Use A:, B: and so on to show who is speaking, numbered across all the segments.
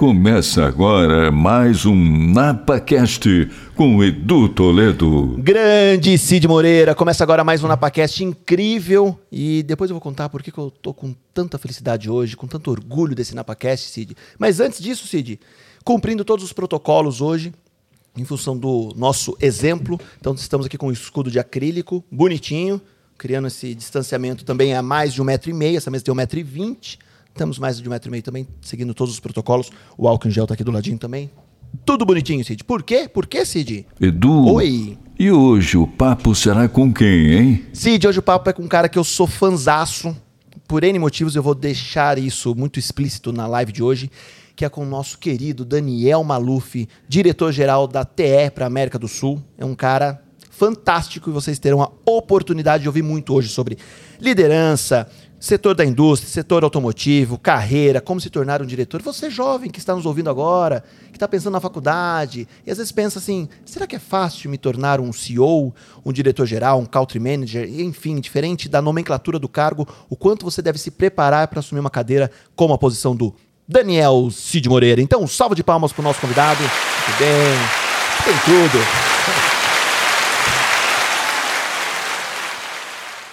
A: Começa agora mais um NapaCast com Edu Toledo.
B: Grande Cid Moreira, começa agora mais um NapaCast incrível e depois eu vou contar por que eu tô com tanta felicidade hoje, com tanto orgulho desse NapaCast, Cid. Mas antes disso, Cid, cumprindo todos os protocolos hoje, em função do nosso exemplo, então estamos aqui com um escudo de acrílico, bonitinho, criando esse distanciamento também a mais de um metro e meio, essa mesa tem um metro e vinte, Estamos mais de um metro e meio também, seguindo todos os protocolos. O álcool em gel tá aqui do ladinho também. Tudo bonitinho, Cid. Por quê? Por quê, Cid?
A: Edu.
B: Oi.
A: E hoje o papo será com quem, hein?
B: Cid, hoje o papo é com um cara que eu sou fanzaço. Por N motivos, eu vou deixar isso muito explícito na live de hoje, que é com o nosso querido Daniel Maluf, diretor-geral da TE para América do Sul. É um cara fantástico e vocês terão a oportunidade de ouvir muito hoje sobre liderança, Setor da indústria, setor automotivo, carreira, como se tornar um diretor. Você jovem que está nos ouvindo agora, que está pensando na faculdade, e às vezes pensa assim: será que é fácil me tornar um CEO, um diretor-geral, um country manager, enfim, diferente da nomenclatura do cargo, o quanto você deve se preparar para assumir uma cadeira como a posição do Daniel Cid Moreira. Então, salva de palmas para o nosso convidado. Muito bem, tem tudo.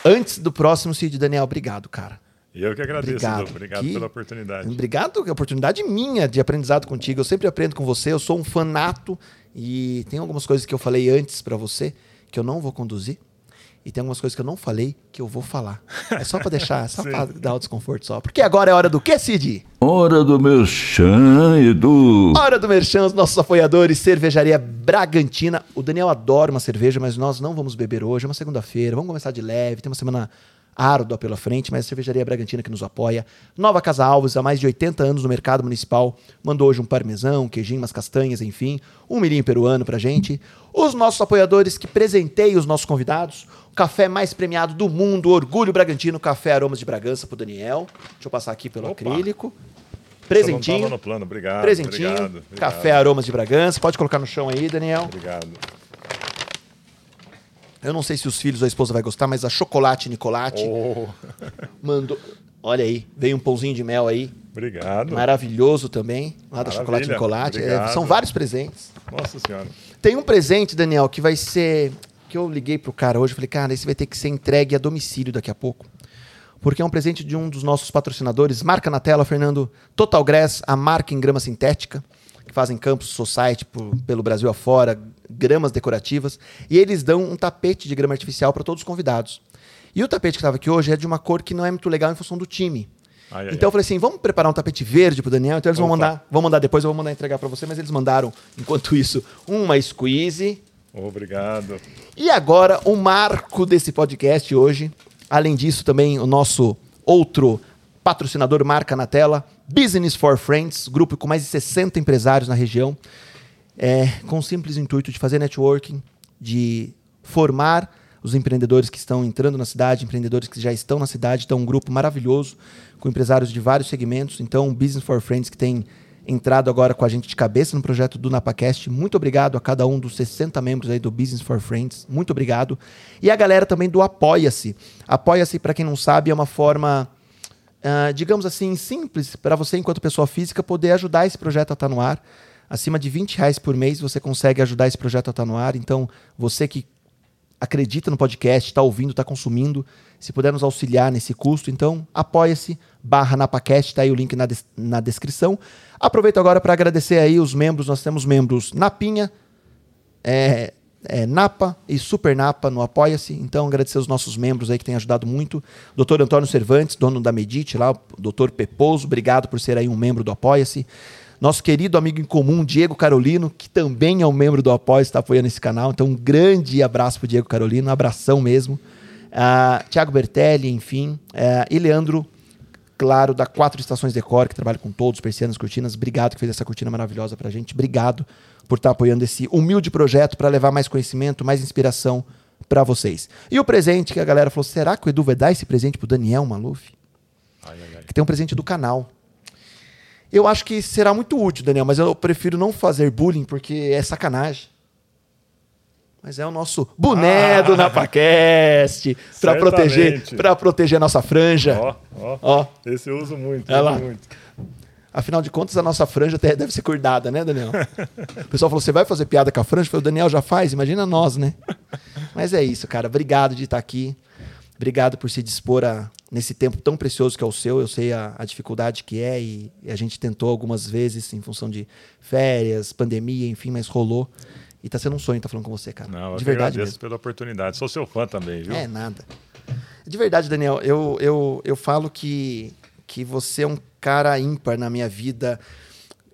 B: Antes do próximo Cid Daniel, obrigado, cara.
C: Eu que agradeço, obrigado, obrigado que... pela oportunidade.
B: Obrigado, é oportunidade minha de aprendizado contigo. Eu sempre aprendo com você, eu sou um fanato e tem algumas coisas que eu falei antes para você que eu não vou conduzir. E tem algumas coisas que eu não falei que eu vou falar. É só para deixar, só para dar o desconforto só. Porque agora é hora do quê, Cid?
A: Hora do merchan, Edu.
B: Hora do merchan, os nossos apoiadores, Cervejaria Bragantina. O Daniel adora uma cerveja, mas nós não vamos beber hoje. É uma segunda-feira, vamos começar de leve, tem uma semana árdua pela frente, mas a Cervejaria Bragantina que nos apoia. Nova Casa Alves, há mais de 80 anos no mercado municipal, mandou hoje um parmesão, um queijinho, umas castanhas, enfim, um milhinho peruano pra gente. Os nossos apoiadores que presenteiam os nossos convidados, café mais premiado do mundo, Orgulho Bragantino, Café Aromas de Bragança pro Daniel. Deixa eu passar aqui pelo Opa. acrílico. Presentinho.
C: no plano, obrigado.
B: Presentinho.
C: Obrigado, obrigado.
B: Café Aromas de Bragança. Pode colocar no chão aí, Daniel.
C: Obrigado.
B: Eu não sei se os filhos ou a esposa vai gostar, mas a Chocolate Nicolate
C: oh.
B: mandou. Olha aí, veio um pãozinho de mel aí.
C: Obrigado.
B: Maravilhoso também, lá da Chocolate Nicolate. É, são vários presentes.
C: Nossa Senhora.
B: Tem um presente, Daniel, que vai ser. Que eu liguei pro cara hoje, falei, cara, esse vai ter que ser entregue a domicílio daqui a pouco. Porque é um presente de um dos nossos patrocinadores. Marca na tela, Fernando. Total Grass, a marca em grama sintética que fazem campus society por, pelo Brasil afora, gramas decorativas, e eles dão um tapete de grama artificial para todos os convidados. E o tapete que estava aqui hoje é de uma cor que não é muito legal em função do time. Ai, ai, então eu falei assim, vamos preparar um tapete verde pro Daniel. Então eles Opa. vão mandar, vão mandar depois, eu vou mandar entregar para você, mas eles mandaram, enquanto isso, uma squeeze.
C: Obrigado.
B: E agora, o marco desse podcast hoje, além disso também o nosso outro patrocinador marca na tela, Business for Friends, grupo com mais de 60 empresários na região, é, com o simples intuito de fazer networking, de formar os empreendedores que estão entrando na cidade, empreendedores que já estão na cidade. Então, um grupo maravilhoso, com empresários de vários segmentos. Então, Business for Friends que tem entrado agora com a gente de cabeça no projeto do NapaCast. Muito obrigado a cada um dos 60 membros aí do Business for Friends. Muito obrigado. E a galera também do Apoia-se. Apoia-se, para quem não sabe, é uma forma uh, digamos assim, simples para você, enquanto pessoa física, poder ajudar esse projeto a estar tá no ar. Acima de 20 reais por mês você consegue ajudar esse projeto a estar tá no ar. Então, você que acredita no podcast, está ouvindo, está consumindo, se puder nos auxiliar nesse custo, então apoia-se, barra NapaCast, está aí o link na, des na descrição. Aproveito agora para agradecer aí os membros, nós temos membros Napinha, é, é, Napa e Super Napa no Apoia-se. Então, agradecer aos nossos membros aí que têm ajudado muito. Doutor Antônio Cervantes, dono da Medite lá, doutor Peposo, obrigado por ser aí um membro do Apoia-se. Nosso querido amigo em comum, Diego Carolino, que também é um membro do Apoia-se, está apoiando esse canal. Então, um grande abraço para Diego Carolino, um abração mesmo. Uh, Tiago Bertelli, enfim. Uh, e Leandro, claro, da Quatro Estações Decor, que trabalha com todos, persianas, cortinas. Obrigado que fez essa cortina maravilhosa para a gente. Obrigado por estar apoiando esse humilde projeto para levar mais conhecimento, mais inspiração para vocês. E o presente que a galera falou: será que o Edu vai dar esse presente pro Daniel Maluf? Ai, ai, ai. Que tem um presente do canal. Eu acho que será muito útil, Daniel, mas eu prefiro não fazer bullying porque é sacanagem. Mas é o nosso boné ah, do NapaCast para proteger, para proteger a nossa franja.
C: Ó, ó, ó. Esse eu uso muito, eu uso muito.
B: Afinal de contas, a nossa franja até deve ser cuidada, né, Daniel? O pessoal falou: você vai fazer piada com a franja? Eu falei, o Daniel já faz, imagina nós, né? Mas é isso, cara. Obrigado de estar aqui. Obrigado por se dispor a, nesse tempo tão precioso que é o seu. Eu sei a, a dificuldade que é e, e, a gente tentou algumas vezes em função de férias, pandemia, enfim, mas rolou. E tá sendo um sonho estar falando com você, cara.
C: Não, de verdade agradeço mesmo. pela oportunidade. Sou seu fã também, viu?
B: É, nada. De verdade, Daniel, eu, eu, eu falo que, que você é um cara ímpar na minha vida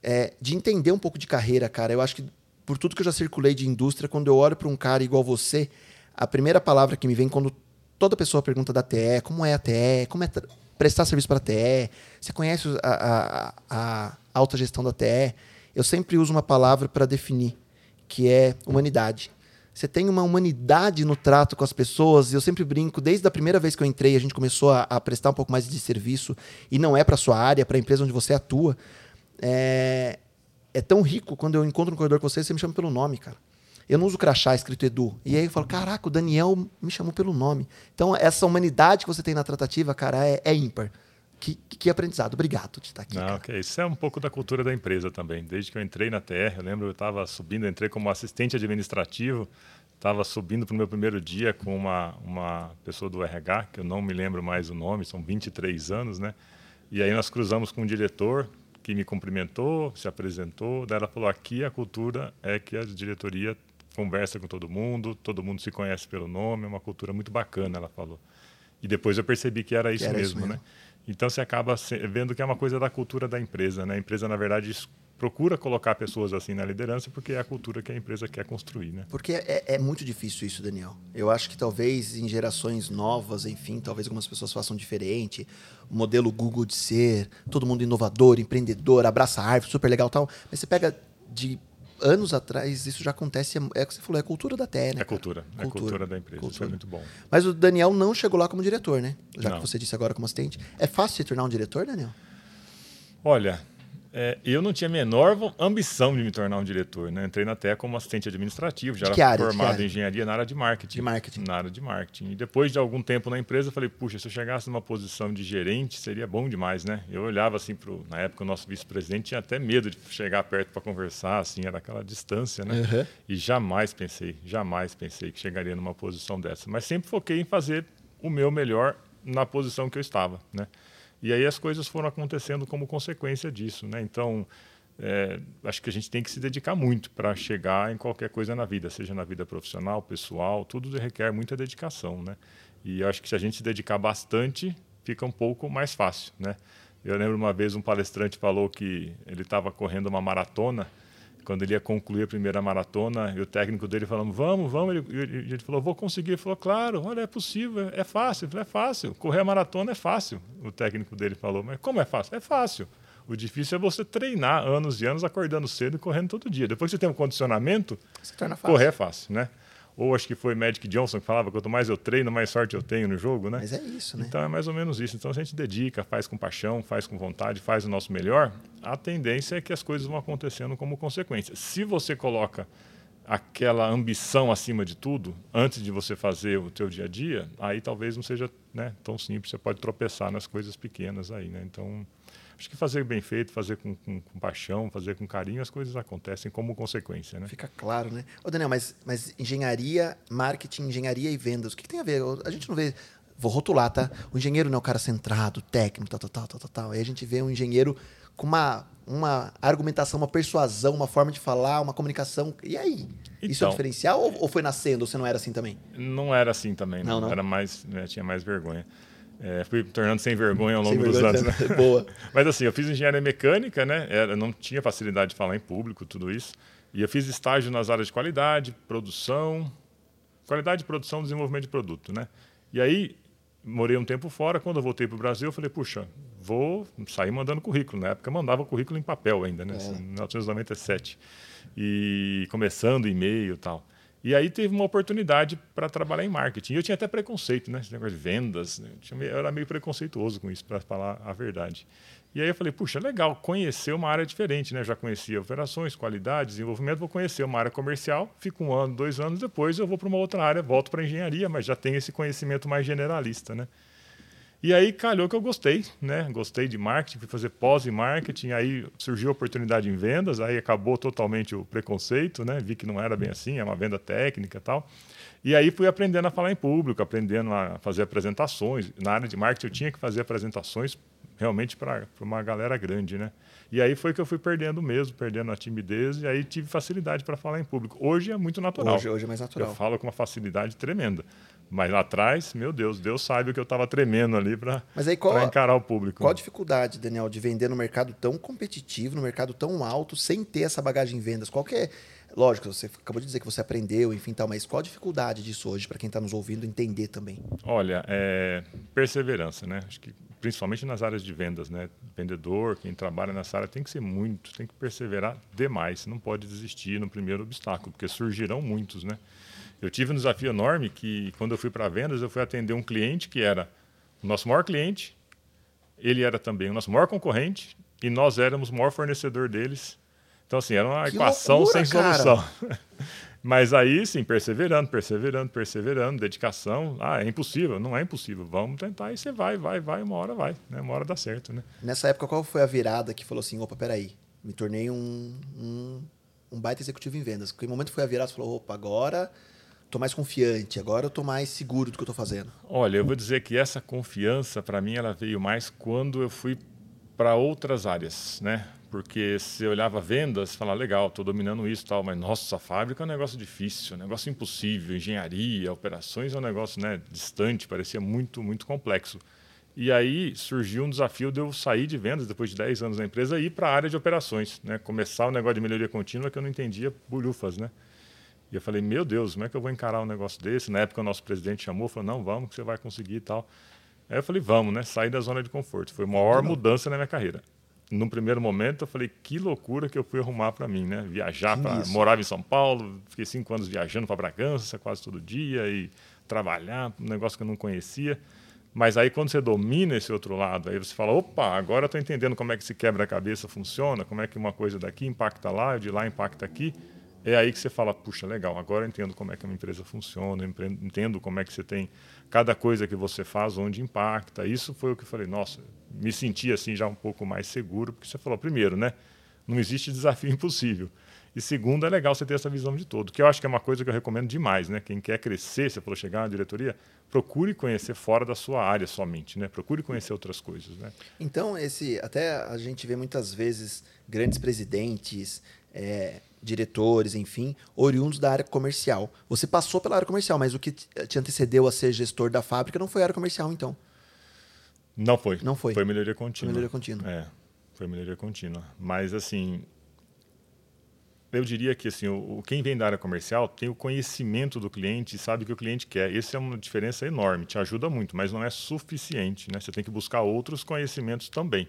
B: é, de entender um pouco de carreira, cara. Eu acho que por tudo que eu já circulei de indústria, quando eu olho para um cara igual você, a primeira palavra que me vem quando toda pessoa pergunta da TE, como é a TE, como é prestar serviço para a TE, você conhece a, a, a alta gestão da TE, eu sempre uso uma palavra para definir, que é humanidade. Você tem uma humanidade no trato com as pessoas. Eu sempre brinco, desde a primeira vez que eu entrei, a gente começou a, a prestar um pouco mais de serviço, e não é para sua área, para a empresa onde você atua. É, é tão rico quando eu encontro no corredor com você, você me chama pelo nome, cara. Eu não uso crachá escrito Edu. E aí eu falo, caraca, o Daniel me chamou pelo nome. Então, essa humanidade que você tem na tratativa, cara, é, é ímpar. Que, que, aprendizado. Obrigado de estar aqui.
C: Não, okay. Isso é um pouco da cultura da empresa também. Desde que eu entrei na TR, eu lembro eu estava subindo, entrei como assistente administrativo, estava subindo para o meu primeiro dia com uma, uma pessoa do RH, que eu não me lembro mais o nome, são 23 anos, né? E aí nós cruzamos com um diretor que me cumprimentou, se apresentou, daí ela falou, aqui a cultura é que a diretoria conversa com todo mundo, todo mundo se conhece pelo nome, é uma cultura muito bacana, ela falou. E depois eu percebi que era isso, que era mesmo, isso mesmo, né? Então você acaba vendo que é uma coisa da cultura da empresa, né? A empresa na verdade procura colocar pessoas assim na liderança porque é a cultura que a empresa quer construir, né?
B: Porque é, é muito difícil isso, Daniel. Eu acho que talvez em gerações novas, enfim, talvez algumas pessoas façam diferente. O modelo Google de ser, todo mundo inovador, empreendedor, abraça a árvore, super legal tal. Mas você pega de anos atrás isso já acontece. É o que você falou, é cultura da TE, né?
C: É cultura, cultura, é cultura da empresa. Cultura. Isso é muito bom.
B: Mas o Daniel não chegou lá como diretor, né? Já não. que você disse agora como assistente. É fácil se tornar um diretor, Daniel?
C: Olha, é, eu não tinha a menor ambição de me tornar um diretor. Né? Entrei na TE como assistente administrativo, já era área, formado em engenharia na área de marketing.
B: De marketing.
C: Na área de marketing. E depois de algum tempo na empresa, eu falei, puxa, se eu chegasse numa posição de gerente, seria bom demais, né? Eu olhava assim, pro, na época o nosso vice-presidente tinha até medo de chegar perto para conversar, assim, era aquela distância, né? Uhum. E jamais pensei, jamais pensei que chegaria numa posição dessa. Mas sempre foquei em fazer o meu melhor na posição que eu estava, né? E aí as coisas foram acontecendo como consequência disso, né? Então, é, acho que a gente tem que se dedicar muito para chegar em qualquer coisa na vida, seja na vida profissional, pessoal, tudo requer muita dedicação, né? E acho que se a gente se dedicar bastante, fica um pouco mais fácil, né? Eu lembro uma vez um palestrante falou que ele estava correndo uma maratona quando ele ia concluir a primeira maratona, e o técnico dele falando, vamos, vamos, ele, ele, ele falou, vou conseguir. Ele falou, claro, olha, é possível, é fácil. Falei, é fácil, correr a maratona é fácil. O técnico dele falou, mas como é fácil? É fácil. O difícil é você treinar anos e anos acordando cedo e correndo todo dia. Depois que você tem um condicionamento, correr é fácil, né? Ou acho que foi Magic Johnson que falava: quanto mais eu treino, mais sorte eu tenho no jogo, né?
B: Mas é isso, né?
C: Então é mais ou menos isso. Então a gente dedica, faz com paixão, faz com vontade, faz o nosso melhor. A tendência é que as coisas vão acontecendo como consequência. Se você coloca aquela ambição acima de tudo, antes de você fazer o teu dia a dia, aí talvez não seja né, tão simples. Você pode tropeçar nas coisas pequenas aí, né? Então Acho que fazer bem feito, fazer com, com, com, paixão, fazer com carinho, as coisas acontecem como consequência, né?
B: Fica claro, né? Ô, Daniel, mas, mas engenharia, marketing, engenharia e vendas, o que, que tem a ver? A gente não vê vou rotular, tá? O engenheiro não é o cara centrado, técnico, tal, tal, tal, tal, tal. Aí a gente vê um engenheiro com uma, uma argumentação, uma persuasão, uma forma de falar, uma comunicação. E aí? Então, Isso é um então. diferencial ou, ou, foi nascendo ou você não era assim também?
C: Não era assim também, não. não, não. Era mais, né, tinha mais vergonha. É, fui me tornando sem vergonha ao longo dos anos. Né?
B: Boa.
C: Mas assim, eu fiz engenharia mecânica, né? Era, não tinha facilidade de falar em público, tudo isso. E eu fiz estágio nas áreas de qualidade, produção, qualidade de produção, desenvolvimento de produto, né? E aí morei um tempo fora. Quando eu voltei para o Brasil, eu falei, puxa, vou sair mandando currículo. Na época, eu mandava currículo em papel ainda, né? É. Assim, em 1997. E começando e-mail e tal. E aí teve uma oportunidade para trabalhar em marketing. Eu tinha até preconceito, né? Esse negócio de vendas. Né? Eu era meio preconceituoso com isso, para falar a verdade. E aí eu falei, puxa, legal, conhecer uma área diferente, né? Já conhecia operações, qualidade, desenvolvimento, vou conhecer uma área comercial, fico um ano, dois anos depois, eu vou para uma outra área, volto para engenharia, mas já tenho esse conhecimento mais generalista, né? E aí calhou que eu gostei, né? Gostei de marketing, fui fazer pós em marketing, aí surgiu a oportunidade em vendas, aí acabou totalmente o preconceito, né? Vi que não era bem assim, é uma venda técnica e tal. E aí fui aprendendo a falar em público, aprendendo a fazer apresentações. Na área de marketing eu tinha que fazer apresentações realmente para uma galera grande, né? E aí foi que eu fui perdendo mesmo, perdendo a timidez, e aí tive facilidade para falar em público. Hoje é muito natural.
B: Hoje, hoje é mais natural.
C: Eu falo com uma facilidade tremenda. Mas lá atrás, meu Deus, Deus sabe o que eu estava tremendo ali para encarar o público.
B: Qual a dificuldade, Daniel, de vender no mercado tão competitivo, no mercado tão alto, sem ter essa bagagem em vendas? Qual que é Lógico, você acabou de dizer que você aprendeu, enfim, tal, mas qual a dificuldade disso hoje para quem está nos ouvindo entender também?
C: Olha, é perseverança, né? Acho que principalmente nas áreas de vendas, né? Vendedor, quem trabalha nessa área tem que ser muito, tem que perseverar demais, não pode desistir no primeiro obstáculo, porque surgirão muitos, né? Eu tive um desafio enorme que quando eu fui para vendas, eu fui atender um cliente que era o nosso maior cliente, ele era também o nosso maior concorrente e nós éramos o maior fornecedor deles então, assim, era uma que equação loucura, sem solução. Mas aí, sim, perseverando, perseverando, perseverando, dedicação. Ah, é impossível? Não é impossível. Vamos tentar e você vai, vai, vai, uma hora vai. Né? Uma hora dá certo, né?
B: Nessa época, qual foi a virada que falou assim, opa, peraí, me tornei um, um, um baita executivo em vendas? Que momento foi a virada? Você falou, opa, agora estou mais confiante, agora eu estou mais seguro do que eu estou fazendo?
C: Olha, eu vou dizer que essa confiança, para mim, ela veio mais quando eu fui para outras áreas, né? porque você olhava vendas, falava, legal, estou dominando isso tal, mas nossa, a fábrica é um negócio difícil, um negócio impossível, engenharia, operações é um negócio né, distante, parecia muito, muito complexo. E aí surgiu um desafio de eu sair de vendas depois de 10 anos na empresa e ir para a área de operações, né? começar o negócio de melhoria contínua que eu não entendia bolhufas, né? E eu falei, meu Deus, como é que eu vou encarar um negócio desse? Na época o nosso presidente chamou, falou, não, vamos que você vai conseguir e tal. Aí eu falei, vamos, né? Sair da zona de conforto. Foi a maior mudança na minha carreira num primeiro momento eu falei que loucura que eu fui arrumar para mim, né? Viajar para morava em São Paulo, fiquei cinco anos viajando para Bragança quase todo dia e trabalhar, um negócio que eu não conhecia. Mas aí quando você domina esse outro lado, aí você fala, opa, agora estou entendendo como é que esse quebra-cabeça funciona, como é que uma coisa daqui impacta lá, de lá impacta aqui. É aí que você fala, puxa, legal, agora eu entendo como é que uma empresa funciona, entendo como é que você tem cada coisa que você faz, onde impacta. Isso foi o que eu falei, nossa, me senti assim já um pouco mais seguro, porque você falou, primeiro, né? Não existe desafio impossível. E segundo, é legal você ter essa visão de todo, que eu acho que é uma coisa que eu recomendo demais, né? Quem quer crescer, você falou chegar na diretoria, procure conhecer fora da sua área somente, né? Procure conhecer outras coisas, né?
B: Então, esse até a gente vê muitas vezes grandes presidentes, é, diretores, enfim, oriundos da área comercial. Você passou pela área comercial, mas o que te antecedeu a ser gestor da fábrica não foi a área comercial, então?
C: Não foi.
B: Não foi.
C: Foi melhoria contínua.
B: Foi melhoria contínua.
C: É, foi melhoria contínua. Mas, assim, eu diria que assim, o, quem vem da área comercial tem o conhecimento do cliente e sabe o que o cliente quer. Essa é uma diferença enorme, te ajuda muito, mas não é suficiente. Né? Você tem que buscar outros conhecimentos também.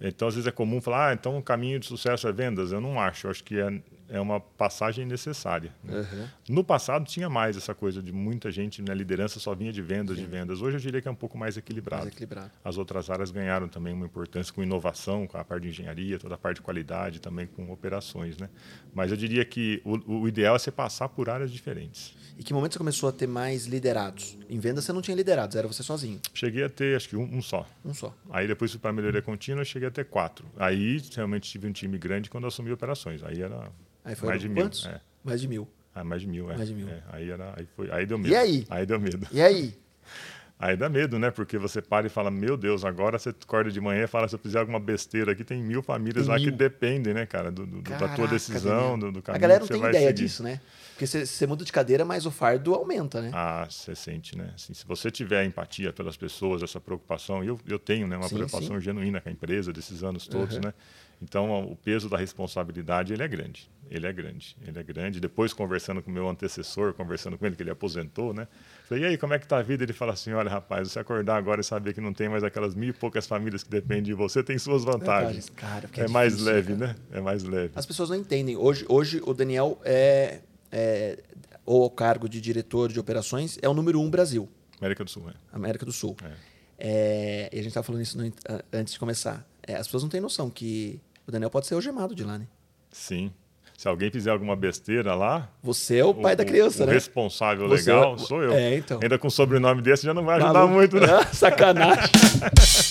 C: Então, às vezes é comum falar, ah, então o caminho de sucesso é vendas. Eu não acho. Eu acho que é, é uma passagem necessária. Né? Uhum. No passado tinha mais essa coisa de muita gente na liderança só vinha de vendas, Sim. de vendas. Hoje eu diria que é um pouco mais equilibrado.
B: mais equilibrado.
C: As outras áreas ganharam também uma importância com inovação, com a parte de engenharia, toda a parte de qualidade, também com operações. Né? Mas eu diria que o, o ideal é você passar por áreas diferentes.
B: E que momento você começou a ter mais liderados? Em vendas você não tinha liderados, era você sozinho?
C: Cheguei a ter, acho que um, um só.
B: Um só.
C: Aí depois para melhoria contínua, cheguei a ter quatro. Aí realmente tive um time grande quando assumi operações. Aí era
B: aí foi
C: mais de
B: quantos?
C: mil. É.
B: Mais de mil.
C: Ah, mais de mil, é.
B: Mais de mil.
C: É. Aí, era, aí, foi, aí deu medo.
B: E aí?
C: Aí deu medo.
B: E aí?
C: Aí dá medo, né? Porque você para e fala, meu Deus, agora você acorda de manhã e fala, se eu fizer alguma besteira aqui, tem mil famílias tem lá mil. que dependem, né, cara, do, do Caraca, da tua decisão, do, do, caminho
B: A galera não tem ideia
C: seguir.
B: disso, né? Porque você muda de cadeira, mas o fardo aumenta, né?
C: Ah, você sente, né? Assim, se você tiver empatia pelas pessoas, essa preocupação, eu, eu tenho né, uma sim, preocupação sim. genuína com a empresa desses anos todos, uhum. né? Então, o peso da responsabilidade ele é grande. Ele é grande. Ele é grande. Depois, conversando com o meu antecessor, conversando com ele, que ele aposentou, né? Falei, e aí, como é que tá a vida? Ele fala assim, olha, rapaz, você acordar agora e saber que não tem mais aquelas mil e poucas famílias que dependem de você, tem suas vantagens.
B: Cara,
C: é, é difícil, mais leve, cara. né? É mais leve.
B: As pessoas não entendem. Hoje, hoje o Daniel é, é ou o cargo de diretor de operações é o número um Brasil.
C: América do Sul, é.
B: América do Sul. É. É, e a gente estava falando isso no, antes de começar. É, as pessoas não têm noção que o Daniel pode ser algemado de lá, né?
C: Sim. Se alguém fizer alguma besteira lá.
B: Você é o pai da criança,
C: o
B: né?
C: responsável
B: Você
C: legal
B: é-
C: sou eu.
B: É, então.
C: Ainda com sobrenome desse já não vai ajudar
B: Maluf.
C: muito, né?
B: Ah, sacanagem.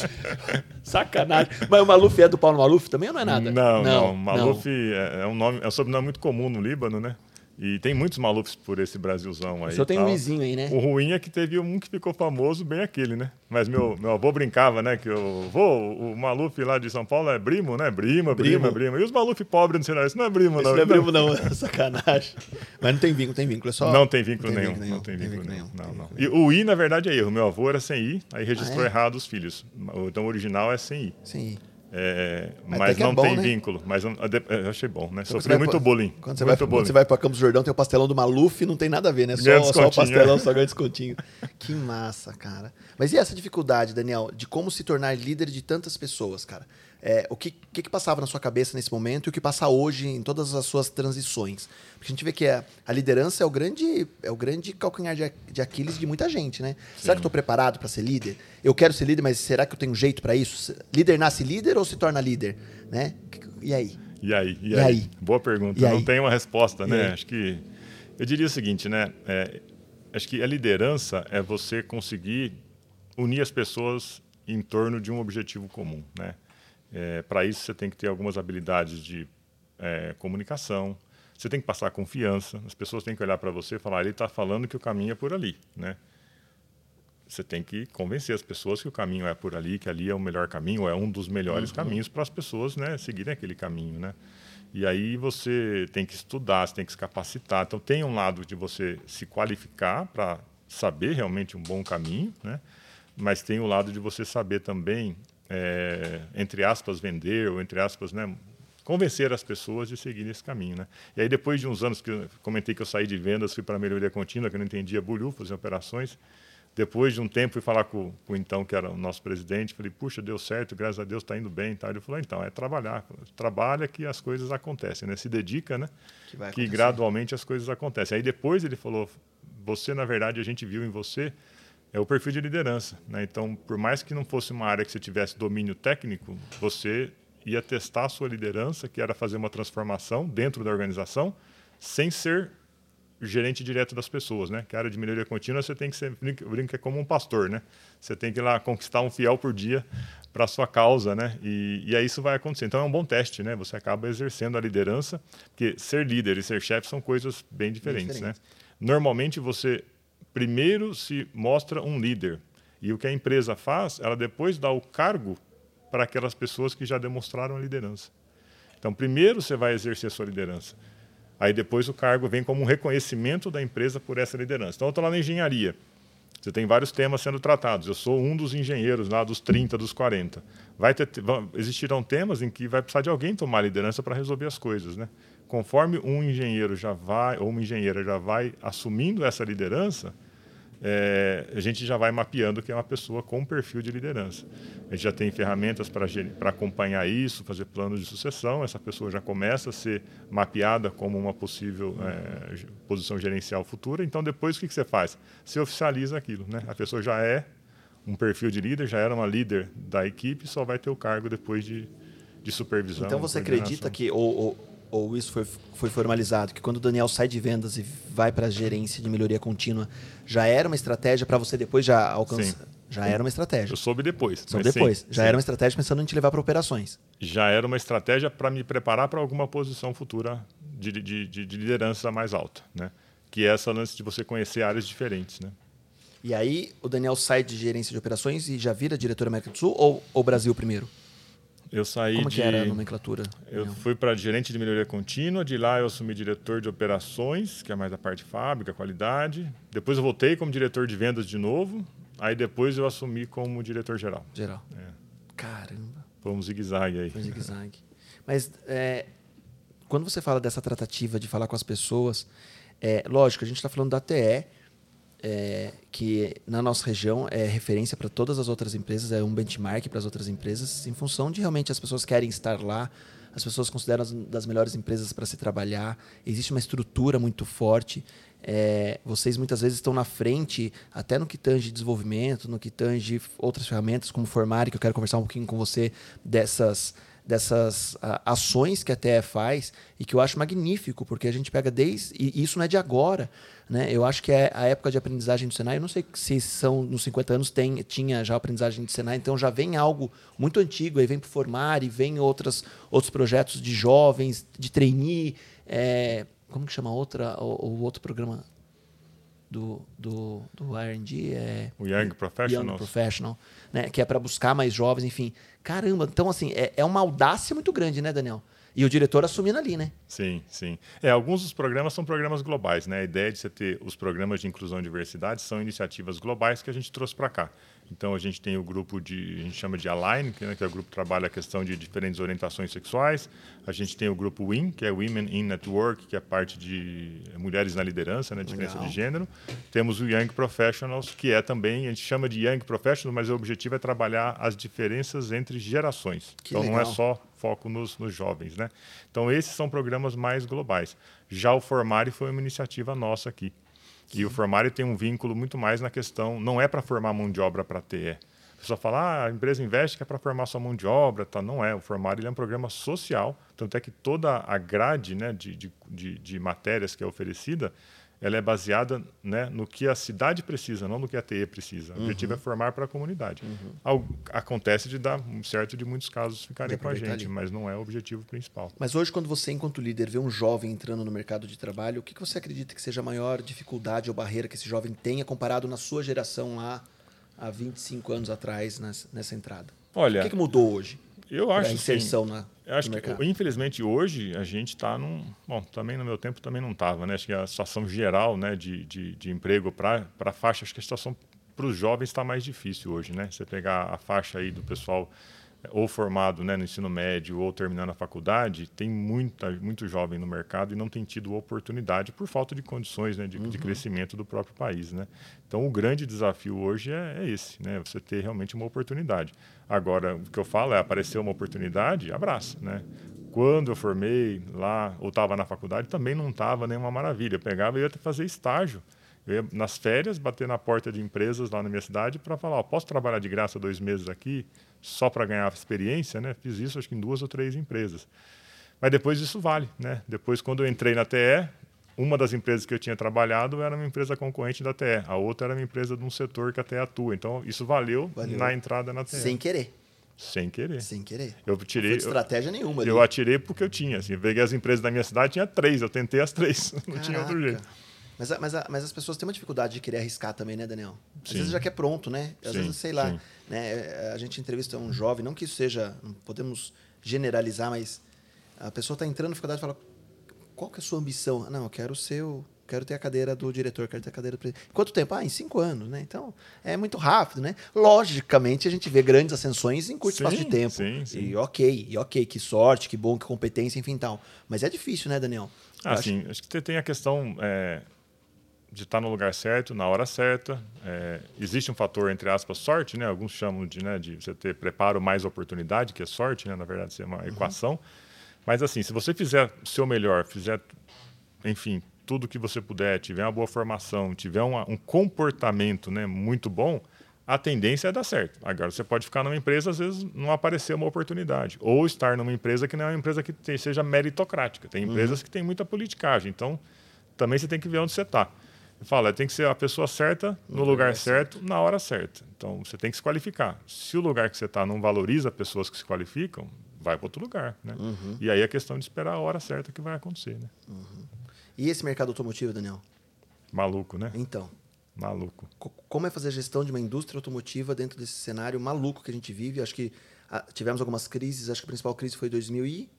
B: sacanagem. Mas o Maluf é do Paulo Maluf também ou não é nada?
C: Não, não. Maluf É, é um nome, é um sobrenome muito comum no Líbano, né? E tem muitos Malufs por esse Brasilzão aí.
B: Senhor tem um
C: tal.
B: Luizinho aí, né?
C: O ruim é que teve um que ficou famoso, bem aquele, né? Mas meu, meu avô brincava, né? Que o avô, o Maluf lá de São Paulo é Brimo, né? Brima,
B: Brimo.
C: Brima, Brima. E os Maluf pobres não sei lá, isso não é Brimo,
B: Isso
C: não.
B: é primo, não. Sacanagem. Mas não tem vínculo, tem vínculo. É só...
C: Não tem vínculo
B: Não tem
C: nenhum.
B: vínculo
C: Não tem vínculo nenhum. Não, não. E o I, na verdade, é erro. Meu avô era sem I, aí registrou
B: Ah, é?
C: errado os filhos. Então o original é sem I.
B: Sim.
C: É,
B: Mas é
C: não
B: bom,
C: tem
B: né?
C: vínculo. Mas eu, eu achei bom, né?
B: Você
C: Sofri muito
B: pra-
C: bullying.
B: Quando você,
C: muito
B: vai,
C: bullying.
B: quando você vai pra Campos do Jordão, tem o pastelão do Maluf, não tem nada a ver, né? Só, só o
C: descontinho,
B: pastelão,
C: é.
B: só ganha descontinho. Que massa, cara. Mas e essa dificuldade, Daniel, de como se tornar líder de tantas pessoas, cara? É, o que, que, que passava na sua cabeça nesse momento e o que passa hoje em todas as suas transições? Porque a gente vê que a, a liderança é o grande, é o grande calcanhar de, de Aquiles de muita gente, né? Será que eu estou preparado para ser líder? Eu quero ser líder, mas será que eu tenho jeito para isso? Líder nasce líder ou se torna líder? Né? E aí?
C: E aí? E,
B: E
C: aí?
B: aí?
C: Boa pergunta.
B: E aí?
C: Não tem uma resposta, né? Acho que. Eu diria o seguinte, né? É, acho que a liderança é você conseguir unir as pessoas em torno de um objetivo comum, né? Para isso, você tem que ter algumas habilidades de é, comunicação, você tem que passar confiança, as pessoas têm que olhar para você e falar, ele está falando que o caminho é por ali, né? Você tem que convencer as pessoas que o caminho é por ali, que ali é o melhor caminho, ou é um dos melhores caminhos para as pessoas né, seguirem aquele caminho. Né? E aí você tem que estudar, você tem que se capacitar. Então tem um lado de você se qualificar para saber realmente um bom caminho, né? mas tem o lado de você saber também, é, entre aspas, vender, ou entre aspas, né, convencer as pessoas de seguir esse caminho. Né? E aí depois de uns anos que eu comentei que eu saí de vendas, fui para a melhoria contínua, que eu não entendia bulhufas em operações, depois de um tempo, fui falar com, com o então, que era o nosso presidente, falei, puxa, deu certo, graças a Deus está indo bem. Tá? Ele falou, então, é trabalhar. Trabalha que as coisas acontecem, né? Se dedica, né?
B: Que
C: que gradualmente as coisas acontecem. Aí depois ele falou, você, na verdade, a gente viu em você é o perfil de liderança. Né? Então, por mais que não fosse uma área que você tivesse domínio técnico, você ia testar a sua liderança, que era fazer uma transformação dentro da organização, sem ser gerente direto das pessoas, né? Que a área de melhoria contínua você tem que ser, brinca, brinca como um pastor, né? Você tem que ir lá conquistar um fiel por dia para sua causa, né? E, e aí isso vai acontecer. Então é um bom teste, né? Você acaba exercendo a liderança, porque ser líder e ser chefe são coisas bem diferentes,
B: diferentes.
C: né? Normalmente você primeiro se mostra um líder e o que a empresa faz, ela depois dá o cargo para aquelas pessoas que já demonstraram a liderança. Então primeiro você vai exercer a sua liderança. Aí depois o cargo vem como um reconhecimento da empresa por essa liderança. Então eu estou lá na engenharia. Você tem vários temas sendo tratados. Eu sou um dos engenheiros lá dos 30, dos 40. Vai ter, vão, existirão temas em que vai precisar de alguém tomar liderança para resolver as coisas, né? Conforme um engenheiro já vai ou uma engenheira já vai assumindo essa liderança, é, a gente já vai mapeando que é uma pessoa com perfil de liderança. A gente já tem ferramentas para acompanhar isso, fazer planos de sucessão. Essa pessoa já começa a ser mapeada como uma possível é, posição gerencial futura. Então, depois, o que, que você faz? Você oficializa aquilo. Né? A pessoa já é um perfil de líder, já era uma líder da equipe, só vai ter o cargo depois de, de supervisão.
B: Então você acredita que, ou, ou, ou isso foi, foi formalizado, que quando o Daniel sai de vendas e vai para a gerência de melhoria contínua, já era uma estratégia para você depois já alcançar?
C: Sim.
B: Já era uma estratégia.
C: Eu soube depois. Mas
B: depois.
C: sim,
B: já
C: sim.
B: era uma estratégia pensando em te levar para operações.
C: Já era uma estratégia para me preparar para alguma posição futura de, de, de, de liderança mais alta, né? Que é essa lance de você conhecer áreas diferentes, né?
B: E aí o Daniel sai de gerência de operações e já vira diretor da América do Sul ou o Brasil primeiro?
C: Eu saí
B: Como
C: de
B: que era a nomenclatura?
C: Eu
B: Daniel?
C: fui para gerente de melhoria contínua, de lá eu assumi diretor de operações, que é mais a parte fábrica, qualidade. Depois eu voltei como diretor de vendas de novo, aí depois eu assumi como diretor geral.
B: Geral.
C: É.
B: Caramba.
C: Foi um zigue-zague aí.
B: Foi zigue-zague. Mas é, quando você fala dessa tratativa de falar com as pessoas, é, lógico, a gente está falando da TE, é, que na nossa região é referência para todas as outras empresas, é um benchmark para as outras empresas, em função de realmente as pessoas querem estar lá, as pessoas consideram as das melhores empresas para se trabalhar, existe uma estrutura muito forte. É, vocês muitas vezes estão na frente, até no que tange desenvolvimento, no que tange outras ferramentas, como Formare, que eu quero conversar um pouquinho com você dessas dessas a, ações que a TE faz e que eu acho magnífico, porque a gente pega desde. E isso não é de agora. Né? Eu acho que é a época de aprendizagem do Senai. Eu não sei se são nos 50 anos tem, tinha já aprendizagem do Senai, então já vem algo muito antigo, aí vem para formar e vem outras, outros projetos de jovens, de trainee. É, como que chama outra, o, o outro programa do, do, do R&D é
C: o Young Professional,
B: Young Professional, né, que é para buscar mais jovens, enfim. Caramba, então assim, é, é uma audácia muito grande, né, Daniel? E o diretor assumindo ali, né?
C: Sim, sim. É, alguns dos programas são programas globais, né? A ideia de você ter os programas de inclusão e diversidade são iniciativas globais que a gente trouxe para cá. Então a gente tem o grupo de, a gente chama de Align, que, né, que é o grupo que trabalha a questão de diferentes orientações sexuais. A gente tem o grupo WIN, que é Women in Network, que é parte de mulheres na liderança, né, diferença Legal. de gênero. Temos o Young Professionals, que é também, a gente chama de Young Professionals, mas o objetivo é trabalhar as diferenças entre gerações. Que então legal. não é só foco nos, nos jovens, né? Então esses são programas mais globais. Já o Formare foi uma iniciativa nossa aqui. E o formário tem um vínculo muito mais na questão, não é para formar mão de obra para TE. A pessoa fala, ah, a empresa investe que é para formar sua mão de obra, tá? não é. O formário é um programa social, tanto é que toda a grade né, de, de, de, de matérias que é oferecida ela é baseada né, no que a cidade precisa, não no que a TE precisa. O uhum. objetivo é formar para a comunidade. Uhum. Acontece de dar certo de muitos casos ficarem com a gente, ali. mas não é o objetivo principal.
B: Mas hoje, quando você, enquanto líder, vê um jovem entrando no mercado de trabalho, o que, você acredita que seja a maior dificuldade ou barreira que esse jovem tenha comparado na sua geração lá há 25 anos atrás nessa, nessa entrada?
C: Olha,
B: o que, que mudou hoje?
C: Eu acho
B: a inserção
C: sim.
B: na
C: eu acho que, infelizmente, hoje a gente está num. Bom, também no meu tempo também não estava, né? Acho que a situação geral né, de, de, de emprego para a faixa, acho que a situação para os jovens está mais difícil hoje, né? Você pegar a faixa aí do pessoal ou formado né, no ensino médio ou terminando a faculdade, tem muita, muito jovem no mercado e não tem tido oportunidade por falta de condições né, de, uhum. de crescimento do próprio país. Né? Então, o grande desafio hoje é, é, esse, né? você ter realmente uma oportunidade. Agora, o que eu falo é, aparecer uma oportunidade, abraça. Né? Quando eu formei lá, ou estava na faculdade, também não estava nenhuma maravilha. Eu pegava e ia fazer estágio. Eu ia, nas férias, bater na porta de empresas lá na minha cidade para falar, posso trabalhar de graça dois meses aqui? Só para ganhar experiência, né? Fiz isso acho que em duas ou três empresas. Mas depois isso vale, né? Depois quando eu entrei na TE, uma das empresas que eu tinha trabalhado era uma empresa concorrente da TE, a outra era uma empresa de um setor que a TE atua. Então isso valeu, valeu. na entrada na TE.
B: Sem querer.
C: Sem querer.
B: Sem querer.
C: Eu tirei. Não
B: foi estratégia nenhuma.
C: Ali. Eu atirei porque eu tinha. Assim, eu peguei as empresas da minha cidade, tinha três. Eu tentei as três. Não Caraca. tinha outro jeito.
B: Mas, mas, mas as pessoas têm uma dificuldade de querer arriscar também, né, Daniel? Às sim. vezes já quer pronto, né? Às sim, vezes, sei lá, né? a gente entrevista um jovem, não que isso seja, não podemos generalizar, mas a pessoa está entrando na dificuldade e fala, qual que é a sua ambição? Não, eu quero ser o, quero ter a cadeira do diretor, quero ter a cadeira do presidente. Quanto tempo? Ah, em cinco anos, né? Então, é muito rápido, né? Logicamente, a gente vê grandes ascensões em curto sim, espaço de tempo.
C: Sim, sim.
B: E ok, e ok, que sorte, que bom, que competência, enfim, tal. Mas é difícil, né, Daniel?
C: Ah, acho... sim. Acho que tem a questão... É de estar no lugar certo, na hora certa. É, existe um fator, entre aspas, sorte, né? Alguns chamam de, né, de você ter preparo mais oportunidade, que é sorte, né? Na verdade, isso é uma uhum. equação. Mas, assim, se você fizer o seu melhor, fizer, enfim, tudo que você puder, tiver uma boa formação, tiver uma, um comportamento né, muito bom, a tendência é dar certo. Agora, você pode ficar numa empresa, às vezes não aparecer uma oportunidade. Ou estar numa empresa que não é uma empresa que seja meritocrática. Tem uhum. empresas uhum. que têm muita politicagem. Então, também você tem que ver onde você está fala, tem que ser a pessoa certa, no, lugar certo, na hora certa. Então você tem que se qualificar. Se o lugar que você está não valoriza pessoas que se qualificam, vai para outro lugar. Né? Uhum. E aí é questão de esperar a hora certa que vai acontecer. Né?
B: Uhum. E esse mercado automotivo, Daniel?
C: Maluco, né?
B: Então.
C: Maluco.
B: Como é fazer a gestão de uma indústria automotiva dentro desse cenário maluco que a gente vive? Acho que ah, tivemos algumas crises, acho que a principal crise foi 2000 e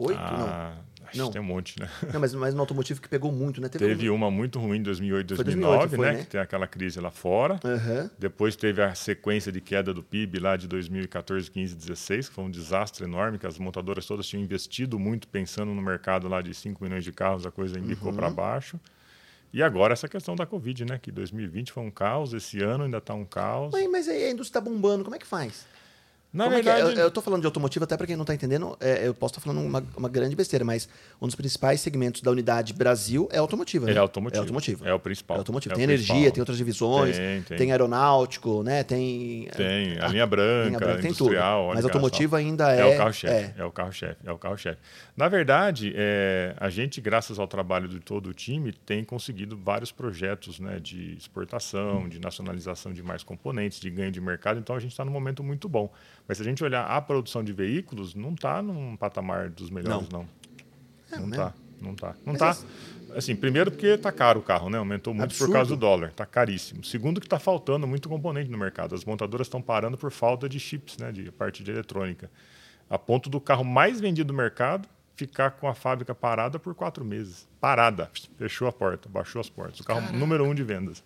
B: Oito?
C: Ah, não. Não. tem um monte, né?
B: Não, mas, mas no automotivo que pegou muito, né?
C: Teve, teve uma muito ruim em 2008, 2009, 2008, foi, né? né? Que tem aquela crise lá fora.
B: Uhum.
C: Depois teve a sequência de queda do PIB lá de 2014, 15, 16, que foi um desastre enorme, que as montadoras todas tinham investido muito pensando no mercado lá de 5 milhões de carros, a coisa embicou uhum. para baixo. E agora essa questão da Covid, né? Que 2020 foi um caos, esse ano ainda está um caos.
B: Mas, mas aí a indústria está bombando, como é que faz?
C: Na
B: Como é que é?
C: verdade,
B: Eu, eu tô falando de automotivo, até para quem não tá entendendo, é, eu posso estar falando uma, uma grande besteira, mas um dos principais segmentos da unidade Brasil é automotivo, né?
C: é automotivo.
B: É automotivo.
C: É o principal.
B: É automotivo.
C: É
B: tem
C: principal.
B: energia, tem outras divisões,
C: Tem, tem.
B: tem aeronáutico, né? Tem.
C: Tem, a
B: Ah,
C: linha branca,
B: linha branca, tem tudo. Mas automotivo ainda
C: É
B: é.
C: o carro-chefe,
B: é.
C: é. o carro-chefe, é o carro-chefe. Na verdade, é, a gente, graças ao trabalho de todo o time, tem conseguido vários projetos né, de exportação, de nacionalização de mais componentes, de ganho de mercado. Então, a gente está num momento muito bom. Mas se a gente olhar a produção de veículos, não está num patamar dos melhores, não. Não está, não está. Não
B: Mas
C: tá. Assim, primeiro porque está caro o carro, né? Aumentou muito
B: Absurdo.
C: por causa do dólar, está caríssimo. Segundo que está faltando muito componente no mercado. As montadoras estão parando por falta de chips, né? De parte de eletrônica. A ponto do carro mais vendido do mercado ficar com a fábrica parada por quatro meses. Parada. Fechou a porta, baixou as portas. O carro número um de vendas.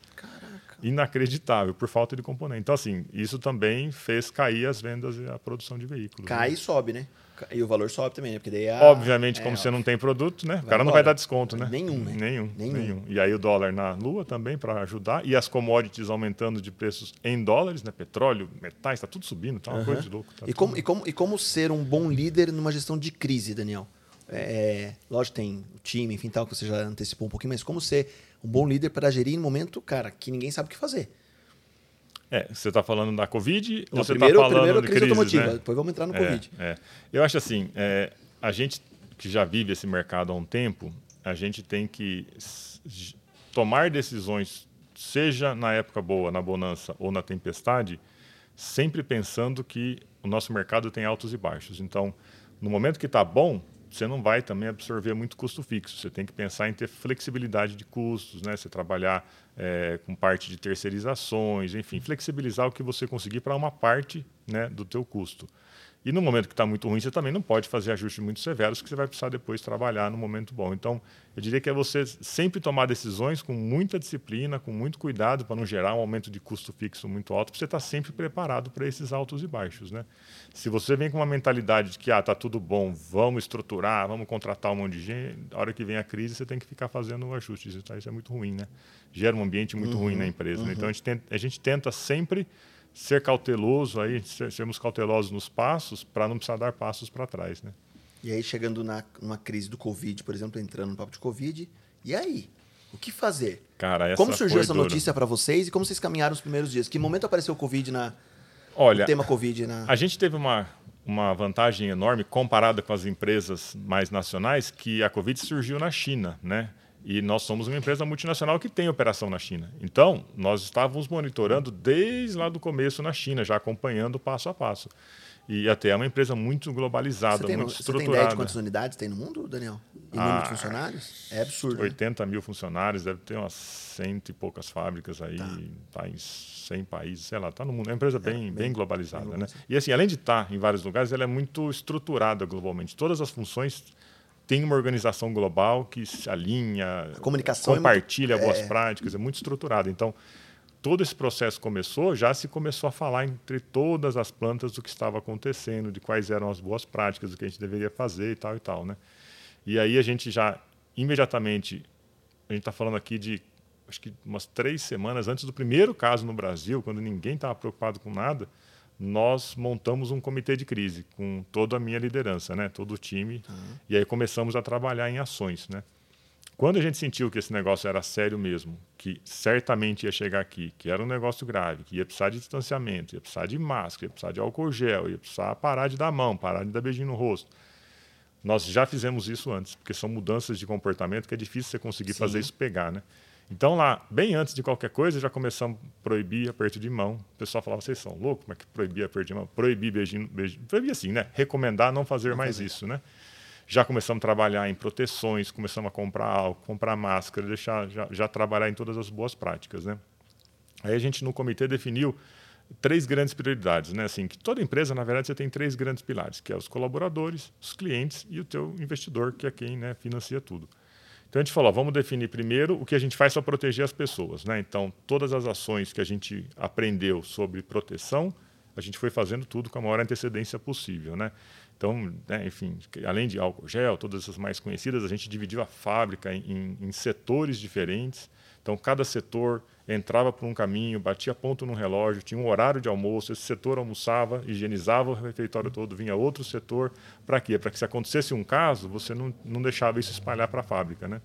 C: Inacreditável, por falta de componente. Então, assim, isso também fez cair as vendas e a produção de veículos. né?
B: Cai e sobe, né? E o valor sobe também, né? Porque daí a-
C: Obviamente,
B: é,
C: como
B: ó,
C: você não tem produto, né? O
B: Vai
C: cara não
B: embora.
C: vai dar desconto, né?
B: Nenhum, né?
C: Nenhum,
B: Nenhum.
C: nenhum. E aí o dólar na lua também para ajudar. E as commodities aumentando de preços em dólares, né? Petróleo, metais, está tudo subindo, tá uma coisa de louco. tá
B: E como,
C: tudo-
B: e, como, e como ser um bom líder numa gestão de crise, Daniel? É, lógico, tem o time, enfim, tal, que você já antecipou um pouquinho, mas como ser um bom líder para gerir em momento, cara, que ninguém sabe o que fazer?
C: É, você está falando da Covid
B: Não,
C: ou você está falando
B: primeiro a
C: de
B: crise, automotiva,
C: né?
B: depois vamos entrar no
C: É,
B: Covid.
C: é. Eu acho assim, é, a gente que já vive esse mercado há um tempo, a gente tem que tomar decisões, seja na época boa, na bonança ou na tempestade, sempre pensando que o nosso mercado tem altos e baixos. Então, no momento que está bom, você não vai também absorver muito custo fixo. Você tem que pensar em ter flexibilidade de custos, né? Você trabalhar é, com parte de terceirizações, enfim, flexibilizar o que você conseguir para uma parte né, do teu custo. E no momento que está muito ruim, você também não pode fazer ajustes muito severos, que você vai precisar depois trabalhar no momento bom. Então, eu diria que é você sempre tomar decisões com muita disciplina, com muito cuidado, para não gerar um aumento de custo fixo muito alto, para você estar sempre preparado para esses altos e baixos. Né? Se você vem com uma mentalidade de que ah, está tudo bom, vamos estruturar, vamos contratar um monte de gente, a hora que vem a crise, você tem que ficar fazendo ajustes. Então, isso é muito ruim. Né? Gera um ambiente muito ruim na empresa. né? Então, a gente, tenta, a gente tenta sempre ser cauteloso aí, ser- sermos cautelosos nos passos para não precisar dar passos para trás, né?
B: E aí, chegando na, numa crise do Covid, por exemplo, entrando no papo de Covid, e aí? O que fazer?
C: Cara, essa
B: como surgiu essa
C: dura.
B: notícia para vocês e como vocês caminharam os primeiros dias? Que momento apareceu o Covid na.
C: Olha,
B: o tema Covid na.
C: a gente teve uma, uma vantagem enorme comparada com as empresas mais nacionais, que a Covid surgiu na China, né? E nós somos uma empresa multinacional que tem operação na China. Então, nós estávamos monitorando desde lá do começo na China, já acompanhando passo a passo. E até é uma empresa muito globalizada,
B: Você tem,
C: muito
B: você tem ideia de
C: estruturada.
B: quantas unidades tem no mundo, Daniel? E número de
C: Ah,
B: funcionários? É absurdo. né?
C: 80 mil funcionários, deve ter umas cento e poucas fábricas aí, tá, em 100 países, sei lá, tá no mundo. É uma empresa bem, bem, globalizada, né? E assim, além de estar em vários lugares, ela é muito estruturada globalmente. Todas as funções têm uma organização global que se alinha,
B: A comunicação é muito-
C: compartilha boas
B: é.
C: práticas, é muito estruturada. Então, todo esse processo começou, já se começou a falar entre todas as plantas do que estava acontecendo, de quais eram as boas práticas, do que a gente deveria fazer e tal e tal, né? E aí a gente já imediatamente, a gente está falando aqui de acho que umas três semanas antes do primeiro caso no Brasil, quando ninguém estava preocupado com nada, nós montamos um comitê de crise com toda a minha liderança, né, todo o time, e aí começamos a trabalhar em ações, né. Quando a gente sentiu que esse negócio era sério mesmo, que certamente ia chegar aqui, que era um negócio grave, que ia precisar de distanciamento, ia precisar de máscara, ia precisar de álcool gel, ia precisar parar de dar mão, parar de dar beijinho no rosto. Nós já fizemos isso antes, porque são mudanças de comportamento que é difícil você conseguir
B: Sim.
C: fazer isso pegar, né? Então lá, bem antes de qualquer coisa, já começamos a proibir aperto de mão. O pessoal falava, vocês são loucos? Como é que proibir aperto de mão? Proibir beijinho, beijinho. Proibir assim, né? Recomendar não fazer mais isso, né? Já começamos a trabalhar em proteções, começamos a comprar álcool, comprar máscara, deixar, já, já trabalhar em todas as boas práticas, né? Aí a gente no comitê definiu três grandes prioridades, né? Assim, que toda empresa, na verdade, você tem três grandes pilares, que é os colaboradores, os clientes e o teu investidor, que é quem né, financia tudo. Então a gente falou, ó, vamos definir primeiro o que a gente faz para proteger as pessoas, né? Então todas as ações que a gente aprendeu sobre proteção, a gente foi fazendo tudo com a maior antecedência possível, né? Então, né, enfim, além de álcool gel, todas essas mais conhecidas, a gente dividiu a fábrica em, em, setores diferentes. Então, cada setor entrava por um caminho, batia ponto no relógio, tinha um horário de almoço, esse setor almoçava, higienizava o refeitório todo, vinha outro setor. Para quê? Para que se acontecesse um caso, você não, não deixava isso espalhar para a fábrica. Né?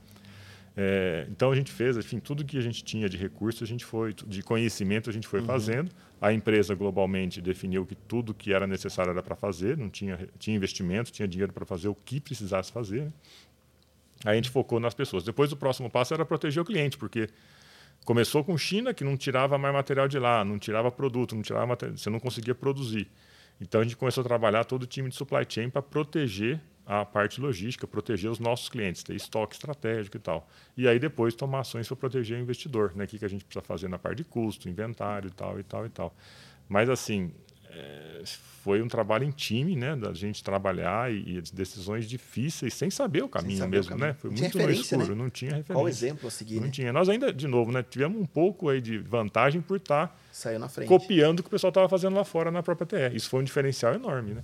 C: É, então a gente fez, enfim, tudo que a gente tinha de recursos, a gente foi, de conhecimento, a gente foi uhum. fazendo. A empresa globalmente definiu que tudo que era necessário era para fazer, não tinha, tinha investimento, tinha dinheiro para fazer o que precisasse fazer. Né? Aí a gente focou nas pessoas. Depois o próximo passo era proteger o cliente, porque começou com China, que não tirava mais material de lá, não tirava produto, não tirava material, você não conseguia produzir. Então a gente começou a trabalhar todo o time de supply chain para proteger a parte logística, proteger os nossos clientes, ter estoque estratégico e tal. E aí depois tomar ações para proteger o investidor, né? O que a gente precisa fazer na parte de custo, inventário e tal e tal e tal. Mas assim, é, foi um trabalho em time, né, da gente trabalhar e, e decisões difíceis sem saber o caminho saber mesmo, o caminho. né? Foi muito no escuro, né? não tinha referência.
B: Qual exemplo a seguir?
C: Não
B: né?
C: tinha. Nós ainda, de novo, né, tivemos um pouco aí de vantagem por estar
B: tá
C: copiando o que o pessoal estava fazendo lá fora na própria TR. Isso foi um diferencial enorme, né?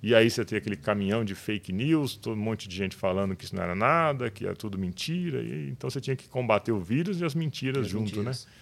C: E aí você tem aquele caminhão de fake news, todo um monte de gente falando que isso não era nada, que era tudo mentira. E, então você tinha que combater o vírus e as mentiras e junto, mentiras. né?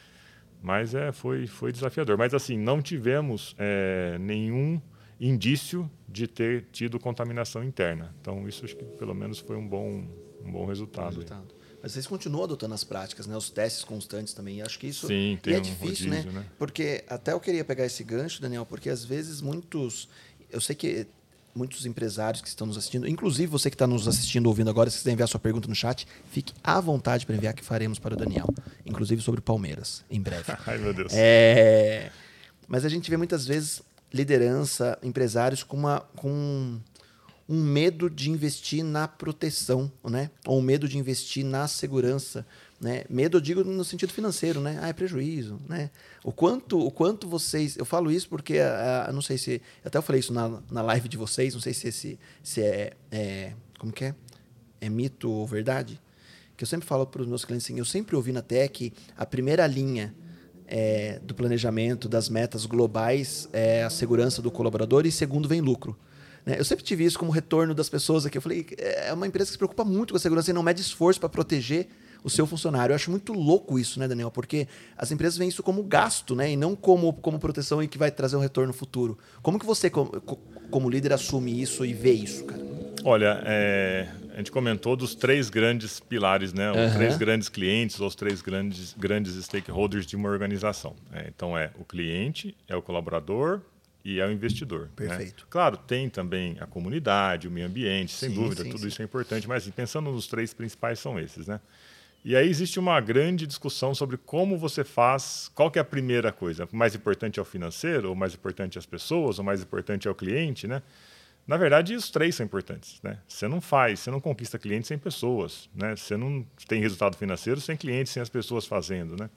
C: Mas é, foi, foi desafiador. Mas assim, não tivemos é, nenhum indício de ter tido contaminação interna. Então isso acho que pelo menos foi um bom, um bom resultado. resultado.
B: Mas vocês continuam adotando as práticas, né? Os testes constantes também. Acho que isso
C: Sim, tem
B: é
C: um
B: difícil,
C: rodízio,
B: né?
C: né?
B: Porque até eu queria pegar esse gancho, Daniel, porque às vezes muitos, eu sei que muitos empresários que estão nos assistindo, inclusive você que está nos assistindo, ouvindo agora, se quiser enviar sua pergunta no chat, fique à vontade para enviar que faremos para o Daniel, inclusive sobre Palmeiras, em breve.
C: Ai, meu Deus.
B: É... Mas a gente vê muitas vezes liderança, empresários com, uma, com um medo de investir na proteção, né? Ou um medo de investir na segurança, né? Medo, eu digo no sentido financeiro, né? Ah, é prejuízo, né? O quanto, o quanto vocês... Eu falo isso porque, uh, não sei se... Até eu falei isso na, na live de vocês, não sei se, esse, se é, é... Como que é? É mito ou verdade? Que eu sempre falo para os meus clientes assim, eu sempre ouvi na Tech a primeira linha é, do planejamento, das metas globais, é a segurança do colaborador e segundo vem lucro. Né? Eu sempre tive isso como retorno das pessoas aqui. Eu falei, é uma empresa que se preocupa muito com a segurança e não mede esforço para proteger o seu funcionário. Eu acho muito louco isso, né, Daniel? Porque as empresas veem isso como gasto, né? E não como, como proteção e que vai trazer um retorno futuro. Como que você, como, como líder, assume isso e vê isso, cara?
C: Olha, é, a gente comentou dos três grandes pilares, né? Os uhum. três grandes clientes, os três grandes, grandes stakeholders de uma organização. É, então é o cliente, é o colaborador e é o investidor. Né?
B: Perfeito.
C: Né? Claro, tem também a comunidade, o meio ambiente, sem sim, dúvida, sim, tudo sim. isso é importante, mas assim, pensando nos três principais são esses, né? E aí existe uma grande discussão sobre como você faz, qual que é a primeira coisa, o mais importante é o financeiro, ou o mais importante é as pessoas, ou o mais importante é o cliente, né? Na verdade, os três são importantes, né? Você não faz, você não conquista clientes sem pessoas, né? Você não tem resultado financeiro sem clientes, sem as pessoas fazendo, né?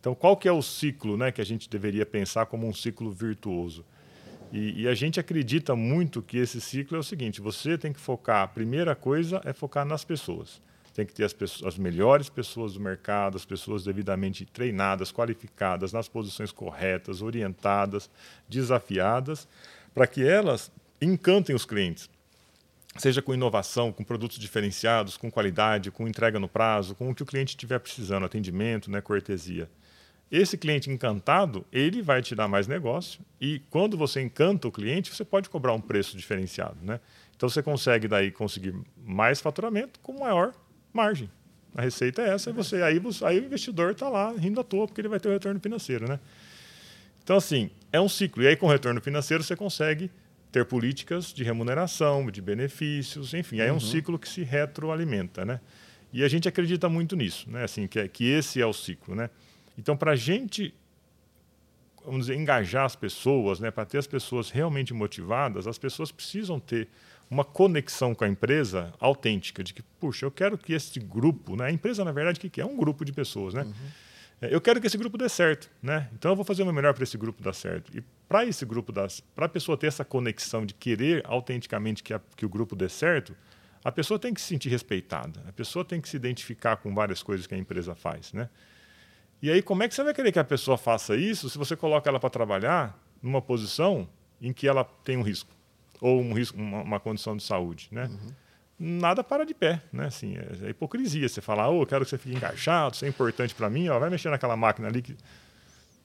C: Então, qual que é o ciclo, né, que a gente deveria pensar como um ciclo virtuoso? E, e, a gente acredita muito que esse ciclo é o seguinte: você tem que focar, a primeira coisa é focar nas pessoas. Tem que ter as, pessoas, as melhores pessoas do mercado, as pessoas devidamente treinadas, qualificadas, nas posições corretas, orientadas, desafiadas, para que elas encantem os clientes. Seja com inovação, com produtos diferenciados, com qualidade, com entrega no prazo, com o que o cliente estiver precisando, atendimento, né, cortesia. Esse cliente encantado, ele vai te dar mais negócio e quando você encanta o cliente, você pode cobrar um preço diferenciado, né? Então você consegue daí conseguir mais faturamento com maior margem. A receita é essa e você aí, aí o investidor está lá rindo à toa porque ele vai ter o retorno financeiro, né? Então assim, é um ciclo. E aí com o retorno financeiro você consegue ter políticas de remuneração, de benefícios, enfim, aí é um uhum. ciclo que se retroalimenta, né? E a gente acredita muito nisso, né? Assim, que, é, que esse é o ciclo, né? Então, para a gente vamos dizer, engajar as pessoas, né, para ter as pessoas realmente motivadas, as pessoas precisam ter uma conexão com a empresa autêntica, de que, puxa, eu quero que esse grupo, né, a empresa, na verdade, o que é? É um grupo de pessoas, né? Uhum. É, eu quero que esse grupo dê certo, né? Então eu vou fazer o meu melhor para esse grupo dar certo. E para esse grupo dar, para a pessoa ter essa conexão de querer autenticamente que, a, que o grupo dê certo, a pessoa tem que se sentir respeitada. A pessoa tem que se identificar com várias coisas que a empresa faz, né? E aí, como é que você vai querer que a pessoa faça isso se você coloca ela para trabalhar numa posição em que ela tem um risco? Ou um risco, uma, uma condição de saúde, né? Uhum. nada para de pé, né? Assim, é, é hipocrisia. Você falar, oh, eu quero que você fique encaixado, isso é importante para mim, ó, vai mexer naquela máquina ali que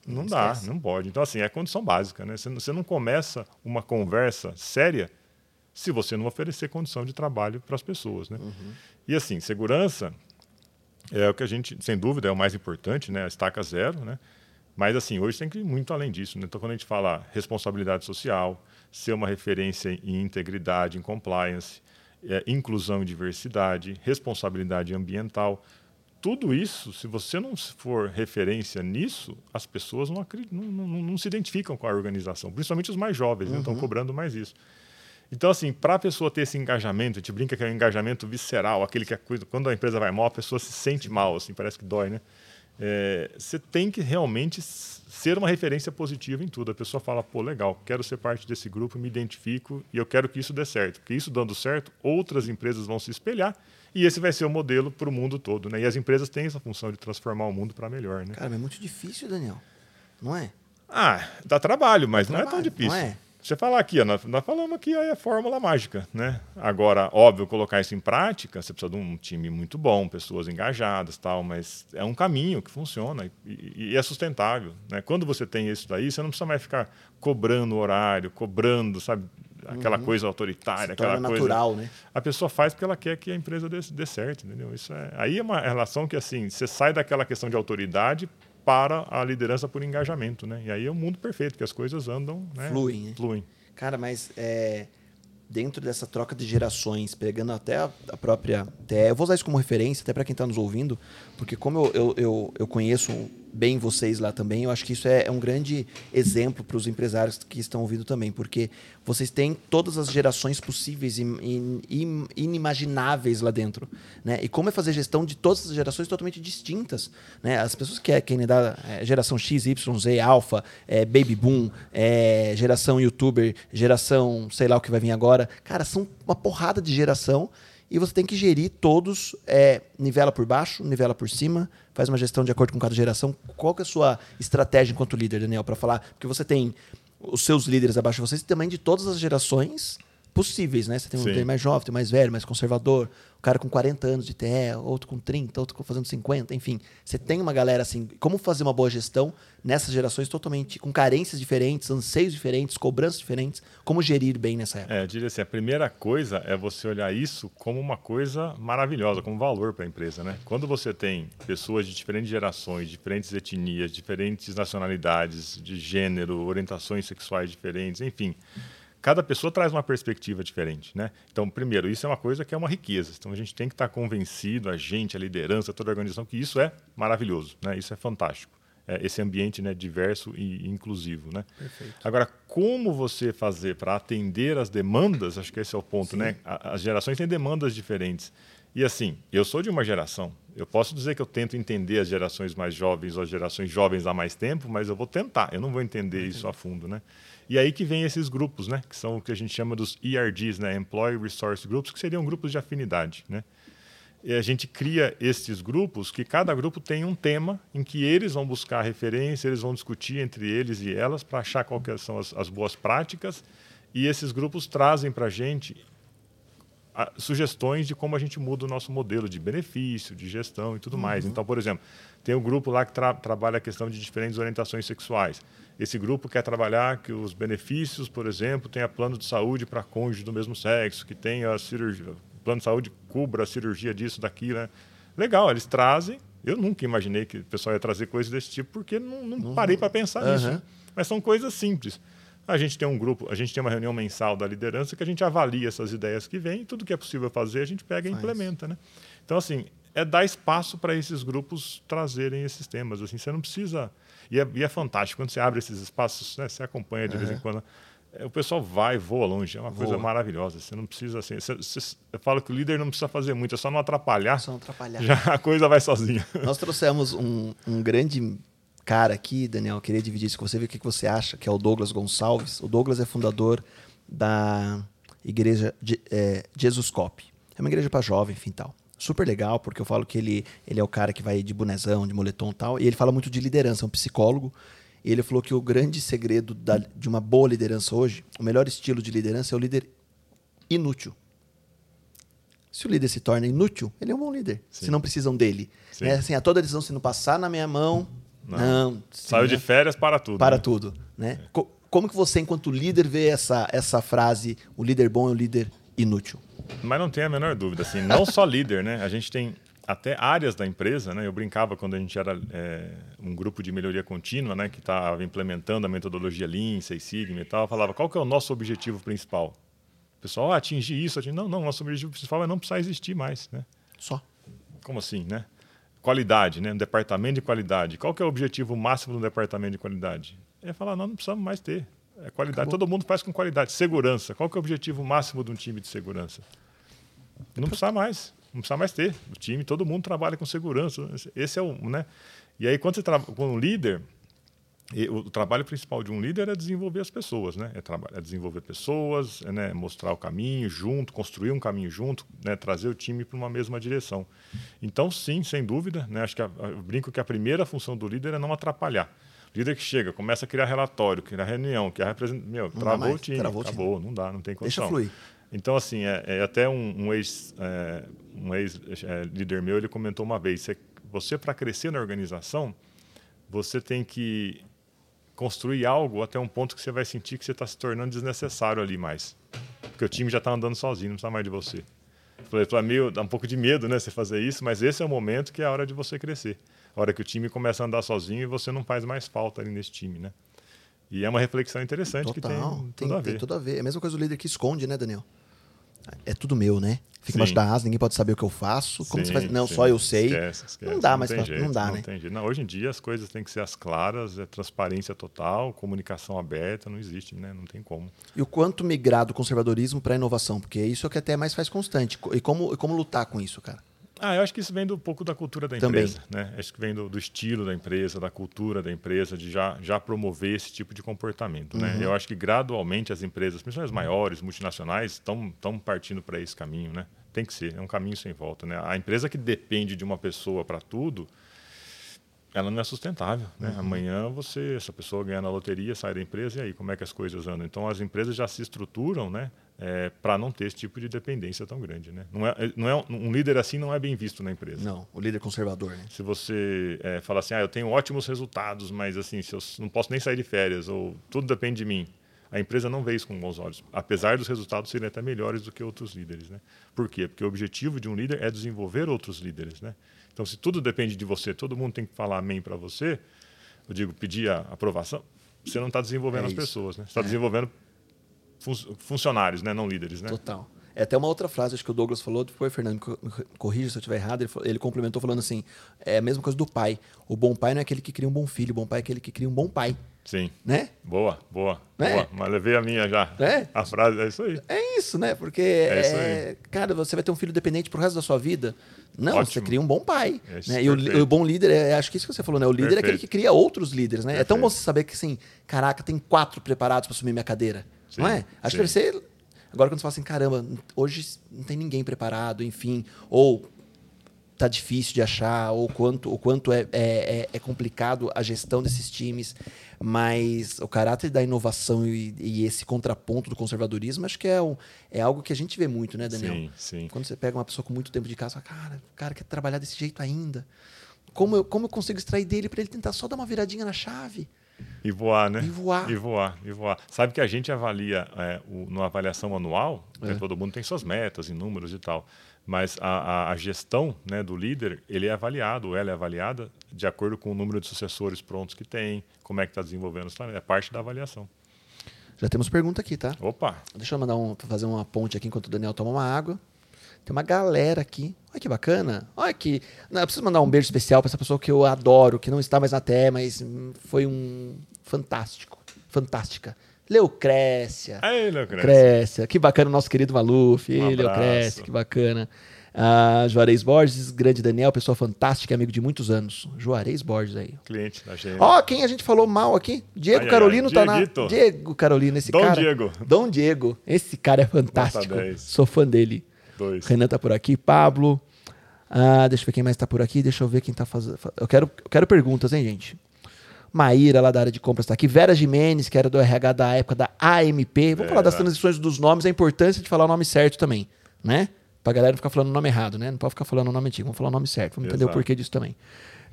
C: não, dá, não pode. Então assim, é condição básica, né? Você, você não começa uma conversa séria se você não oferecer condição de trabalho para as pessoas, né? Uhum. E assim, segurança é o que a gente, sem dúvida, é o mais importante, né? A estaca zero, né? Mas assim, hoje tem que ir muito além disso, né? Então quando a gente fala responsabilidade social, ser uma referência em integridade, em compliance, é, inclusão e diversidade, responsabilidade ambiental. Tudo isso, se você não for referência nisso, as pessoas não, não, não, não se identificam com a organização, principalmente os mais jovens, uhum. né, estão cobrando mais isso. Então, assim, para a pessoa ter esse engajamento, a gente brinca que é um engajamento visceral, aquele que coisa, quando a empresa vai mal, a pessoa se sente mal, assim, parece que dói, né? É, você tem que realmente ser uma referência positiva em tudo. A pessoa fala, pô, legal, quero ser parte desse grupo, me identifico e eu quero que isso dê certo. Porque isso dando certo, outras empresas vão se espelhar e esse vai ser o modelo para o mundo todo. Né? E as empresas têm essa função de transformar o mundo para melhor. Né?
B: Cara, mas é muito difícil, Daniel. Não é?
C: Ah, dá trabalho, mas dá não trabalho, é tão difícil. Não é? Você falar aqui, ó, nós, nós, falamos aqui aí a fórmula mágica, né? Agora, óbvio, colocar isso em prática, você precisa de um time muito bom, pessoas engajadas, tal, mas é um caminho que funciona e, e é sustentável, né? Quando você tem isso daí, você não precisa mais ficar cobrando horário, cobrando, sabe, aquela uhum. coisa autoritária, aquela coisa
B: natural, né?
C: A pessoa faz porque ela quer que a empresa dê, dê certo, entendeu? Isso é, aí é uma relação que assim, você sai daquela questão de autoridade para a liderança por engajamento, né? E aí é um mundo perfeito, que as coisas andam, né?
B: Fluem.
C: Né? Fluem.
B: Cara, mas é, dentro dessa troca de gerações, pegando até a, a própria TE, eu vou usar isso como referência, até para quem está nos ouvindo, porque como eu, eu, eu, eu conheço bem vocês lá também. Eu acho que isso é, é um grande exemplo para os empresários que estão ouvindo também, porque vocês têm todas as gerações possíveis e inimagináveis lá dentro. Né? E como é fazer gestão de todas as gerações totalmente distintas. Né? As pessoas que querem dar é, geração X, Y, Z, Alpha, é, Baby Boom, é, geração YouTuber, geração sei lá o que vai vir agora. Cara, são uma porrada de geração e você tem que gerir todos, é, nivela por baixo, nivela por cima, faz uma gestão de acordo com cada geração. Qual que é a sua estratégia enquanto líder, Daniel, para falar? Porque você tem os seus líderes abaixo de vocês e também de todas as gerações possíveis, né? Você tem um líder mais jovem, tem mais velho, mais conservador, o cara com 40 anos de TE, outro com 30, outro fazendo 50, enfim. Você tem uma galera assim, como fazer uma boa gestão nessas gerações totalmente com carências diferentes, anseios diferentes, cobranças diferentes, como gerir bem nessa época?
C: É, eu diria assim, a primeira coisa é você olhar isso como uma coisa maravilhosa, como valor para a empresa, né? Quando você tem pessoas de diferentes gerações, diferentes etnias, diferentes nacionalidades, de gênero, orientações sexuais diferentes, enfim, cada pessoa traz uma perspectiva diferente, né? Então, primeiro, isso é uma coisa que é uma riqueza. Então, a gente tem que estar convencido, a gente, a liderança, toda a organização, que isso é maravilhoso, né? Isso é fantástico. É esse ambiente né, diverso e inclusivo, né?
B: Perfeito.
C: Agora, como você fazer para atender as demandas? Acho que esse é o ponto, Sim. né? As gerações têm demandas diferentes. E assim, eu sou de uma geração. Eu posso dizer que eu tento entender as gerações mais jovens ou as gerações jovens há mais tempo, mas eu vou tentar. Eu não vou entender isso a fundo, né? E aí que vem esses grupos, né? Que são o que a gente chama dos ERGs, né? Employee Resource Groups, que seriam grupos de afinidade, né? E a gente cria esses grupos que cada grupo tem um tema em que eles vão buscar referência, eles vão discutir entre eles e elas para achar quais são as, as, boas práticas e esses grupos trazem para a gente sugestões de como a gente muda o nosso modelo de benefício, de gestão e tudo uhum. mais. Então, por exemplo, tem um grupo lá que tra trabalha a questão de diferentes orientações sexuais. Esse grupo quer trabalhar que os benefícios, por exemplo, tenha plano de saúde para cônjuge do mesmo sexo, que tenha cirurgia, plano de saúde cubra a cirurgia disso, daquilo. Né? Legal, eles trazem. Eu nunca imaginei que o pessoal ia trazer coisas desse tipo, porque não, não uhum. parei para pensar uhum. nisso. Mas são coisas simples. A gente tem um grupo, a gente tem uma reunião mensal da liderança que a gente avalia essas ideias que vêm e tudo que é possível fazer a gente pega e Faz. implementa, né? Então assim, é dar espaço para esses grupos trazerem esses temas, assim, você não precisa e é, e é fantástico quando você abre esses espaços, né, você acompanha de uhum. vez em quando é, o pessoal vai, voa longe, é uma voa. coisa maravilhosa. Você não precisa assim. Você, você, eu falo que o líder não precisa fazer muito, é só não atrapalhar.
B: Só não atrapalhar.
C: Já a coisa vai sozinha.
B: Nós trouxemos um, um grande cara aqui, Daniel, queria dividir isso com você, ver o que você acha, que é o Douglas Gonçalves. O Douglas é fundador da igreja de, é, Jesuscope. É uma igreja para jovem, enfim, tal. Super legal, porque eu falo que ele, ele é o cara que vai de bonezão, de moletom e tal. E ele fala muito de liderança, é um psicólogo. E ele falou que o grande segredo da, de uma boa liderança hoje, o melhor estilo de liderança é o líder inútil. Se o líder se torna inútil, ele é um bom líder.
C: Sim.
B: Se não precisam dele.
C: Sim.
B: Né? Assim, a toda decisão se não passar na minha mão, não. sim,
C: Saiu
B: né?
C: de férias para tudo.
B: para
C: né?
B: tudo, né? Co- como que você, enquanto líder, vê essa, essa frase, o líder bom é o líder inútil?
C: Mas não tem a menor dúvida, assim, não só líder, né? A gente tem até áreas da empresa, né? Eu brincava quando a gente era é, um grupo de melhoria contínua, né? Que estava implementando a metodologia Lean, Six Sigma e tal. Eu falava, qual que é o nosso objetivo principal? O pessoal, ah, atingir isso, atingir... Não, não, nosso objetivo principal é não precisar existir mais, né?
B: Só.
C: Como assim, né? Qualidade, né? Um departamento de qualidade. Qual que é o objetivo máximo do departamento de qualidade? É falar, não, não precisamos mais ter. É qualidade.
B: Acabou.
C: Todo mundo faz com qualidade. Segurança. Qual que é o objetivo máximo de um time de segurança? Não precisa mais. Não precisa mais ter. O time, todo mundo trabalha com segurança. Esse é o, né? E aí, quando você trabalha com um líder, e o, trabalho principal de um líder é desenvolver as pessoas, né? É, é desenvolver pessoas, é, né? mostrar o caminho junto, construir um caminho junto, né? trazer o time para uma mesma direção. Então, sim, sem dúvida, né? Acho que a, eu brinco que a primeira função do líder é não atrapalhar. Líder que chega, começa a criar relatório, criar reunião, criar representação, meu,
B: dá
C: travou o time,
B: travou o time.
C: acabou, não dá, não tem
B: Deixa
C: condição.
B: fluir.
C: Então, assim, é, é até um, um ex, é, um ex é, líder meu, ele comentou uma vez, você, você para crescer na organização, você tem que construir algo até um ponto que você vai sentir que você está se tornando desnecessário ali mais. Porque o time já está andando sozinho, não precisa mais de você. Eu Falei, para mim dá um pouco de medo, né, você fazer isso, mas esse é o momento que é a hora de você crescer. A hora que o time começa a andar sozinho e você não faz mais falta ali nesse time, né? E é uma reflexão interessante que
B: Total.
C: tem tudo
B: Tem, tem tudo a ver. É a mesma coisa do líder que esconde, né, Daniel? É tudo meu, né? Fica
C: Sim.
B: embaixo da asa, ninguém pode saber o que eu faço. Como
C: Sim,
B: você faz? Não,
C: sim.
B: só eu sei.
C: Esquece, esquece.
B: Não dá mais
C: tem
B: pra-
C: jeito,
B: não dá,
C: não
B: né?
C: tem. Não, hoje em dia as coisas têm que ser as claras, é transparência total, comunicação aberta, não existe, né? Não tem como.
B: E o quanto migrar do conservadorismo para inovação? Porque isso é o que até mais faz constante. Co- E como, e como lutar com isso, cara?
C: Ah, eu acho que isso vem do um pouco da cultura da
B: Também.
C: empresa, né? Acho que vem do, do estilo da empresa, da cultura da empresa, de já, já promover esse tipo de comportamento,
B: Uhum.
C: né? Eu acho que gradualmente as empresas, principalmente as maiores, multinacionais, estão estão partindo para esse caminho, né? Tem que ser, é um caminho sem volta, né? A empresa que depende de uma pessoa para tudo, ela não é sustentável, né?
B: Uhum.
C: Amanhã você, essa pessoa ganha na loteria, sai da empresa e aí como é que as coisas andam? Então as empresas já se estruturam, né? Para não ter esse tipo de dependência tão grande, né? Não é, não é um líder assim não é bem visto na empresa.
B: Não, o líder conservador, né?
C: Se você é, fala assim, ah, eu tenho ótimos resultados, mas assim, se eu não posso nem sair de férias ou tudo depende de mim, a empresa não vê isso com bons olhos, apesar dos resultados serem até melhores do que outros líderes, né? Por quê? Porque o objetivo de um líder é desenvolver outros líderes, né? Então, se tudo depende de você, todo mundo tem que falar amém para você, eu digo, pedir a aprovação, você não está desenvolvendo
B: É
C: as pessoas, né? Você está desenvolvendo fun- funcionários, né? Não líderes, né?
B: Total. É até uma outra frase, acho que o Douglas falou, foi, Fernando, me corrija se eu estiver errado, ele, ele complementou falando assim, é a mesma coisa do pai. O bom pai não é aquele que cria um bom filho, o bom pai é aquele que cria um bom pai,
C: Sim.
B: né?
C: Boa, boa,
B: Né?
C: boa. Mas levei a minha já.
B: É?
C: A frase é isso aí.
B: É isso, né? Porque,
C: É
B: é, cara, você vai ter um filho dependente pro resto da sua vida. Não, você
C: Ótimo.
B: cria um bom pai.
C: É
B: né? E o,
C: perfeito.
B: o bom líder, é, acho que isso que você falou, né? O líder é aquele
C: Perfeito.
B: que cria outros líderes, né? É tão
C: Perfeito.
B: bom você saber que, assim, caraca, tem quatro preparados para assumir minha cadeira.
C: Sim,
B: não é? Acho que
C: sim.
B: deve ser. Agora, quando você fala assim, caramba, hoje não tem ninguém preparado, enfim, ou tá difícil de achar, ou quanto, o quanto é, é, é- é complicado a gestão desses times, mas o caráter da inovação e, e esse contraponto do conservadorismo, acho que é, um- é algo que a gente vê muito, né, Daniel?
C: Sim, sim.
B: Quando você pega uma pessoa com muito tempo de casa, fala, cara, o cara quer trabalhar desse jeito ainda. Como eu, como eu consigo extrair dele para ele tentar só dar uma viradinha na chave?
C: E voar, né?
B: E voar.
C: E voar, e voar. Sabe que a gente avalia é, o, numa avaliação anual, né,
B: É.
C: todo mundo tem suas metas e números e tal, mas a, a- a gestão né, do líder, ele é avaliado, ou ela é avaliada de acordo com o número de sucessores prontos que tem, como é que está desenvolvendo os talentos. É parte da avaliação.
B: Já temos pergunta aqui, tá?
C: Opa!
B: Deixa eu mandar um, fazer uma ponte aqui enquanto o Daniel toma uma água. Tem uma galera aqui. Olha que bacana. Olha que. Não, eu preciso mandar um beijo especial para essa pessoa que eu adoro, que não está mais na Terra, mas hum, foi um fantástico. Fantástica. Leucrécia.
C: Aí, Leocrécia.
B: Crécia. Que bacana o nosso querido Maluf.
C: Um abraço.
B: Leucrécia, que bacana. Ah, Juarez Borges, grande Daniel, pessoa fantástica, amigo de muitos anos. Juarez Borges aí.
C: Cliente da gente.
B: Ó, quem a gente falou mal aqui? Diego
C: Ai,
B: Carolino
C: ai,
B: tá na.
C: Dieguito.
B: Diego Carolino, esse
C: Dom
B: cara.
C: Diego.
B: Dom Diego. Esse cara é fantástico.
C: Nota 10.
B: Sou fã dele.
C: Dois.
B: Renan tá por aqui, Pablo. Ah, deixa eu ver quem mais tá por aqui. Deixa eu ver quem tá fazendo. Eu quero, eu quero perguntas, hein, gente? Maíra, lá da área de compras, tá aqui. Vera Jimenez, que era do RH da época da AMP. Vamos falar das
C: Vera.
B: transições dos nomes, a importância de falar o nome certo também, né? Pra galera não ficar falando o nome errado, né? Não pode ficar falando o nome antigo, vamos falar o nome certo. Vamos entender o
C: Exato.
B: porquê disso também.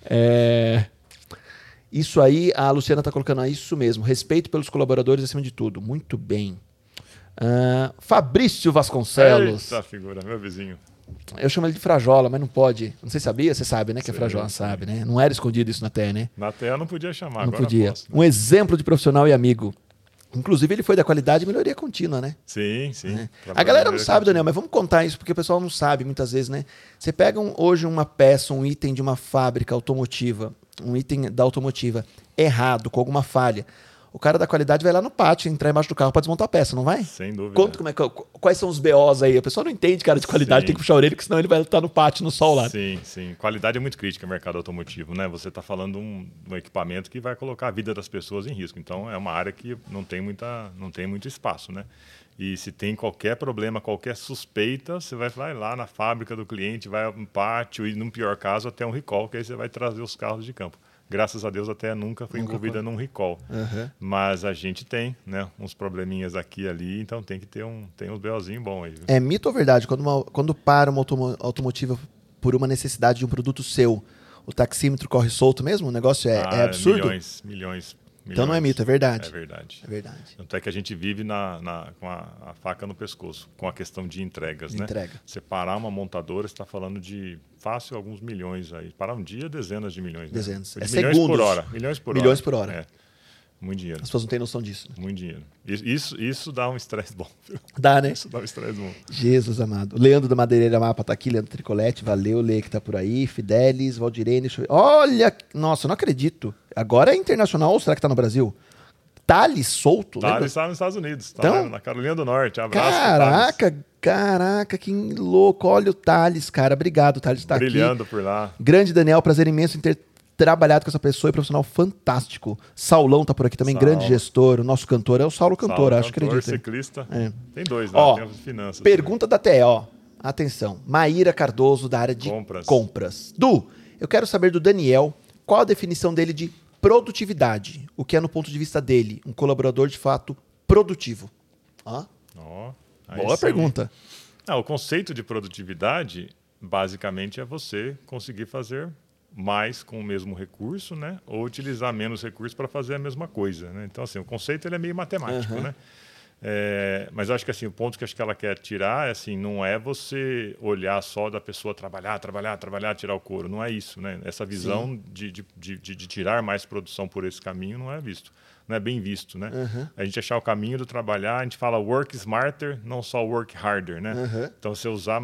B: É, Isso aí, a Luciana tá colocando aí, isso mesmo. Respeito pelos colaboradores acima de tudo. Muito bem. Ah, Fabrício Vasconcelos.
C: Eita figura, meu vizinho.
B: Eu chamo ele de Frajola, mas não pode. Não sei se sabia? Você sabe, né? Que é Frajola, sabe, né? Não era escondido isso na terra, né?
C: Na terra não podia chamar,
B: não
C: agora
B: podia.
C: posso, né?
B: Um exemplo de profissional e amigo. Inclusive, ele foi da qualidade e melhoria contínua, né?
C: Sim, sim.
B: né? A galera não sabe. Daniel, mas vamos contar isso, porque o pessoal não sabe muitas vezes, né? Você pega um- hoje uma peça, um item de uma fábrica automotiva, um item da automotiva errado, com alguma falha. O cara da qualidade vai lá no pátio, entrar embaixo do carro para desmontar a peça, não vai?
C: Sem dúvida.
B: Conta como é que, quais são os BOs aí. A pessoa não entende, cara, de qualidade,
C: Sim.
B: tem que puxar a orelha, porque senão ele vai estar no pátio, no sol lá.
C: Sim, sim. Qualidade é muito crítica no mercado automotivo, né? Você está falando um, um equipamento que vai colocar a vida das pessoas em risco. Então é uma área que não tem muita, não tem muito espaço, né? E se tem qualquer problema, qualquer suspeita, você vai, lá na fábrica do cliente, vai no pátio e, num pior caso, até um recall, que aí você vai trazer os carros de campo. Graças a Deus até nunca
B: Nunca
C: envolvida num recall.
B: Aham.
C: Mas a gente tem, né, uns probleminhas aqui e ali, então tem que ter um, tem uns BOzinho bom aí. viu?
B: É mito ou verdade? Quando, uma- quando para uma automo- automotiva por uma necessidade de um produto seu, o taxímetro corre solto mesmo? O negócio é,
C: Ah,
B: é absurdo?
C: Milhões, milhões,
B: Então não é
C: milhões.
B: mito, é verdade.
C: É verdade.
B: É verdade.
C: Tanto é que a gente vive na, na- com a, a faca no pescoço, com a questão de entregas,
B: De
C: né?
B: entrega.
C: Você parar uma montadora, você está falando de fácil alguns milhões aí. Parar um dia, dezenas de milhões. né?
B: Dezenas.
C: De
B: É
C: milhões
B: segundos.
C: por hora. Milhões por
B: Milhões
C: hora.
B: por hora.
C: É. Muito dinheiro.
B: As pessoas não têm noção disso. né?
C: Muito dinheiro. Isso, isso, dá um estresse bom.
B: Dá, né?
C: Isso dá um estresse bom.
B: Jesus amado. Leandro da Madeireira Mapa tá aqui, Leandro Tricolete, valeu, Lê que tá por aí, Fidelis, Valdirene. deixa eu ver. Olha, nossa, eu não acredito. Agora é internacional ou será que tá no Brasil? Thales solto,
C: ele está nos Estados Unidos. Tá
B: Então-
C: na Carolina do Norte. Abraço. Thales.
B: Caraca, caraca, que louco. Olha o Thales, cara. Obrigado, Thales tá aqui.
C: Brilhando por lá.
B: Grande Daniel, prazer imenso em ter trabalhado com essa pessoa e profissional fantástico. Saulão tá por aqui também,
C: Saulo.
B: grande gestor. O nosso cantor é o Saulo Cantor,
C: Saulo,
B: acho que acredito.
C: ciclista.
B: É.
C: Tem dois lá,
B: Ó,
C: tem finanças.
B: Pergunta da TE, ó. Atenção. Maíra Cardoso, da área de
C: Compras.
B: compras. Du, eu quero saber do Daniel qual a definição dele de produtividade. O que é, no ponto de vista dele, um colaborador de fato produtivo? Ó,
C: Ó,
B: boa
C: sim.
B: pergunta.
C: Ah, o conceito de produtividade, basicamente, é você conseguir fazer mais com o mesmo recurso, né? Ou utilizar menos recursos para fazer a mesma coisa, né? Então, assim, o conceito ele é meio matemático,
B: Aham.
C: né? É, mas acho que assim, o ponto que acho que ela quer tirar é assim, não é você olhar só da pessoa trabalhar, trabalhar, trabalhar, tirar o couro. Não é isso, né? Essa visão de, de, de, de- tirar mais produção por esse caminho não é visto, não é bem visto, né?
B: Aham.
C: A gente achar o caminho do trabalhar, a gente fala work smarter, não só work harder, né?
B: Aham.
C: Então você usar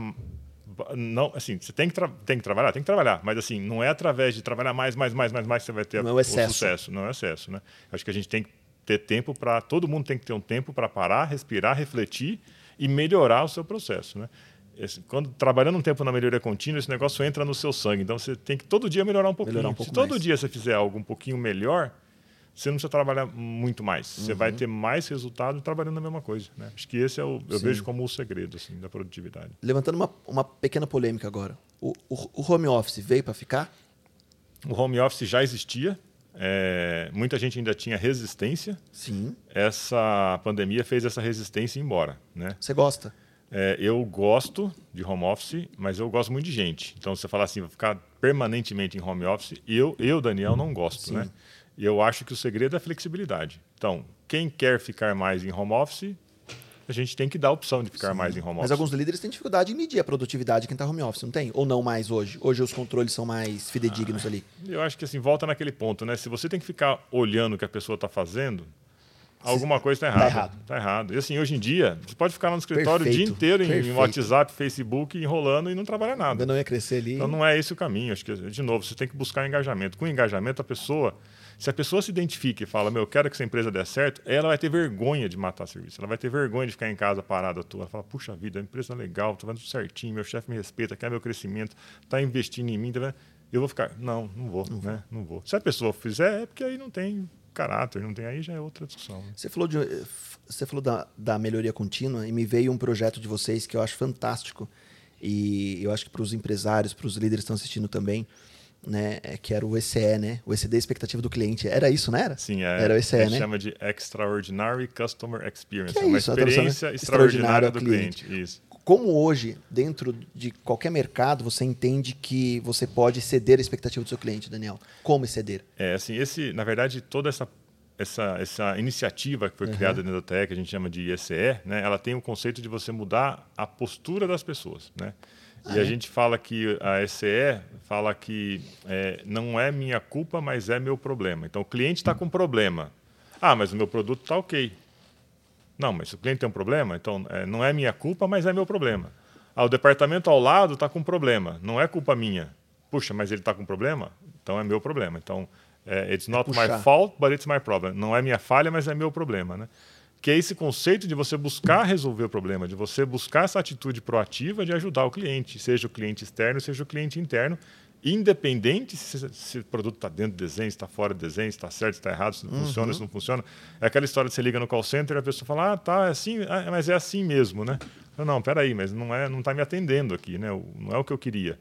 C: não, assim, você tem que, tem que trabalhar, tem que trabalhar, mas assim, não é através de trabalhar mais, mais, mais, mais, mais que você vai ter
B: Não é o excesso.
C: sucesso, não é excesso, né? Acho que a gente tem que ter tempo para todo mundo tem que ter um tempo para parar, respirar, refletir e melhorar o seu processo, né? Esse- quando trabalhando um tempo na melhoria contínua, esse negócio entra no seu sangue. Então você tem que todo dia melhorar um pouquinho.
B: Melhorar um
C: Se todo
B: mais.
C: dia você fizer algo um pouquinho melhor, você não precisa trabalhar muito mais. Você
B: Uhum.
C: vai ter mais resultado trabalhando a mesma coisa. Né? Acho que esse é o, eu
B: Sim.
C: vejo como o segredo assim, da produtividade.
B: Levantando uma, uma pequena polêmica agora. O, o- o home office veio para ficar?
C: O home office já existia, é, muita gente ainda tinha resistência.
B: Sim.
C: Essa pandemia fez essa resistência embora. Né?
B: Você gosta?
C: É, eu gosto de home office, mas eu gosto muito de gente. Então, se você falar assim, vou ficar permanentemente em home office, eu, eu Daniel, não gosto.
B: Sim.
C: Né? E eu acho que o segredo é a flexibilidade. Então, quem quer ficar mais em home office, a gente tem que dar a opção de ficar mais em home
B: Mas
C: office.
B: alguns líderes têm dificuldade em medir a produtividade de quem está home office, não tem? Ou não mais hoje? Hoje os controles são mais fidedignos ali.
C: Eu acho que assim, volta naquele ponto, né? Se você tem que ficar olhando o que a pessoa está fazendo, alguma coisa está errada.
B: errado.
C: Tá errado. E assim, hoje em dia, você pode ficar lá no escritório o dia
B: Perfeito,
C: inteiro em
B: perfeito.
C: WhatsApp, Facebook, enrolando e não trabalhar nada.
B: Ainda não ia crescer ali.
C: Então não é esse o caminho. Acho que, de novo, você tem que buscar engajamento. Com engajamento, a pessoa, se a pessoa se identifica e fala, meu, eu quero que essa empresa dê certo, ela vai ter vergonha de matar serviço. Ela vai ter vergonha de ficar em casa parada à toa. Ela fala, puxa vida, a empresa é legal, tô fazendo tudo certinho, meu chefe me respeita, quer meu crescimento, está investindo em mim. Tá vendo? Eu vou ficar. Não, não vou, né? Não vou. Se a pessoa fizer, é porque aí não tem caráter, não tem, aí já é outra discussão. né?
B: Você falou, de, você falou da, da melhoria contínua e me veio um projeto de vocês que eu acho fantástico. E eu acho que para os empresários, para os líderes que estão assistindo também, né, é que era o ECE, né? O ECD expectativa do cliente. Era isso, não era?
C: Sim, é,
B: Era o ECE,
C: a gente
B: né?
C: chama de Extraordinary Customer Experience.
B: Que é
C: uma
B: isso, né?
C: experiência
B: Extraordinária
C: extraordinária
B: ao
C: do
B: cliente.
C: cliente. Isso.
B: Como hoje, dentro de qualquer mercado, você entende que você pode ceder a expectativa do seu cliente, Daniel? Como ceder?
C: É, assim, esse, na verdade, toda essa, essa, essa iniciativa que foi uhum. criada dentro da TEC, que a gente chama de ECE, né, ela tem o conceito de você mudar a postura das pessoas, né? E a gente fala que a ECE fala que é, não é minha culpa, mas é meu problema. Então, o cliente está com problema. Ah, mas o meu produto está ok. Não, mas se o cliente tem um problema, então é, não é minha culpa, mas é meu problema. Ah, o departamento ao lado está com problema, não é culpa minha. Puxa, mas ele está com problema? Então é meu problema. Então, é, it's not my fault, but it's my problem. Não é minha falha, mas é meu problema, né? Que é esse conceito de você buscar resolver o problema, de você buscar essa atitude proativa de ajudar o cliente, seja o cliente externo, seja o cliente interno, independente se, se o produto está dentro do desenho, está fora do desenho, está certo, está errado, se não uhum. funciona, se não funciona. É aquela história de você liga no call center e a pessoa fala, ah, tá, é assim, ah, mas é assim mesmo, né? Eu, não, peraí, mas não é, não está me atendendo aqui, né? Não é o que eu queria.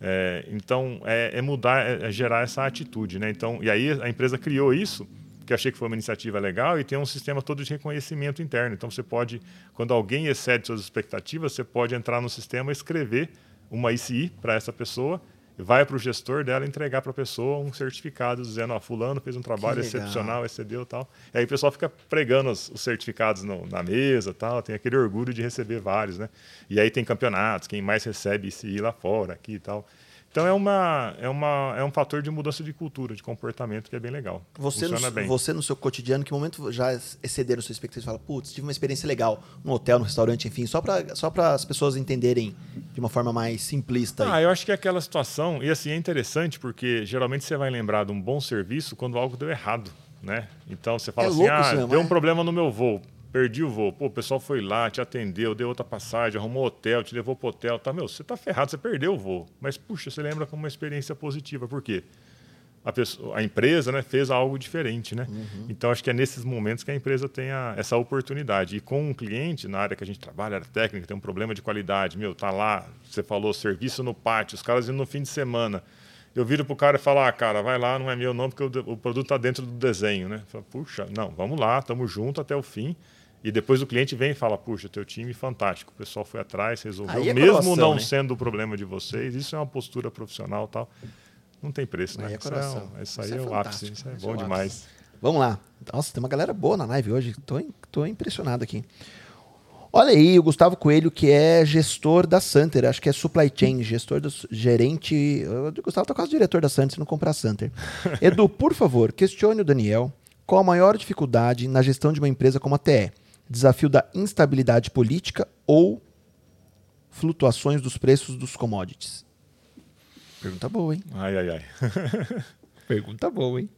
C: É, então, é, é mudar, é, é, gerar essa atitude, né? Então, e aí a empresa criou isso, que achei que foi uma iniciativa legal, e tem um sistema todo de reconhecimento interno. Então, você pode, quando alguém excede suas expectativas, você pode entrar no sistema escrever uma ICI para essa pessoa vai para o gestor dela entregar para a pessoa um certificado dizendo, ó, fulano fez um trabalho excepcional, excedeu tal. E aí o pessoal fica pregando os, os certificados no, na mesa tal, tem aquele orgulho de receber vários, né? E aí tem campeonatos, quem mais recebe ir lá fora, aqui e tal. Então é, uma, é, uma, é um fator de mudança de cultura, de comportamento que é bem legal.
B: Você, Funciona no, bem. você no seu cotidiano, que momento já excederam sua expectativa? Fala, putz, tive uma experiência legal no hotel, no restaurante, enfim, só para só as pessoas entenderem de uma forma mais simplista.
C: Ah, eu acho que é aquela situação, e assim, é interessante porque geralmente você vai lembrar de um bom serviço quando algo deu errado. Né? Então você fala é assim, ah, deu um problema no meu voo perdi o voo. Pô, o pessoal foi lá, te atendeu, deu outra passagem, arrumou hotel, te levou pro hotel. Tá, meu, você tá ferrado, você perdeu o voo. Mas, puxa, você lembra como uma experiência positiva. Por quê? A, pessoa, a empresa né, fez algo diferente. Né? Uhum. Então, acho que é nesses momentos que a empresa tem a, essa oportunidade. E com um cliente, na área que a gente trabalha, área técnica, tem um problema de qualidade. Meu, tá lá, você falou, serviço no pátio, os caras indo no fim de semana eu viro pro cara e falo, ah, cara, vai lá, não é meu não, porque o, o produto está dentro do desenho, né? Falo, Puxa, não, vamos lá, estamos juntos até o fim. E depois o cliente vem e fala: Puxa, teu time fantástico, o pessoal foi atrás, resolveu, é mesmo não né? sendo o problema de vocês. Isso é uma postura profissional tal. Não tem preço, né?
B: Aí é coração.
C: Isso, é, isso aí isso é, é o ápice, isso é bom demais.
B: Vamos lá. Nossa, tem uma galera boa na live hoje. Tô, tô impressionado aqui. Olha aí, o Gustavo Coelho, que é gestor da Santer, acho que é supply chain, gestor do gerente. O Gustavo tá quase diretor da Santer se não comprar Santer. Edu, por favor, questione o Daniel qual a maior dificuldade na gestão de uma empresa como a TE desafio da instabilidade política ou flutuações dos preços dos commodities? Pergunta boa, hein?
C: Ai, ai, ai.
B: Pergunta boa, hein?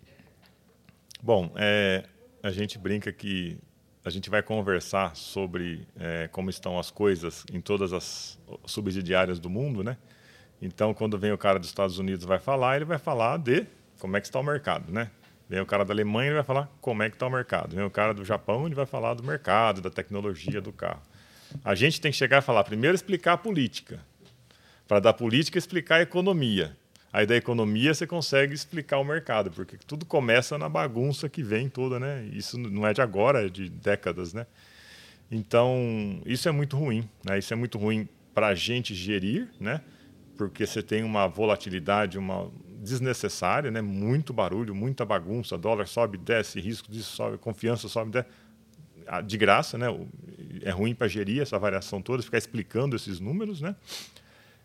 C: Bom, é, a gente brinca que a gente vai conversar sobre é, como estão as coisas em todas as subsidiárias do mundo, né? Então, quando vem o cara dos Estados Unidos vai falar, ele vai falar de como é que está o mercado, né? Vem o cara da Alemanha e vai falar como é que está o mercado. Vem o cara do Japão e vai falar do mercado, da tecnologia do carro. A gente tem que chegar e falar, primeiro explicar a política. Para da política explicar a economia. Aí da economia você consegue explicar o mercado, porque tudo começa na bagunça que vem toda, né? Isso não é de agora, é de décadas, né? Então, isso é muito ruim, né? Isso é muito ruim para a gente gerir, né? Porque você tem uma volatilidade, uma, desnecessária, né? muito barulho, muita bagunça, dólar sobe, desce, risco disso sobe, confiança sobe, desce. Ah, de graça, né? é ruim para gerir essa variação toda, ficar explicando esses números, né?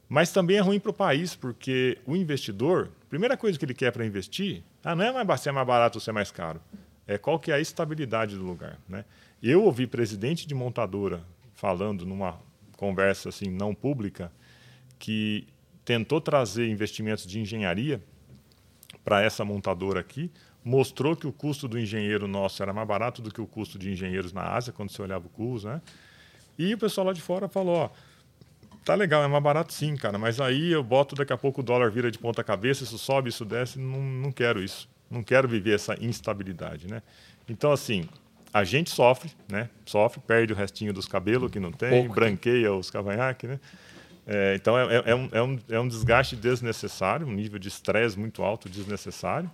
C: mas também é ruim para o país, porque o investidor, a primeira coisa que ele quer para investir, ah, não é mais, se é mais barato ou se é mais caro, é qual que é a estabilidade do lugar. Né? Eu ouvi presidente de montadora falando numa conversa assim não pública que tentou trazer investimentos de engenharia para essa montadora aqui, mostrou que o custo do engenheiro nosso era mais barato do que o custo de engenheiros na Ásia, quando você olhava o custo, né? E o pessoal lá de fora falou, ó, tá legal, é mais barato sim, cara, mas aí eu boto daqui a pouco o dólar vira de ponta cabeça, isso sobe, isso desce, não, não quero isso. Não quero viver essa instabilidade, né? Então, assim, a gente sofre, né? Sofre, perde o restinho dos cabelos que não tem, Pouco, branqueia os cavanhaques, né? É, então é, é, é, um, é, um, é um desgaste desnecessário, um nível de estresse muito alto desnecessário.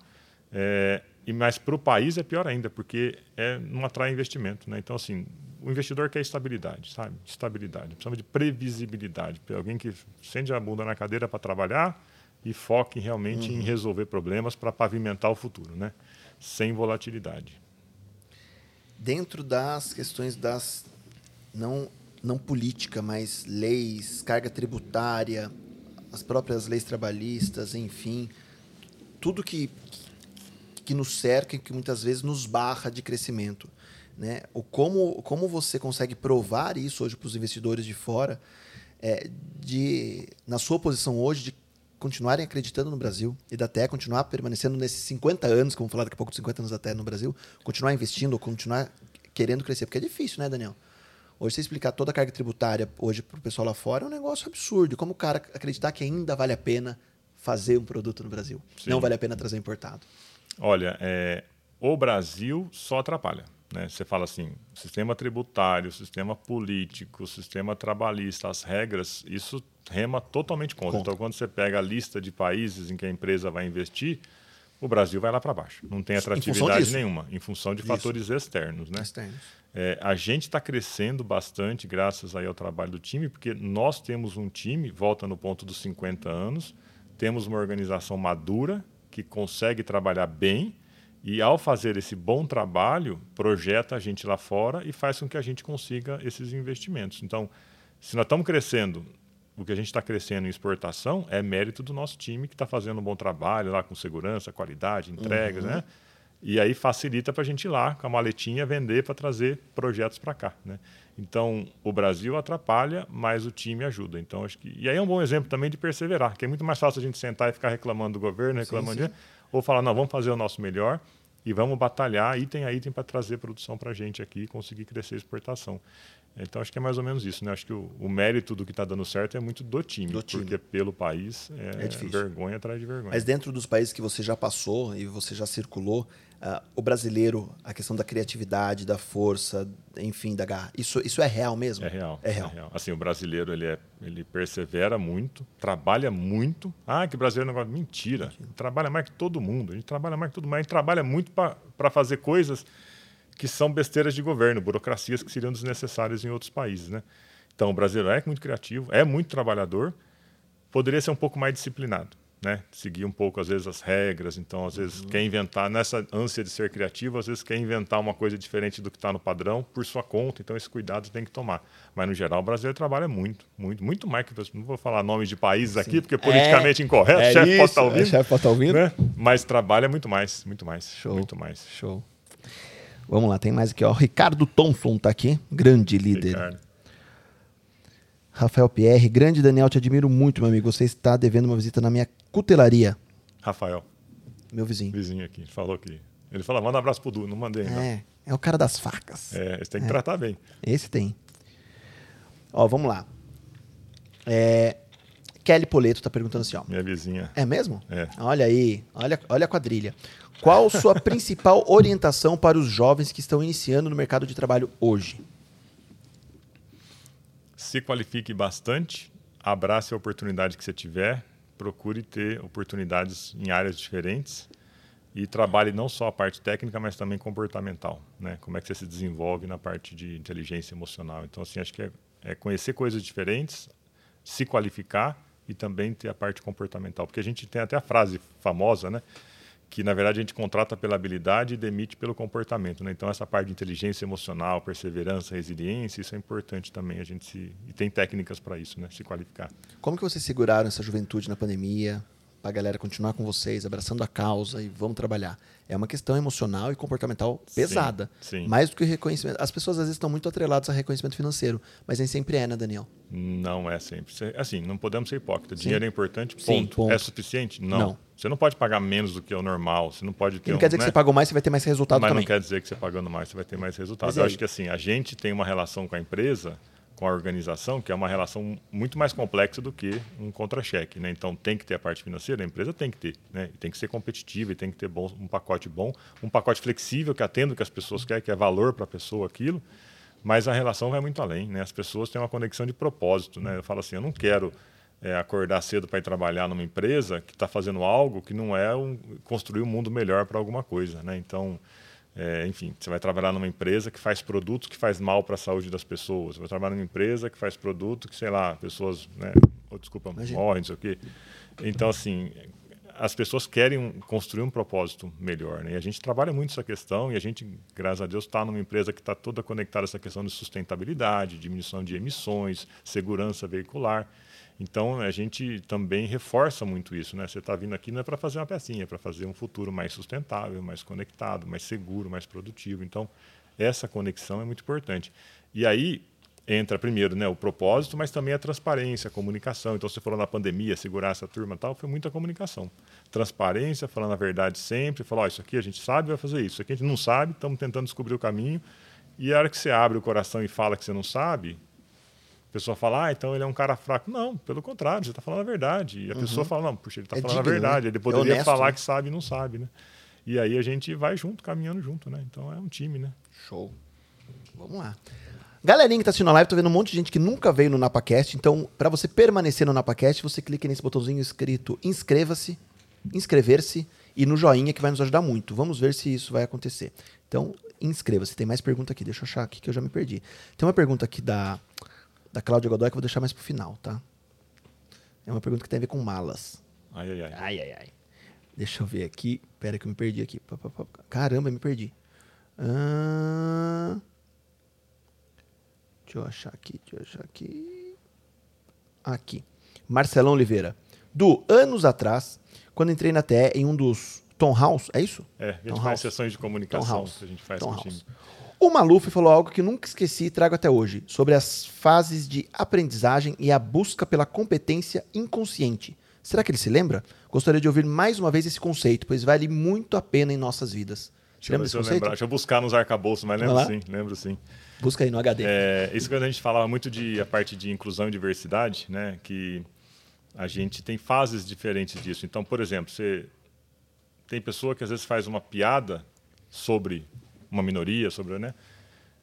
C: É, e mas para o país é pior ainda, porque é, não atrai investimento. Né? Então, assim, o investidor quer estabilidade, sabe? Estabilidade. Precisa de previsibilidade. Alguém que sente a bunda na cadeira para trabalhar e foque realmente uhum. em resolver problemas para pavimentar o futuro, né? Sem volatilidade.
B: Dentro das questões das não não política, mas leis, carga tributária, as próprias leis trabalhistas, enfim, tudo que que nos cerca e que muitas vezes nos barra de crescimento. Né? O como, como você consegue provar isso hoje para os investidores de fora, é, de, na sua posição hoje, de continuarem acreditando no Brasil e da TE continuar permanecendo nesses 50 anos, como falar daqui a pouco de 50 anos da no Brasil, continuar investindo continuar querendo crescer, porque é difícil, né, Daniel? Hoje, você explicar toda a carga tributária hoje para o pessoal lá fora é um negócio absurdo. Como o cara acreditar que ainda vale a pena fazer um produto no Brasil? Sim. Não vale a pena trazer importado.
C: Olha, é, o Brasil só atrapalha. Né? Você fala assim, sistema tributário, sistema político, sistema trabalhista, as regras, isso rema totalmente contra. contra. Então, quando você pega a lista de países em que a empresa vai investir, o Brasil vai lá para baixo. Não tem atratividade em nenhuma, em função de fatores externos. Né? Externos. É, a gente está crescendo bastante graças aí ao trabalho do time, porque nós temos um time, volta no ponto dos 50 anos, temos uma organização madura, que consegue trabalhar bem e, ao fazer esse bom trabalho, projeta a gente lá fora e faz com que a gente consiga esses investimentos. Então, se nós estamos crescendo, o que a gente está crescendo em exportação é mérito do nosso time que está fazendo um bom trabalho lá com segurança, qualidade, entregas, uhum. né? E aí facilita para a gente ir lá com a maletinha vender para trazer projetos para cá, né? Então, o Brasil atrapalha, mas o time ajuda. Então, acho que e aí é um bom exemplo também de perseverar, que é muito mais fácil a gente sentar e ficar reclamando do governo, reclamando sim, sim. de ou falar, não, vamos fazer o nosso melhor e vamos batalhar item a item para trazer produção para a gente aqui e conseguir crescer a exportação. Então acho que é mais ou menos isso, né? Acho que o, o mérito do que está dando certo é muito do time, do time. porque pelo país é, é vergonha atrás de vergonha.
B: Mas dentro dos países que você já passou e você já circulou, uh, o brasileiro, a questão da criatividade, da força, enfim, da garra, isso, isso é real mesmo?
C: É real. É real. É real. Assim, o brasileiro ele, é, ele persevera muito, trabalha muito. Ah, que brasileiro não gosta. Mentira. Mentira. Trabalha mais que todo mundo. A gente trabalha mais que todo mundo. A gente trabalha muito para fazer coisas que são besteiras de governo, burocracias que seriam desnecessárias em outros países. Né? Então, o brasileiro é muito criativo, é muito trabalhador, poderia ser um pouco mais disciplinado, né? seguir um pouco, às vezes, as regras. Então, às vezes, uhum. quer inventar, nessa ânsia de ser criativo, às vezes quer inventar uma coisa diferente do que está no padrão por sua conta. Então, esse cuidado tem que tomar. Mas, no geral, o brasileiro trabalha muito, muito, muito mais que. Não vou falar nomes de países Sim. aqui, porque é politicamente é, incorreto, é chefe pode estar tá ouvindo. É,
B: chefe pode estar tá ouvindo. Né?
C: Mas trabalha muito mais, muito mais.
B: Show.
C: Muito mais.
B: Show. Vamos lá, tem mais aqui, ó. Ricardo Thompson tá aqui, grande líder. Ricardo. Rafael Pierre, grande Daniel, te admiro muito, meu amigo. Você está devendo uma visita na minha cutelaria.
C: Rafael.
B: Meu vizinho.
C: Vizinho aqui, falou que. Ele falou, manda um abraço pro Du, não mandei ainda.
B: É, é o cara das facas.
C: É, esse tem que é. tratar bem.
B: Esse tem. Ó, vamos lá. É, Kelly Poleto tá perguntando assim, ó.
C: Minha vizinha.
B: É mesmo?
C: É.
B: Olha aí, olha, olha a quadrilha. Qual sua principal orientação para os jovens que estão iniciando no mercado de trabalho hoje?
C: Se qualifique bastante, abrace a oportunidade que você tiver, procure ter oportunidades em áreas diferentes e trabalhe não só a parte técnica, mas também comportamental, né? Como é que você se desenvolve na parte de inteligência emocional. Então, assim, acho que é, é conhecer coisas diferentes, se qualificar e também ter a parte comportamental, porque a gente tem até a frase famosa, né? Que na verdade a gente contrata pela habilidade e demite pelo comportamento. Né? Então essa parte de inteligência emocional, perseverança, resiliência, isso é importante também a gente se e tem técnicas para isso, né? Se qualificar.
B: Como que vocês seguraram essa juventude na pandemia? Para a galera continuar com vocês, abraçando a causa e vamos trabalhar. É uma questão emocional e comportamental pesada.
C: Sim, sim.
B: Mais do que reconhecimento. As pessoas às vezes estão muito atreladas a reconhecimento financeiro, mas nem sempre é, né, Daniel?
C: Não é sempre. Assim, não podemos ser hipócritas. Dinheiro é importante, ponto. Sim, ponto. É suficiente? Não. não. Você não pode pagar menos do que é o normal. Você não pode ter.
B: E não um, quer dizer
C: né?
B: que você pagou mais, você vai ter mais resultado
C: mas
B: também.
C: Mas não quer dizer que você pagando mais, você vai ter mais resultado. Mas Eu acho que assim, a gente tem uma relação com a empresa com a organização, que é uma relação muito mais complexa do que um contra-cheque. Né? Então, tem que ter a parte financeira, a empresa tem que ter. Né? Tem que ser competitiva e tem que ter bom, um pacote bom, um pacote flexível que atenda o que as pessoas querem, que é valor para a pessoa aquilo. Mas a relação vai muito além. Né? As pessoas têm uma conexão de propósito. Né? Eu falo assim, eu não quero é, acordar cedo para ir trabalhar numa empresa que está fazendo algo que não é um, construir um mundo melhor para alguma coisa. Né? Então, É, enfim, você vai trabalhar numa empresa que faz produtos que faz mal para a saúde das pessoas. Você vai trabalhar numa empresa que faz produto que, sei lá, pessoas, né, oh, desculpa,
B: Imagina.
C: morrem, não sei o quê. Então, assim, as pessoas querem construir um propósito melhor. Né? E a gente trabalha muito essa questão e a gente, graças a Deus, está numa empresa que está toda conectada a essa questão de sustentabilidade, diminuição de emissões, segurança veicular. Então, a gente também reforça muito isso. Né? Você está vindo aqui não é para fazer uma pecinha, é para fazer um futuro mais sustentável, mais conectado, mais seguro, mais produtivo. Então, essa conexão é muito importante. E aí, entra primeiro né, o propósito, mas também a transparência, a comunicação. Então, você falou na pandemia, segurar essa turma tal, foi muita comunicação. Transparência, falando a verdade sempre, falar, ó, isso aqui a gente sabe, vai fazer isso. Isso aqui a gente não sabe, estamos tentando descobrir o caminho. E a hora que você abre o coração e fala que você não sabe, pessoa fala, ah, então ele é um cara fraco. Não, pelo contrário, você está falando a verdade. E a pessoa fala, não, puxa, ele está
B: É
C: falando
B: digno,
C: a verdade.
B: né?
C: Ele
B: É
C: poderia
B: honesto,
C: falar
B: né?
C: que sabe e não sabe, né? E aí a gente vai junto, caminhando junto, né? Então é um time, né?
B: Show. Vamos lá. Galerinha que tá assistindo a live, tô vendo um monte de gente que nunca veio no NapaCast. Então, para você permanecer no NapaCast, você clica nesse botãozinho escrito inscreva-se, inscrever-se e no joinha que vai nos ajudar muito. Vamos ver se isso vai acontecer. Então, inscreva-se. Tem mais pergunta aqui. Deixa eu achar aqui que eu já me perdi. Tem uma pergunta aqui da, da Cláudia Godoy que eu vou deixar mais pro final, tá? É uma pergunta que tem a ver com malas.
C: Ai, ai, ai.
B: Ai, ai, ai. Deixa eu ver aqui. Pera que eu me perdi aqui. Caramba, eu me perdi. Ah, Deixa eu achar aqui, deixa eu achar aqui. Aqui. Marcelão Oliveira. Du, anos atrás, quando entrei na TE em um dos Tom House, é isso?
C: É, a gente
B: Tom
C: faz
B: House.
C: sessões de
B: Tom
C: comunicação
B: House.
C: que a gente faz
B: Tom
C: com o
B: House.
C: time.
B: O Maluf falou algo que nunca esqueci e trago até hoje, sobre as fases de aprendizagem e a busca pela competência inconsciente. Será que ele se lembra? Gostaria de ouvir mais uma vez esse conceito, pois vale muito a pena em nossas vidas.
C: Deixa eu,
B: lembra
C: se eu
B: conceito?
C: lembrar. Deixa eu buscar nos arcabouços, mas lembro sim, lembro sim.
B: Busca aí no HD.
C: É, isso quando a gente falava muito de a parte de inclusão e diversidade, né? Que a gente tem fases diferentes disso. Então, por exemplo, você tem pessoa que às vezes faz uma piada sobre uma minoria, sobre, né?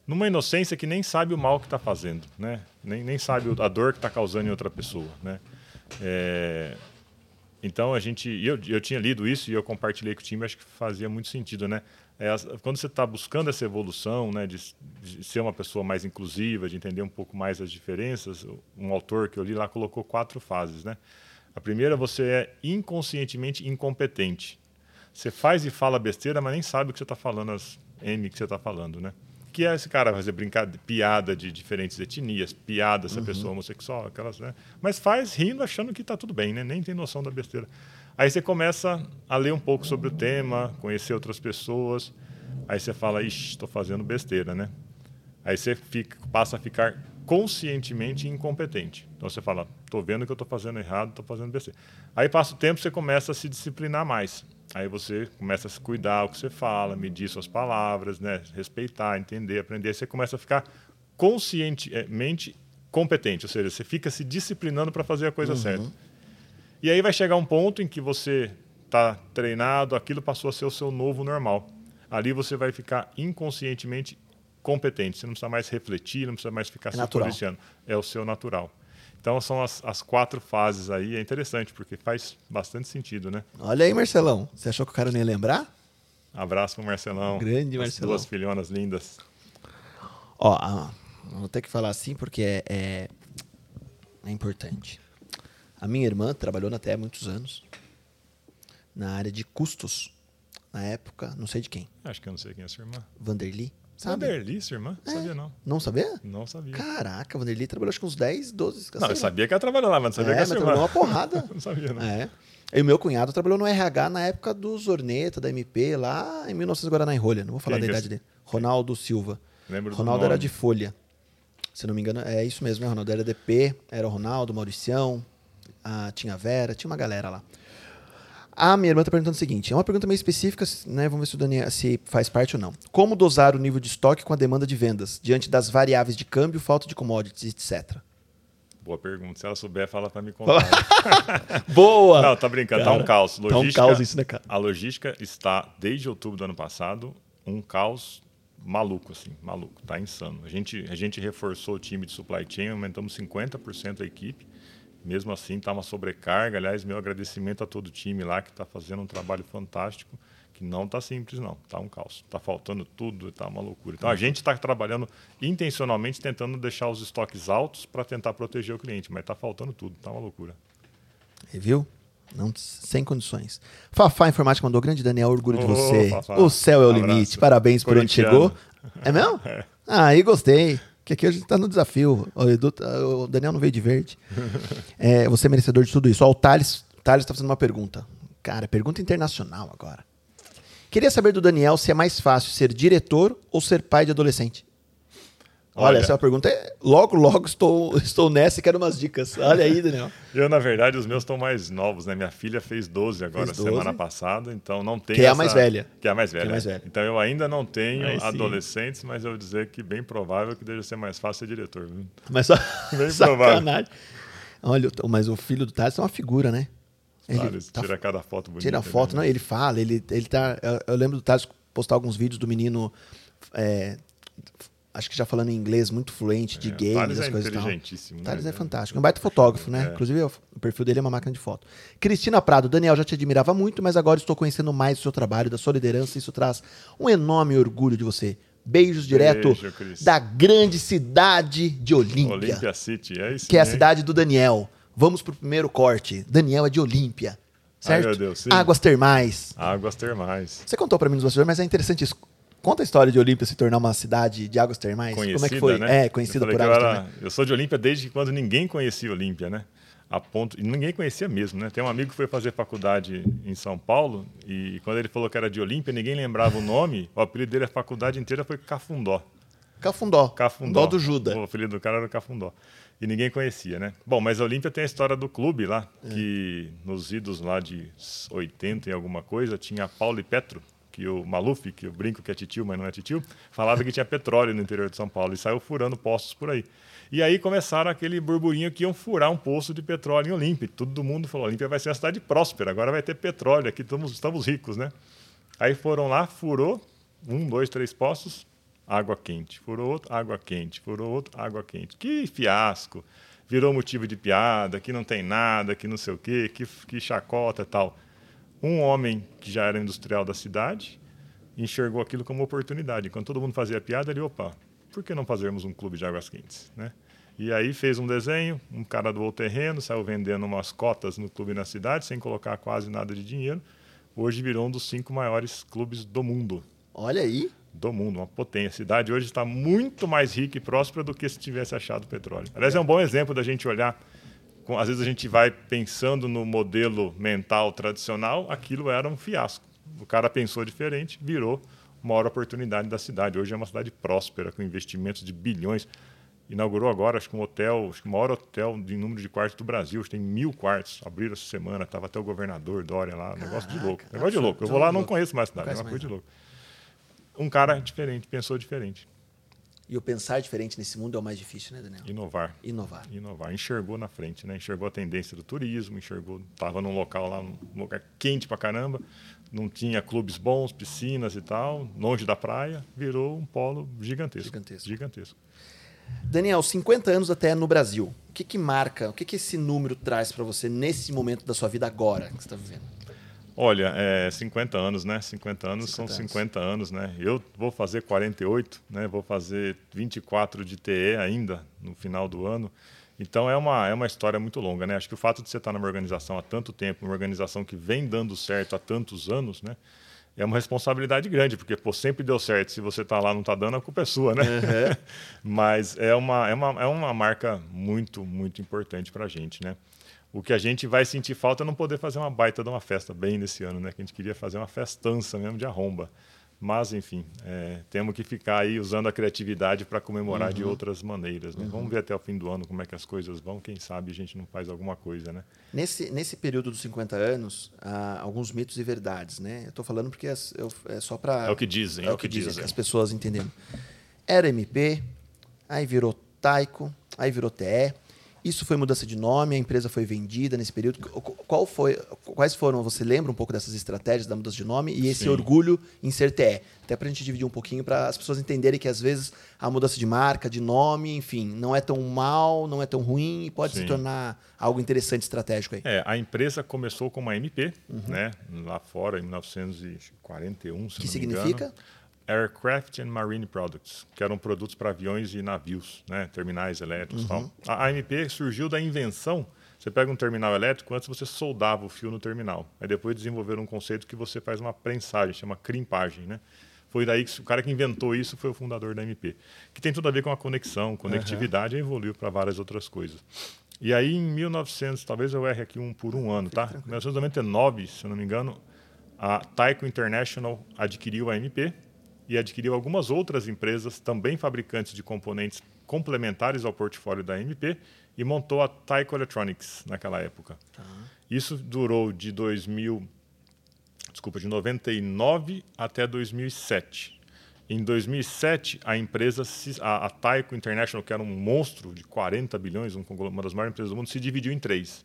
C: Numa inocência que nem sabe o mal que está fazendo, né? Nem, nem sabe a dor que está causando em outra pessoa, né? É, então a gente, eu, eu tinha lido isso e eu compartilhei com o time, acho que fazia muito sentido, né? É, quando você está buscando essa evolução, né, de, de ser uma pessoa mais inclusiva, de entender um pouco mais as diferenças, um autor que eu li lá colocou quatro fases, né? A primeira, você é inconscientemente incompetente. Você faz e fala besteira, mas nem sabe o que você está falando, as M que você está falando, né? Que é esse cara fazer brincadeira, piada de diferentes etnias, piada se a pessoa é homossexual, aquelas, né? Mas faz rindo, achando que está tudo bem, né? Nem tem noção da besteira. Aí você começa a ler um pouco sobre o tema, conhecer outras pessoas. Aí você fala, ixi, estou fazendo besteira, né? Aí você fica- passa a ficar conscientemente incompetente. Então você fala, estou vendo que eu estou fazendo errado, estou fazendo besteira. Aí passa o tempo, você começa a se disciplinar mais. Aí você começa a se cuidar o que você fala, medir suas palavras, né? respeitar, entender, aprender. Você começa a ficar conscientemente competente, ou seja, você fica se disciplinando para fazer a coisa certa. E aí vai chegar um ponto em que você está treinado, aquilo passou a ser o seu novo normal. Ali você vai ficar inconscientemente competente. Você não precisa mais refletir, não precisa mais ficar
B: É
C: se
B: natural.
C: policiando. É o seu natural. Então são as, as quatro fases aí. É interessante, porque faz bastante sentido, né?
B: Olha aí, Marcelão. Você achou que o cara não ia lembrar?
C: Abraço pro Marcelão.
B: Grande
C: as
B: Marcelão.
C: Duas filhonas lindas.
B: Ó, ah, vou ter que falar assim porque é, é, é importante. A minha irmã trabalhou há muitos anos, na área de custos. Na época, não sei de quem.
C: Acho que eu não sei quem é sua irmã.
B: Vanderly. Sabe?
C: Vanderly, sua irmã?
B: É.
C: Sabia não.
B: Não sabia?
C: Não sabia.
B: Caraca, Vanderly trabalhou acho que uns 10, 12...
C: não, eu sabia que ela trabalhou lá, mas não sabia
B: É,
C: que sua
B: trabalhou uma porrada.
C: não sabia, não.
B: É. E o meu cunhado trabalhou no RH na época do Zorneta, da MP, lá em 1900 Guaraná em Rolha. Não vou falar
C: Quem
B: da
C: é
B: idade
C: esse?
B: dele. Ronaldo Silva.
C: Lembro do
B: Ronaldo era de Folha. Se não me engano, é isso mesmo, né, Ronaldo? Era DP, era o Ronaldo, Mauricião, a, tinha a Vera, tinha uma galera lá. A minha irmã tá perguntando o seguinte: é uma pergunta meio específica, né? Vamos ver se o Daniel se faz parte ou não. Como dosar o nível de estoque com a demanda de vendas, diante das variáveis de câmbio, falta de commodities, etc.
C: Boa pergunta. Se ela souber, fala pra me contar.
B: Boa!
C: Não, tá brincando. tá
B: Cara,
C: um caos.
B: tá um caos isso, né, cara?
C: A logística está, desde outubro do ano passado, um caos maluco, assim, maluco. Tá insano. A gente, a gente reforçou o time de supply chain, aumentamos 50% a equipe. Mesmo assim, tá uma sobrecarga. Aliás, meu agradecimento a todo o time lá que está fazendo um trabalho fantástico, que não está simples, não. Está um caos. Está faltando tudo, está uma loucura. Então a gente está trabalhando intencionalmente tentando deixar os estoques altos para tentar proteger o cliente, mas está faltando tudo, está uma loucura.
B: E viu? Não, sem condições. Fafá Informática mandou grande Daniel, orgulho de
C: Ô,
B: você.
C: Fafá.
B: O céu é o
C: Um
B: limite. Parabéns por onde chegou. É mesmo? Ah, aí gostei. Que aqui a gente tá no desafio. O, Edu tá- o Daniel não veio de verde. É, você é merecedor de tudo isso. Ó, o Thales, Thales tá fazendo uma pergunta. Cara, pergunta internacional agora. Queria saber do Daniel se é mais fácil ser diretor ou ser pai de adolescente. Olha,
C: Olha.
B: essa é uma pergunta. é- Logo, logo estou, estou nessa e quero umas dicas. Olha aí, Daniel.
C: Eu, na verdade, os meus estão mais novos, né? Minha filha fez 12 agora,
B: Fez 12.
C: semana passada, então não tem
B: Que é a mais velha.
C: Que é a mais velha.
B: Que é a mais velha.
C: Então eu ainda não tenho
B: Aí sim.
C: adolescentes, mas eu vou dizer que bem provável que deve ser mais fácil ser diretor. viu?
B: Mas só
C: Bem
B: sacanagem. Olha, mas o filho do Thales é uma figura, né? Ele
C: Thales,
B: tá-
C: tira cada foto bonita.
B: tira foto,
C: né?
B: não, ele fala, ele, ele tá. Eu, eu lembro do Thales postar alguns vídeos do menino. é, acho que já falando em inglês muito fluente, de
C: É,
B: games,
C: Thales
B: as
C: é
B: coisas e tal.
C: inteligentíssimo, né?
B: Thales é
C: É.
B: fantástico. É um baita fotógrafo, né?
C: É.
B: Inclusive, o o perfil dele é uma máquina de foto. Cristina Prado, Daniel, já te admirava muito, mas agora estou conhecendo mais o seu trabalho, da sua liderança. Isso traz um enorme orgulho de você. Beijos direto
C: Beijo,
B: da grande cidade de Olímpia
C: Olympia City, é isso.
B: que é a cidade do Daniel. Vamos pro primeiro corte. Daniel é de Olímpia, certo?
C: meu Deus, sim.
B: Águas termais.
C: Águas termais.
B: Você contou pra mim nos bastidores, mas é interessante isso. Conta a história de Olímpia se tornar uma cidade de águas termais.
C: Conhecida,
B: Como é que foi?
C: né?
B: É, conhecida
C: Eu
B: por
C: eu,
B: águas
C: era-
B: termais.
C: eu sou de Olímpia desde quando ninguém conhecia Olímpia, né? A ponto, e ninguém conhecia mesmo, né? Tem um amigo que foi fazer faculdade em São Paulo e quando ele falou que era de Olímpia, ninguém lembrava o nome. O apelido dele a faculdade inteira foi Cafundó.
B: Cafundó.
C: Cafundó.
B: Dó do Juda.
C: O apelido do cara era Cafundó. E ninguém conhecia, né? Bom, mas a Olímpia tem a história do clube lá,
B: É.
C: que nos idos lá de 80 e alguma coisa, tinha Paulo e Petro, que o Maluf, que eu brinco que é titio, mas não é titio, falava que tinha petróleo no interior de São Paulo e saiu furando postos por aí. E aí começaram aquele burburinho que iam furar um poço de petróleo em Olímpia. Todo mundo falou, Olímpia vai ser uma cidade próspera, agora vai ter petróleo, aqui estamos, estamos ricos, né? Aí foram lá, furou, um, dois, três poços, água quente. Furou outro, água quente. Furou outro, água quente. Que fiasco. Virou motivo de piada, que não tem nada, que não sei o quê, que, que chacota e tal. Um homem que já era industrial da cidade enxergou aquilo como oportunidade. Enquanto todo mundo fazia piada, ele, opa, por que não fazermos um clube de águas quentes, né? E aí fez um desenho, um cara doou terreno, saiu vendendo umas cotas no clube na cidade, sem colocar quase nada de dinheiro. Hoje virou um dos cinco maiores clubes do mundo.
B: Olha aí.
C: Do mundo, uma potência. A cidade hoje está muito mais rica e próspera do que se tivesse achado petróleo. Aliás, é um bom exemplo da gente olhar. Às vezes a gente vai pensando no modelo mental tradicional, aquilo era um fiasco. O cara pensou diferente, virou maior oportunidade da cidade. Hoje é uma cidade próspera, com investimentos de bilhões. Inaugurou agora, acho que um hotel, acho que o maior hotel de número de quartos do Brasil. Acho que tem mil quartos. Abriram essa semana, estava até o governador Dória lá. Negócio de louco.
B: Caraca,
C: Negócio de louco. Eu vou lá, não conheço mais a cidade.
B: Não
C: É uma coisa de louco. Um cara diferente, pensou diferente.
B: E o pensar diferente nesse mundo é o mais difícil, né, Daniel?
C: Inovar.
B: Inovar.
C: Inovar. Enxergou na frente, né? Enxergou a tendência do turismo, enxergou. Estava num local lá, num lugar quente pra caramba, não tinha clubes bons, piscinas e tal, longe da praia, virou um polo gigantesco.
B: Gigantesco.
C: Gigantesco.
B: Daniel, 50 anos até no Brasil. O que que marca, o que que esse número traz pra você nesse momento da sua vida agora que você está vivendo?
C: Olha, é 50 anos, né? 50 anos
B: 50
C: são
B: anos.
C: 50 anos, né? Eu vou fazer 48, né? Vou fazer 24 de TE ainda no final do ano. Então é uma, é uma história muito longa, né? Acho que o fato de você estar numa organização há tanto tempo, uma organização que vem dando certo há tantos anos, né? É uma responsabilidade grande, porque pô, sempre deu certo. Se você está lá não está dando, a culpa é sua, né? Mas é uma, é, uma, é uma marca muito, muito importante para a gente, né? O que a gente vai sentir falta é não poder fazer uma baita de uma festa bem nesse ano, né? Que a gente queria fazer uma festança mesmo de arromba. Mas, enfim, é, temos que ficar aí usando a criatividade para comemorar
B: Uhum.
C: de outras maneiras. Né? Vamos ver até o fim do ano como é que as coisas vão. Quem sabe a gente não faz alguma coisa, né?
B: Nesse, nesse período dos 50 anos, há alguns mitos e verdades, né? Eu tô falando porque é, é só para
C: É o que dizem,
B: é o que dizem, as pessoas entendendo. Era MP, aí virou Taiko, aí virou TE. Isso foi mudança de nome, a empresa foi vendida nesse período. Qual foi, quais foram, você lembra um pouco dessas estratégias da mudança de nome e esse Sim. orgulho em ser TE? Até para a gente dividir um pouquinho, para as pessoas entenderem que às vezes a mudança de marca, de nome, enfim, não é tão mal, não é tão ruim e pode Sim. se tornar algo interessante estratégico aí.
C: É, a empresa começou como uma MP, uhum. né, lá fora em 1941, se
B: que
C: não
B: significa?
C: me engano. Aircraft and Marine Products, que eram produtos para aviões e navios, né? terminais elétricos uhum. tal. A AMP surgiu da invenção. Você pega um terminal elétrico, antes você soldava o fio no terminal. Aí depois desenvolveram um conceito que você faz uma prensagem, chama crimpagem. Né? Foi daí que o cara que inventou isso foi o fundador da MP. Que tem tudo a ver com a conexão, conectividade, uhum. e evoluiu para várias outras coisas. E aí em 1900, talvez eu erre aqui um por um ano, tá? Em 1999, se eu não me engano, a Taiko International adquiriu a MP e adquiriu algumas outras empresas, também fabricantes de componentes complementares ao portfólio da MP, e montou a Taiko Electronics naquela época. Tá. Isso durou de 2000, desculpa, de 99 até 2007. Em 2007, a empresa, a, a Taiko International, que era um monstro de 40 bilhões, uma das maiores empresas do mundo, se dividiu em três.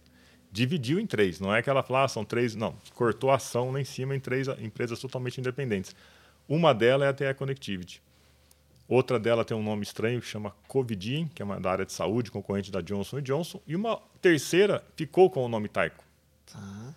C: Dividiu em três. Não é que ela falou, ah, são três. Não, cortou a ação lá em cima em três empresas totalmente independentes. Uma delas é a TE Connectivity. Outra dela tem um nome estranho que chama Covidin, que é uma da área de saúde, concorrente da Johnson Johnson. E uma terceira ficou com o nome Taiko. Tá.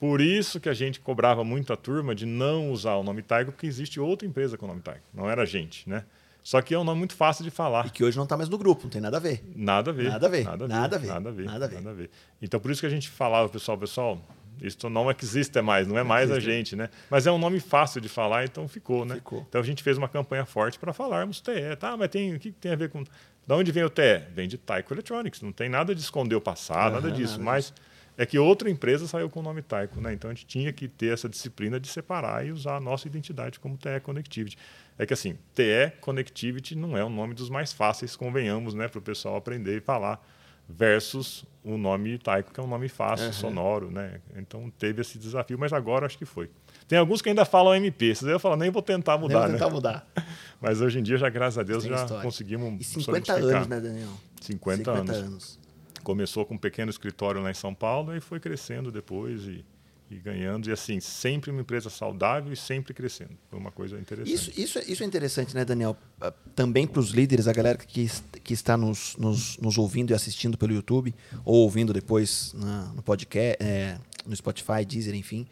C: Por isso que a gente cobrava muito a turma de não usar o nome Taiko, porque existe outra empresa com o nome Taiko. Não era a gente, né? Só que é um nome muito fácil de falar.
B: E que hoje não está mais no grupo, não tem nada a ver.
C: Nada a ver.
B: Nada a ver.
C: Nada a ver.
B: Nada a ver.
C: Nada a ver. Nada a ver. Nada a ver. Então, por isso que a gente falava, pessoal, pessoal, isso não existe mais, não é mais a gente, né? Mas é um nome fácil de falar, então ficou, né? Ficou. Então a gente fez uma campanha forte para falarmos TE, tá? Mas tem o que tem a ver com da onde vem o TE? Vem de Taiko Electronics, não tem nada de esconder o passado, uhum, nada disso, nada mas é que outra empresa saiu com o nome Taiko, né? Então a gente tinha que ter essa disciplina de separar e usar a nossa identidade como TE Connectivity. É que assim, TE Connectivity não é o nome dos mais fáceis, convenhamos, né, para o pessoal aprender e falar versus o nome Taiko, que é um nome fácil, uhum. sonoro, né? Então teve esse desafio, mas agora acho que foi. Tem alguns que ainda falam MP, vocês eu falo, nem vou tentar mudar, nem vou
B: tentar né? mudar.
C: Mas hoje em dia, já graças a Deus, já história. conseguimos
B: E 50 anos, né, Daniel?
C: 50, 50 anos. anos. Começou com um pequeno escritório lá em São Paulo e foi crescendo depois e e ganhando, e assim, sempre uma empresa saudável e sempre crescendo. Foi uma coisa interessante.
B: Isso, isso, é, isso é interessante, né, Daniel? Ah, também para os líderes, a galera que, que está nos, nos, nos, ouvindo e assistindo pelo YouTube, ou ouvindo depois na, no podcast, é, no Spotify, Deezer, enfim.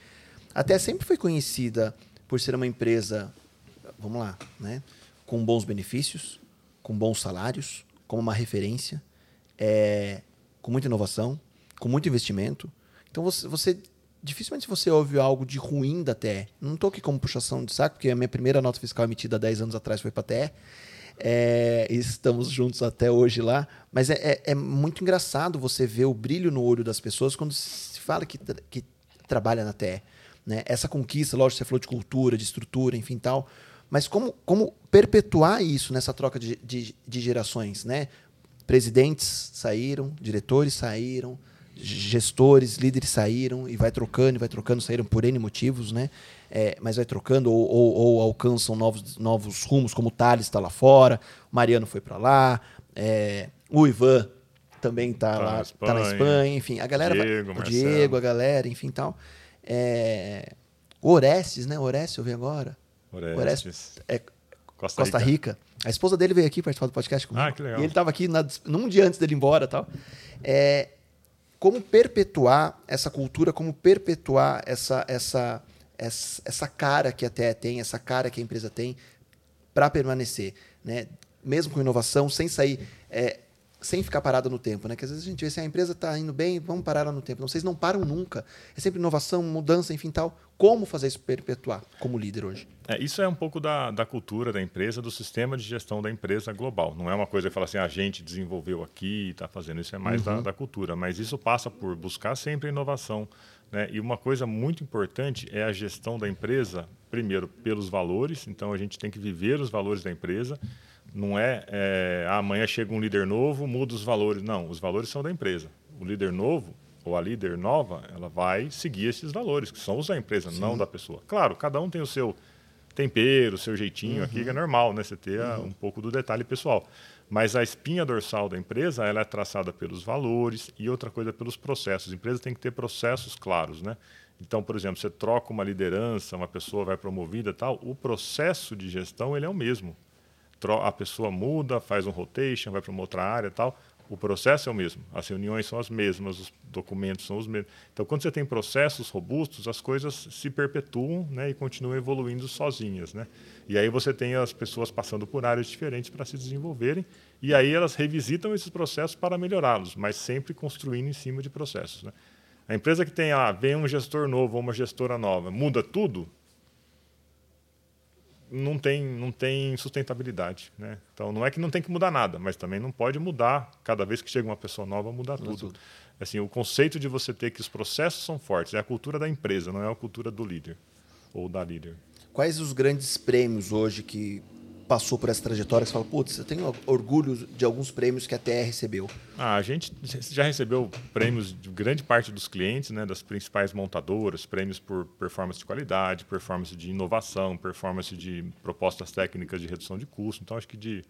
B: Até sempre foi conhecida por ser uma empresa, vamos lá, né, com bons benefícios, com bons salários, como uma referência, é, com muita inovação, com muito investimento. Então você, você dificilmente você ouve algo de ruim da TE. Não estou aqui como puxação de saco, porque a minha primeira nota fiscal emitida há 10 anos atrás foi para a TE. É, estamos juntos até hoje lá. Mas é, é, é, muito engraçado você ver o brilho no olho das pessoas quando se fala que, que trabalha na TE. Né? Essa conquista, lógico, você falou de cultura, de estrutura, enfim tal. Mas como, como perpetuar isso nessa troca de, de, de gerações? Né? Presidentes saíram, diretores saíram, gestores, líderes saíram e vai trocando, e vai trocando, saíram por N motivos, né? É, mas vai trocando ou, ou, ou, alcançam novos, novos rumos, como o Thales está lá fora, o Mariano foi para lá, é, o Ivan também está tá lá, está na Espanha, enfim, a galera, Diego, vai, o Diego, a galera, enfim tal. É, o Orestes, né? Orestes eu vi agora.
C: Orestes. Orestes
B: é, Costa, Costa Rica. Rica. A esposa dele veio aqui participar do podcast comigo.
C: Ah, que legal.
B: E ele estava aqui na, num dia antes dele ir embora tal. É, como perpetuar essa cultura, como perpetuar essa, essa, essa, essa cara que a TE tem, essa cara que a empresa tem para permanecer, né? Mesmo com inovação, sem sair, é, sem ficar parada no tempo, né? Que às vezes a gente vê assim, a empresa está indo bem, vamos parar ela no tempo. Não, vocês não param nunca. É sempre inovação, mudança, enfim, tal. Como fazer isso perpetuar como líder hoje?
C: É, isso é um pouco da, da cultura da empresa, do sistema de gestão da empresa global. Não é uma coisa que fala assim, ah, a gente desenvolveu aqui e está fazendo. Isso é mais uhum. da, da, cultura. Mas isso passa por buscar sempre inovação. Né? E uma coisa muito importante é a gestão da empresa, primeiro, pelos valores. Então, a gente tem que viver os valores da empresa. Não é, é ah, amanhã chega um líder novo, muda os valores. Não, os valores são da empresa. O líder novo ou a líder nova, ela vai seguir esses valores, que são os da empresa, Sim. não da pessoa. Claro, cada um tem o seu tempero, o seu jeitinho uhum. aqui, que é normal, né? Você ter uhum. um pouco do detalhe pessoal. Mas a espinha dorsal da empresa ela é traçada pelos valores e outra coisa pelos processos. A empresa tem que ter processos claros, né? Então, por exemplo, você troca uma liderança, uma pessoa vai promovida, tal, o processo de gestão ele é o mesmo. A pessoa muda, faz um rotation, vai para uma outra área, tal. O processo é o mesmo. As reuniões são as mesmas, os documentos são os mesmos. Então, quando você tem processos robustos, as coisas se perpetuam né, e continuam evoluindo sozinhas. Né? E aí você tem as pessoas passando por áreas diferentes para se desenvolverem, e aí elas revisitam esses processos para melhorá-los, mas sempre construindo em cima de processos. Né? A empresa que tem, ah, vem um gestor novo ou uma gestora nova, muda tudo, não tem, não tem sustentabilidade. Né? Então, não é que não tem que mudar nada, mas também não pode mudar, cada vez que chega uma pessoa nova, mudar tudo. tudo. Assim, o conceito de você ter que os processos são fortes é a cultura da empresa, não é a cultura do líder ou da líder.
B: Quais os grandes prêmios hoje que passou por essa trajetória que você fala, putz, eu tenho orgulho de alguns prêmios que a TR recebeu?
C: Ah, a gente já recebeu prêmios de grande parte dos clientes, né, das principais montadoras, prêmios por performance de qualidade, performance de inovação, performance de propostas técnicas de redução de custo. Então, acho que de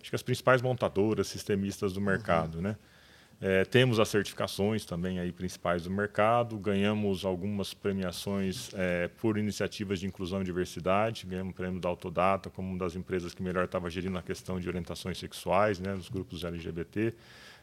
C: acho que as principais montadoras, sistemistas do mercado, uhum. né? É, temos as certificações também aí principais do mercado, ganhamos algumas premiações é, por iniciativas de inclusão e diversidade, ganhamos o prêmio da Autodata como uma das empresas que melhor estava gerindo a questão de orientações sexuais, né, dos grupos LGBT.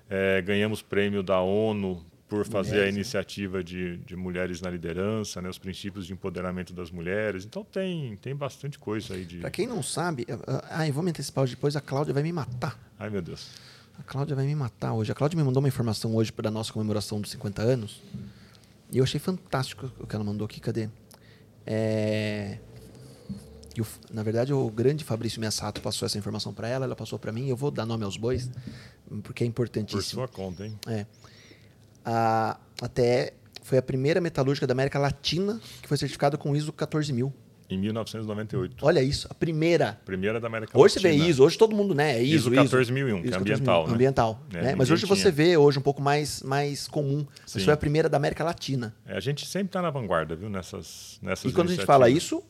C: É, ganhamos prêmio da ONU por fazer mulheres, a né? iniciativa de, de mulheres na liderança, né, os princípios de empoderamento das mulheres. Então tem, tem bastante coisa aí de.
B: Para quem não sabe, ah, eu vou me antecipar depois, a Cláudia vai me matar.
C: Ai meu Deus.
B: A Cláudia vai me matar hoje. A Cláudia me mandou uma informação hoje para a nossa comemoração dos 50 anos. E eu achei fantástico o que ela mandou aqui. Cadê? É... Eu, na verdade, o grande Fabrício Miassato passou essa informação para ela, ela passou para mim. Eu vou dar nome aos bois, porque é importantíssimo.
C: Por sua conta, hein?
B: É. A, até foi a primeira metalúrgica da América Latina que foi certificada com ISO 14000.
C: Em 1998.
B: Olha isso, a primeira.
C: Primeira da América
B: hoje
C: Latina.
B: Hoje você vê ISO, hoje todo mundo, né? É ISO,
C: ISO 14001, ISO, que é ambiental.
B: né? Ambiental. É, né? Mas hoje tinha. você vê hoje um pouco mais, mais comum. Isso foi a primeira da América Latina.
C: É, a gente sempre está na vanguarda, viu? Nessas, nessas
B: E quando a gente fala isso,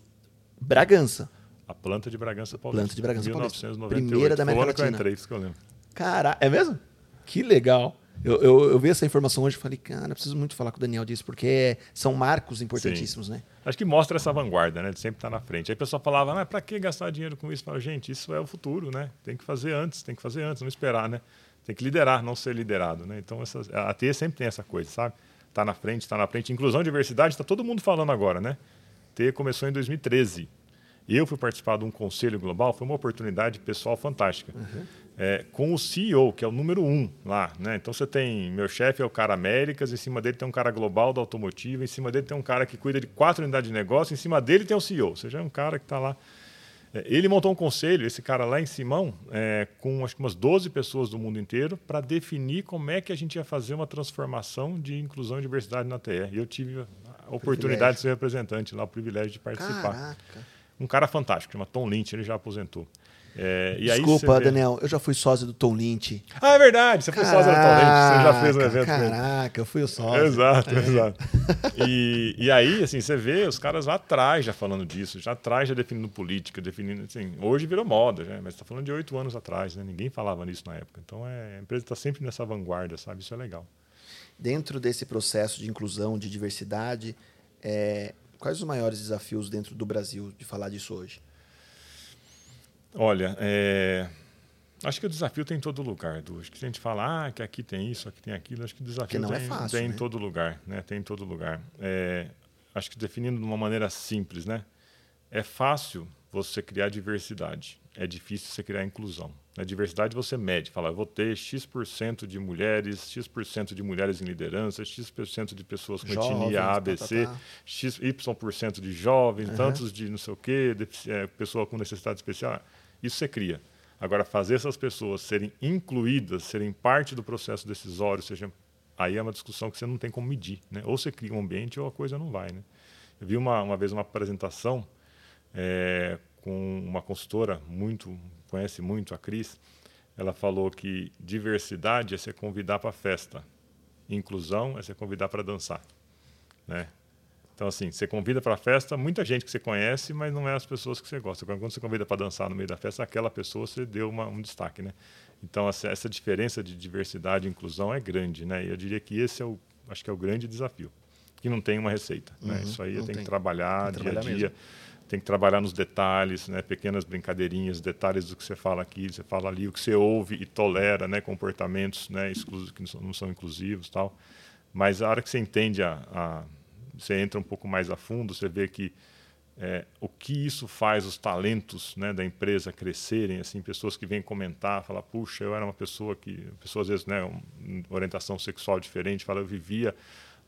B: Bragança.
C: A planta de Bragança Paulista.
B: Planta de Bragança
C: 1998.
B: Paulista. Primeira da América Latina.
C: Que eu entrei, isso que eu lembro.
B: Cara, é mesmo? Que legal. Eu, eu, eu, vi essa informação hoje e falei, cara, preciso muito falar com o Daniel disso, porque são marcos importantíssimos, Sim. né?
C: Acho que mostra essa vanguarda, né? De sempre estar na frente. Aí a pessoa falava, mas para que gastar dinheiro com isso? Fala, gente, isso é o futuro, né? Tem que fazer antes, tem que fazer antes, não esperar, né? Tem que liderar, não ser liderado, né? Então, essas, a TE sempre tem essa coisa, sabe? Está na frente, está na frente. Inclusão diversidade, está todo mundo falando agora, né? TE começou em 2013. Eu fui participar de um conselho global, foi uma oportunidade pessoal fantástica. Uhum é, com o CEO, que é o número um lá. Né? Então você tem, meu chefe é o cara Américas, em cima dele tem um cara global da automotiva, em cima dele tem um cara que cuida de quatro unidades de negócio, em cima dele tem o CEO, ou seja, é um cara que está lá. É, ele montou um conselho, esse cara lá em Simão, é, com acho que umas 12 pessoas do mundo inteiro, para definir como é que a gente ia fazer uma transformação de inclusão e diversidade na TR. E eu tive a oportunidade privilégio. de ser representante lá, o privilégio de participar.
B: Caraca.
C: Um cara fantástico, chama Tom Lynch, ele já aposentou.
B: É, Desculpa, Daniel, eu já fui sócio do Tom Lynch.
C: Ah, é verdade, você foi sócio do Tom Lynch, você já fez um evento.
B: Caraca, eu fui o sócio.
C: Exato, é. exato. E, e aí, assim, você vê os caras lá atrás já falando disso, já atrás já definindo política, definindo, assim, hoje virou moda, já, mas está falando de oito anos atrás, né? Ninguém falava nisso na época. Então, é, a empresa está sempre nessa vanguarda, sabe? Isso é legal.
B: Dentro desse processo de inclusão, de diversidade, é, quais os maiores desafios dentro do Brasil de falar disso hoje?
C: Olha, é... acho que o desafio tem em todo lugar, Edu. Acho que a gente falar ah, que aqui tem isso, aqui tem aquilo, acho que o desafio
B: não
C: tem,
B: é fácil,
C: tem
B: né?
C: em todo lugar, né? Tem em todo lugar. É... Acho que definindo de uma maneira simples, né? É fácil você criar diversidade. É difícil você criar inclusão. Na diversidade você mede, fala, eu vou ter X% de mulheres, X% de mulheres em liderança, X% de pessoas com jovens, etnia ABC, tá, tá, tá. X, Y% de jovens, uhum. tantos de não sei o quê, de, é, pessoa com necessidade especial. Isso você cria. Agora, fazer essas pessoas serem incluídas, serem parte do processo decisório, seja, aí é uma discussão que você não tem como medir. Né? Ou você cria um ambiente ou a coisa não vai. Né? Eu vi uma, uma vez uma apresentação é, com uma consultora muito conhece muito a Cris. Ela falou que diversidade é você convidar para festa, inclusão é você convidar para dançar, né? Então, assim, você convida para a festa muita gente que você conhece, mas não é as pessoas que você gosta. Quando você convida para dançar no meio da festa, aquela pessoa você deu uma, um destaque, né? Então, essa, essa diferença de diversidade e inclusão é grande, né? E eu diria que esse é o, acho que é o grande desafio, que não tem uma receita. Né?
B: Uhum,
C: Isso aí
B: tem.
C: que trabalhar
B: Tem que
C: dia
B: trabalhar
C: a dia.
B: mesmo.
C: Tem que trabalhar nos detalhes, né? pequenas brincadeirinhas, detalhes do que você fala aqui, você fala ali, o que você ouve e tolera, né? comportamentos né? que não são, inclusivos tal. Mas a hora que você entende, a, a- você entra um pouco mais a fundo, você vê que é, o que isso faz os talentos né, da empresa crescerem, assim, pessoas que vêm comentar, falar, puxa, eu era uma pessoa que, pessoas às vezes, né, um, orientação sexual diferente, fala, eu vivia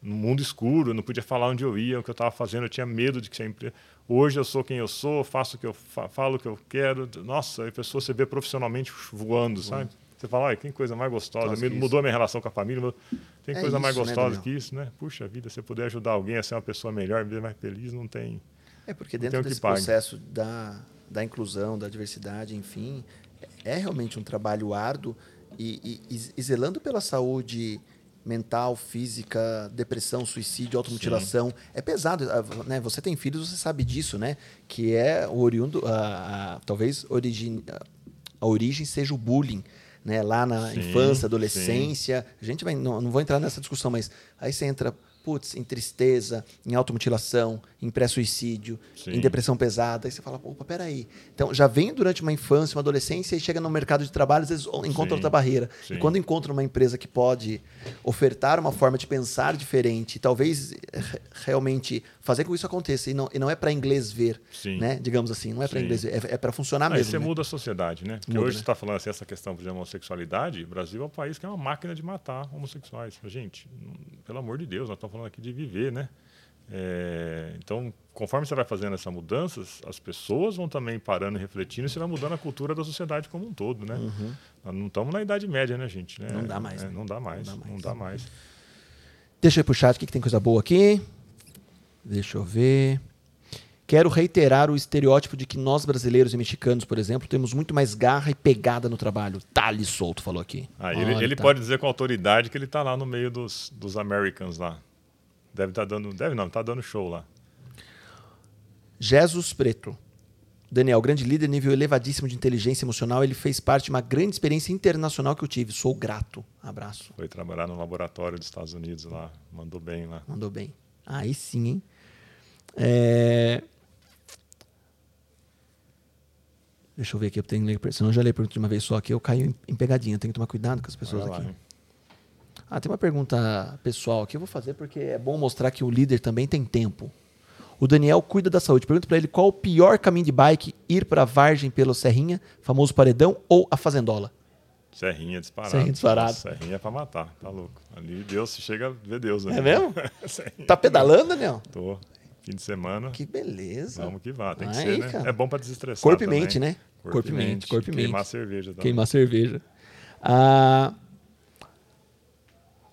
C: no mundo escuro, eu não podia falar onde eu ia, o que eu estava fazendo, eu tinha medo de que sempre. Hoje eu sou quem eu sou, faço o que eu fa falo o que eu quero. Nossa, a pessoa você vê profissionalmente voando, sabe? Você fala, olha, tem coisa mais gostosa,
B: Nossa,
C: me-
B: que
C: mudou a minha relação com a família, tem
B: É
C: coisa mais
B: isso, né,
C: gostosa
B: Daniel?
C: que isso, né? Puxa vida, se eu puder ajudar alguém a ser uma pessoa melhor, viver mais feliz, não tem.
B: É porque dentro
C: que
B: desse processo da, da inclusão, da diversidade, enfim, é realmente um trabalho árduo e- e- e zelando pela saúde mental, física, depressão, suicídio, automutilação. É pesado, ah, né? Você tem filhos, você sabe disso, né? Que é o oriundo, a- a- talvez origem, a origem seja o bullying. Né, lá na
C: Sim,
B: infância, adolescência, a gente vai, não, não vou entrar nessa discussão, mas aí você entra, putz, em tristeza, em automutilação, em pré-suicídio, em depressão pesada, aí você fala, opa, peraí. Então, já vem durante uma infância, uma adolescência, e chega no mercado de trabalho, às vezes encontra
C: Sim,
B: outra barreira.
C: sim.
B: E quando encontra uma empresa que pode ofertar uma forma de pensar diferente, talvez eh, realmente fazer com que isso aconteça, e não, e não é para inglês ver,
C: Sim.
B: né? digamos assim, não é para inglês ver, é, é para funcionar
C: Aí
B: mesmo.
C: você
B: né?
C: muda a sociedade, né? Porque
B: Muda,
C: hoje
B: né?
C: você está falando assim, essa questão de homossexualidade, o Brasil é um país que é uma máquina de matar homossexuais. Gente, pelo amor de Deus, nós estamos falando aqui de viver, né? É, então, conforme você vai fazendo essa mudança, as pessoas vão também parando e refletindo e você vai mudando a cultura da sociedade como um todo, né? Nós não estamos na Idade Média, né, gente? né?
B: Uhum. Não dá mais,
C: É,
B: né?
C: não dá mais.
B: Não dá mais.
C: Não dá mais.
B: Deixa eu chat aqui que tem coisa boa aqui. Deixa eu ver. Quero reiterar o estereótipo de que nós brasileiros e mexicanos, por exemplo, temos muito mais garra e pegada no trabalho. Thales Solto falou aqui.
C: Ah, ele
B: Olha,
C: ele
B: tá.
C: pode dizer com autoridade que ele está lá no meio dos, dos Americans lá. Deve estar dando. Deve não, está dando show lá.
B: Jesus Preto. Daniel, grande líder, nível elevadíssimo de inteligência emocional. Ele fez parte de uma grande experiência internacional que eu tive. Sou grato. Abraço.
C: Foi trabalhar no laboratório dos Estados Unidos lá. Mandou bem lá.
B: Mandou bem. Aí sim, hein? É... Deixa eu ver aqui, eu tenho que ler, senão eu já a pergunta de uma vez só aqui, eu caio em, pegadinha, eu tenho que tomar cuidado com as pessoas
C: lá,
B: aqui.
C: hein?
B: Ah, tem uma pergunta pessoal aqui, eu vou fazer porque é bom mostrar que o líder também tem tempo. O Daniel cuida da saúde. Pergunta para ele qual o pior caminho de bike, ir para Vargem pelo Serrinha, famoso paredão, ou a Fazendola?
C: Serrinha disparado.
B: Serrinha disparado.
C: Nossa, Serrinha é pra matar, tá louco. Ali Deus se chega a ver Deus. né?
B: É mesmo? Tá pedalando, Daniel?
C: Tô. Fim de semana.
B: Que beleza.
C: Vamos que vá. Tem que ser, né?
B: cara.
C: É bom pra desestressar.
B: Corpo e mente, né? Corpo e mente, corpo e mente.
C: Queimar cerveja também.
B: Queimar cerveja. A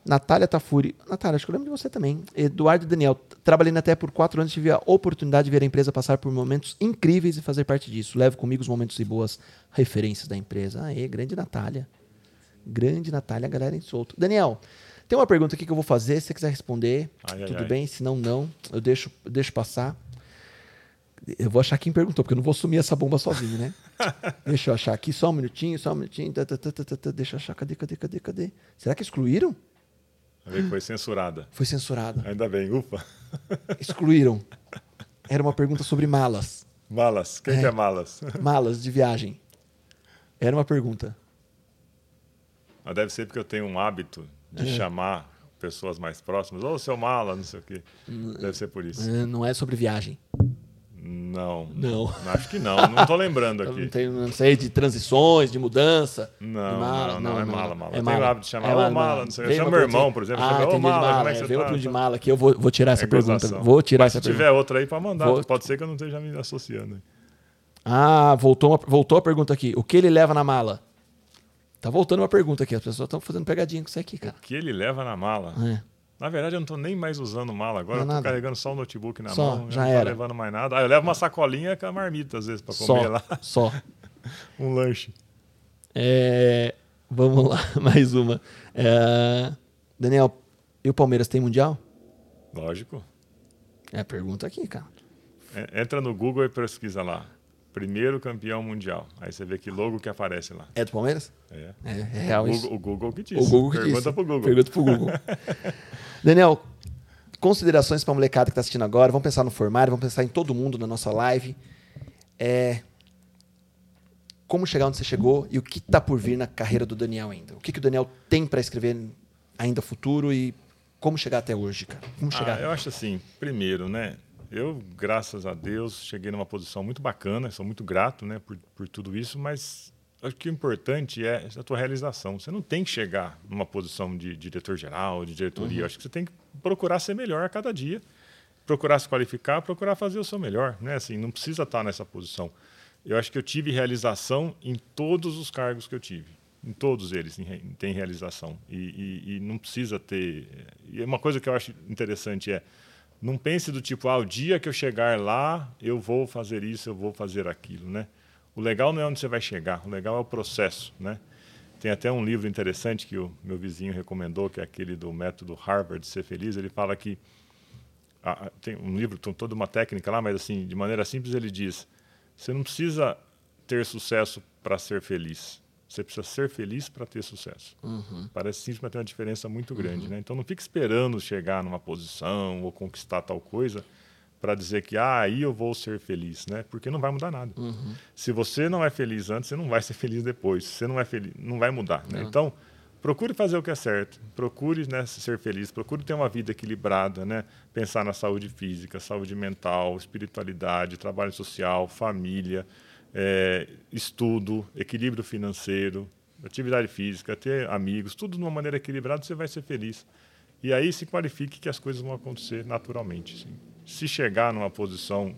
B: Natália Tafuri. Natália, acho que eu lembro de você também. Eduardo e Daniel. Trabalhei na TE por quatro anos e tive a oportunidade de ver a empresa passar por momentos incríveis e fazer parte disso. Levo comigo os momentos e boas referências da empresa. Aê, grande Natália. Grande Natália, galera em solto. Daniel, tem uma pergunta aqui que eu vou fazer. Se você quiser responder,
C: Ai, ai,
B: tudo
C: ai.
B: bem. Se não, não. Eu deixo, eu deixo passar. Eu vou achar quem perguntou, porque eu não vou sumir essa bomba sozinho, né? Deixa eu achar aqui, só um minutinho, só um minutinho. Tá, tá, tá. Deixa eu achar, cadê, cadê, cadê, cadê? Será que excluíram?
C: Foi censurada.
B: Foi censurado.
C: Ainda bem, ufa.
B: Excluíram. Era uma pergunta sobre malas.
C: Malas. Quem
B: É.
C: que é malas?
B: Malas de viagem. Era uma pergunta.
C: Mas deve ser porque eu tenho um hábito de
B: É.
C: chamar pessoas mais próximas. Ô, seu mala, não sei o quê. Deve ser por isso.
B: Não é sobre viagem.
C: Não.
B: Não.
C: Acho que não. Não tô lembrando aqui.
B: Não, tenho, não sei, de transições, de mudança.
C: Não,
B: de mala.
C: não, não, é mala, mala.
B: É
C: Eu tenho o hábito de chamar, ô, mala, não sei. Eu chamo meu irmão, por exemplo,
B: Ah,
C: chama, ô, mala,
B: mala.
C: como é que
B: é,
C: você
B: veio
C: tá?
B: outro de mala aqui, eu vou, vou tirar essa
C: É
B: pergunta. Vou tirar
C: Mas
B: essa
C: se tiver
B: pergunta.
C: outra aí para mandar.
B: Vou-
C: Pode ser que eu não esteja me associando.
B: Ah, voltou, uma- voltou a pergunta aqui. O que ele leva na mala? Tá voltando uma pergunta aqui. As pessoas estão fazendo pegadinha com isso aqui, cara.
C: O que ele leva na mala?
B: É.
C: Na verdade, eu não tô nem mais usando mala agora.
B: É
C: eu tô
B: nada.
C: carregando só o notebook na
B: Só,
C: mão.
B: já
C: não
B: era.
C: tô levando mais nada. Ah, eu levo uma sacolinha com a marmita, às vezes, para
B: Só,
C: comer lá.
B: só.
C: Um lanche.
B: É, vamos lá, mais uma. É, Daniel, e o Palmeiras tem mundial?
C: Lógico.
B: É a pergunta aqui, cara.
C: É, Entra no Google e pesquisa lá. Primeiro campeão mundial. Aí você vê que logo que aparece lá.
B: É do Palmeiras?
C: É.
B: É, é real
C: o,
B: isso.
C: Google, o Google que disse.
B: O Google que
C: Pergunta
B: disse.
C: pro Google.
B: Pergunta pro Google. Daniel, considerações para a molecada que está assistindo agora. Vamos pensar no formário, vamos pensar em todo mundo na nossa live. É, como chegar onde você chegou e o que está por vir na carreira do Daniel ainda. O que, que o Daniel tem para escrever ainda futuro e como chegar até hoje, cara? Como chegar?
C: Ah, eu acho assim, primeiro, né? Eu, graças a Deus, cheguei numa posição muito bacana, sou muito grato né, por, por tudo isso, mas acho que o importante é a tua realização. Você não tem que chegar numa posição de diretor-geral, de diretoria.
B: Uhum.
C: Acho que você tem que procurar ser melhor a cada dia, procurar se qualificar, procurar fazer o seu melhor. Né? Assim, não precisa estar nessa posição. Eu acho que eu tive realização em todos os cargos que eu tive. Em todos eles tem realização. E, e, e não precisa ter. E uma coisa que eu acho interessante é não pense do tipo, ah, o dia que eu chegar lá, eu vou fazer isso, eu vou fazer aquilo, né? O legal não é onde você vai chegar, o legal é o processo, né? Tem até um livro interessante que o meu vizinho recomendou, que é aquele do método Harvard Ser Feliz. Ele fala que ah, tem um livro com toda uma técnica lá, mas assim, de maneira simples ele diz: você não precisa ter sucesso para ser feliz. Você precisa ser feliz para ter sucesso.
B: Uhum.
C: Parece simples, mas tem uma diferença muito grande. Né? Então não fique esperando chegar numa posição ou conquistar tal coisa para dizer que ah, aí eu vou ser feliz, né? Porque não vai mudar nada.
B: Uhum.
C: Se você não é feliz antes, você não vai ser feliz depois. Se você não é feliz, não vai mudar. Né? Então procure fazer o que é certo, procure né, ser feliz, procure ter uma vida equilibrada, né? Pensar na saúde física, saúde mental, espiritualidade, trabalho social, família é, estudo, equilíbrio financeiro, atividade física, ter amigos, tudo de uma maneira equilibrada, você vai ser feliz. E aí se qualifique que as coisas vão acontecer naturalmente. Sim. Se chegar numa posição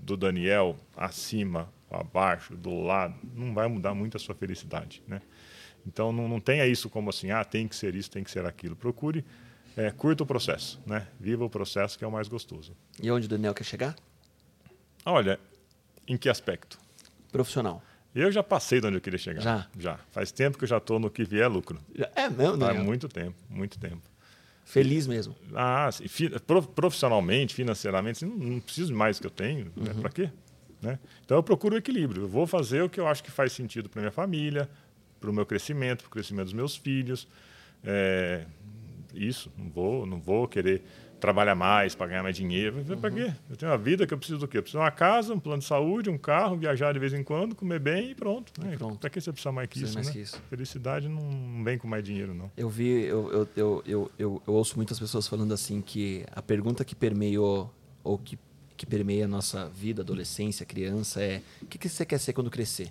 C: do Daniel acima, abaixo, do lado, não vai mudar muito a sua felicidade, né? Então não, não tenha isso como assim, ah, tem que ser isso, tem que ser aquilo. Procure, é, curta o processo, né? Viva o processo que é o mais gostoso.
B: E onde o Daniel quer chegar?
C: Olha, em que aspecto?
B: Profissional.
C: Eu já passei de onde eu queria chegar.
B: Já?
C: Já. Faz tempo que eu já estou no que vier lucro.
B: É mesmo,
C: Faz
B: Daniel?
C: muito tempo, muito tempo.
B: Feliz mesmo.
C: Ah, profissionalmente, financeiramente, não, preciso mais do que eu tenho. Né?
B: Uhum.
C: Para quê? Né? Então eu procuro o equilíbrio. Eu vou fazer o que eu acho que faz sentido para minha família, para o meu crescimento, para o crescimento dos meus filhos. É, isso, não vou, não vou querer trabalhar mais para ganhar mais dinheiro. Para
B: Uhum.
C: quê? Eu tenho uma vida que eu preciso do quê? Eu preciso de uma casa, um plano de saúde, um carro, viajar de vez em quando, comer bem e pronto. né?
B: pronto.
C: Para que você precisa mais que isso?
B: mais
C: né?
B: que isso.
C: Felicidade não, não vem com mais dinheiro, não.
B: Eu vi, eu, eu, eu, eu, eu, eu ouço muitas pessoas falando assim que a pergunta que permeou, ou que, que permeia a nossa vida, adolescência, criança, é o que, que você quer ser quando crescer?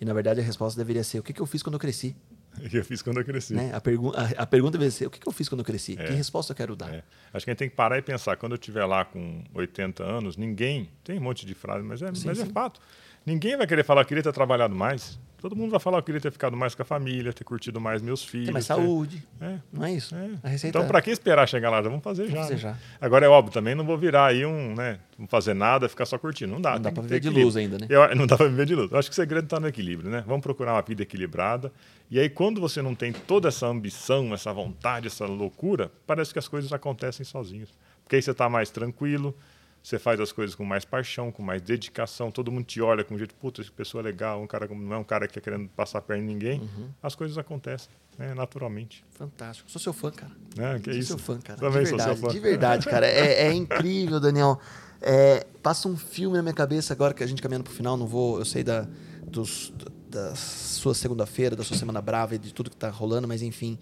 B: E na verdade a resposta deveria ser o que, que eu fiz quando eu cresci?
C: Que eu fiz quando eu cresci.
B: Né? A, pergu a, a pergunta deveria ser o que, que eu fiz quando eu cresci?
C: É.
B: Que resposta eu quero dar?
C: É. Acho que a gente tem que parar e pensar. Quando eu estiver lá com 80 anos, ninguém. Tem um monte de frase, mas, é,
B: Sim,
C: mas é
B: sim.
C: fato. Ninguém vai querer falar que queria ter trabalhado mais. Todo mundo vai falar que queria ter ficado mais com a família, ter curtido mais meus filhos.
B: Ter mais
C: ter-
B: saúde.
C: É.
B: Não é isso?
C: É.
B: A receita
C: Então, para que esperar chegar lá? Já vamos fazer já.
B: fazer
C: né?
B: já.
C: Agora é óbvio, também não vou virar aí um, né? Não fazer nada, ficar só curtindo. Não dá.
B: Não dá
C: que
B: viver de
C: equilíbrio.
B: luz ainda, né?
C: Eu- não dá para viver de luz. Eu acho que o segredo está no equilíbrio, né? Vamos procurar uma vida equilibrada. E aí, quando você não tem toda essa ambição, essa vontade, essa loucura, parece que as coisas acontecem sozinhas. Porque aí você está mais tranquilo, você faz as coisas com mais paixão, com mais dedicação, todo mundo te olha com um jeito, puta, essa pessoa é legal, um cara, como- não é um cara que está querendo passar perna em ninguém.
B: Uhum.
C: As coisas acontecem, né, naturalmente.
B: Fantástico. Sou seu fã, cara.
C: Né? Que
B: sou
C: isso?
B: seu fã, cara.
C: Também
B: de
C: sou
B: verdade,
C: seu fã.
B: De verdade, cara. É, é incrível, Daniel. É, passa um filme na minha cabeça agora que a gente caminhando pro final. Não vou. Eu sei da, dos, da sua segunda-feira, da sua semana brava e de tudo que tá rolando, mas enfim.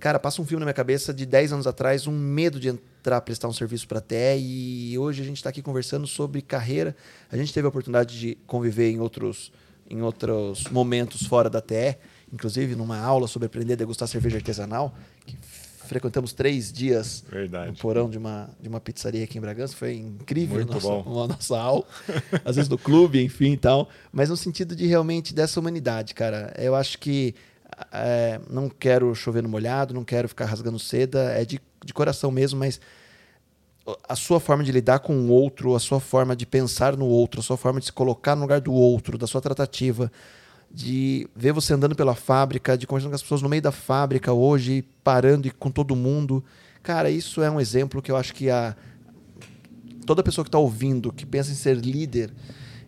B: Cara, passa um filme na minha cabeça de 10 anos atrás, um medo de entrar prestar um serviço para a TE e hoje a gente está aqui conversando sobre carreira. A gente teve a oportunidade de conviver em outros, em outros momentos fora da TE, inclusive numa aula sobre aprender a degustar cerveja artesanal, que frequentamos três dias
C: Verdade.
B: no porão de uma, de uma pizzaria aqui em Bragança. Foi incrível
C: Muito
B: a nossa,
C: bom.
B: a nossa aula. Às vezes no clube, enfim e tal. Mas no sentido de realmente dessa humanidade, cara. Eu acho que é, não quero chover no molhado, não quero ficar rasgando seda. É de, de coração mesmo, mas a sua forma de lidar com o outro, a sua forma de pensar no outro, a sua forma de se colocar no lugar do outro, da sua tratativa, de ver você andando pela fábrica, de conversando com as pessoas no meio da fábrica hoje, parando e com todo mundo. Cara, isso é um exemplo que eu acho que a toda pessoa que está ouvindo, que pensa em ser líder,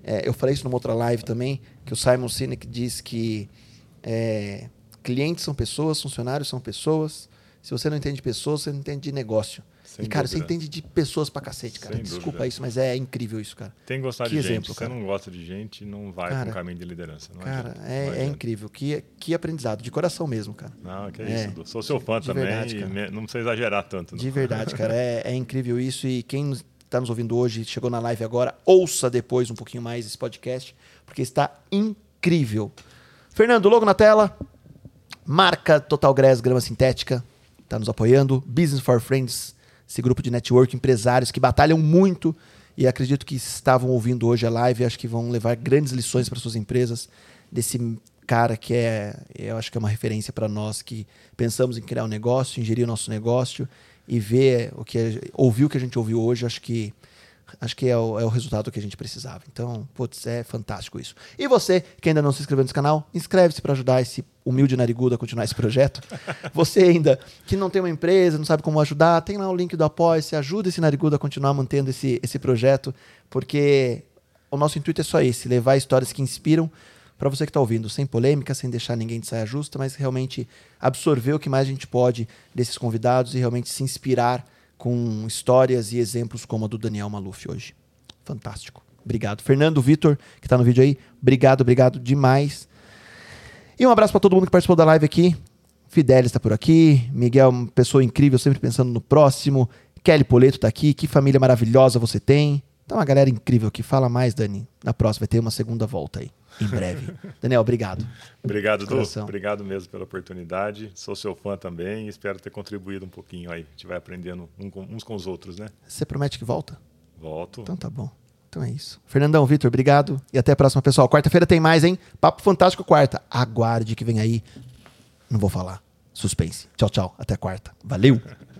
B: É, eu falei isso numa outra live também, que o Simon Sinek diz que é, clientes são pessoas, funcionários são pessoas. Se você não entende de pessoas, você não entende de negócio.
C: Sem
B: e, cara,
C: dúvida.
B: você entende de pessoas pra cacete, cara.
C: Sem
B: Desculpa
C: dúvida.
B: isso, mas é incrível isso, cara.
C: Tem que gostar
B: Que
C: de
B: exemplo,
C: gente. Se
B: cara.
C: você não gosta de gente, não vai
B: Cara,
C: um caminho de liderança. Não
B: Cara,
C: adianta.
B: é,
C: Não
B: é incrível. Que, que aprendizado, de coração mesmo, cara.
C: Não, que é,
B: É,
C: isso. Du. Sou seu fã
B: de
C: também
B: verdade,
C: e me- não precisa exagerar tanto. Não.
B: De verdade, cara. É, é incrível isso. E quem está nos ouvindo hoje, chegou na live agora, ouça depois um pouquinho mais esse podcast, porque está incrível. Fernando, logo na tela. Marca Total Grass Grama Sintética. Está nos apoiando. Business for Friends, esse grupo de network, empresários que batalham muito e acredito que estavam ouvindo hoje a live. Acho que vão levar grandes lições para suas empresas. Desse cara que é, eu acho que é uma referência para nós que pensamos em criar um negócio, ingerir o nosso negócio e ver o que ouvir o que a gente ouviu hoje. Acho que acho que é o, é o resultado que a gente precisava. Então, putz, é fantástico isso. E você, que ainda não se inscreveu nesse canal, inscreve-se para ajudar esse humilde narigudo a continuar esse projeto. Você ainda que não tem uma empresa, não sabe como ajudar, tem lá o link do Apoia-se, ajuda esse narigudo a continuar mantendo esse, esse projeto, porque o nosso intuito é só esse, levar histórias que inspiram para você que está ouvindo, sem polêmica, sem deixar ninguém de saia justa, mas realmente absorver o que mais a gente pode desses convidados e realmente se inspirar com histórias e exemplos como a do Daniel Maluf hoje. Fantástico. Obrigado. Fernando Vitor, que está no vídeo aí, obrigado, obrigado demais. E um abraço para todo mundo que participou da live aqui. Fidelis está por aqui, Miguel, uma pessoa incrível, sempre pensando no próximo. Kelly Poleto está aqui, que família maravilhosa você tem. Então, uma galera incrível aqui. Fala mais, Dani. Na próxima vai ter uma segunda volta aí, em breve. Daniel, obrigado.
C: Obrigado, Du. Obrigado mesmo pela oportunidade. Sou seu fã também e espero ter contribuído um pouquinho aí. A gente vai aprendendo uns com os outros, né?
B: Você promete que volta?
C: Volto.
B: Então tá bom. Então é isso. Fernandão, Vitor, obrigado. E até a próxima, pessoal. Quarta-feira tem mais, hein? Papo Fantástico quarta. Aguarde que vem aí. Não vou falar. Suspense. Tchau, tchau. Até quarta. Valeu.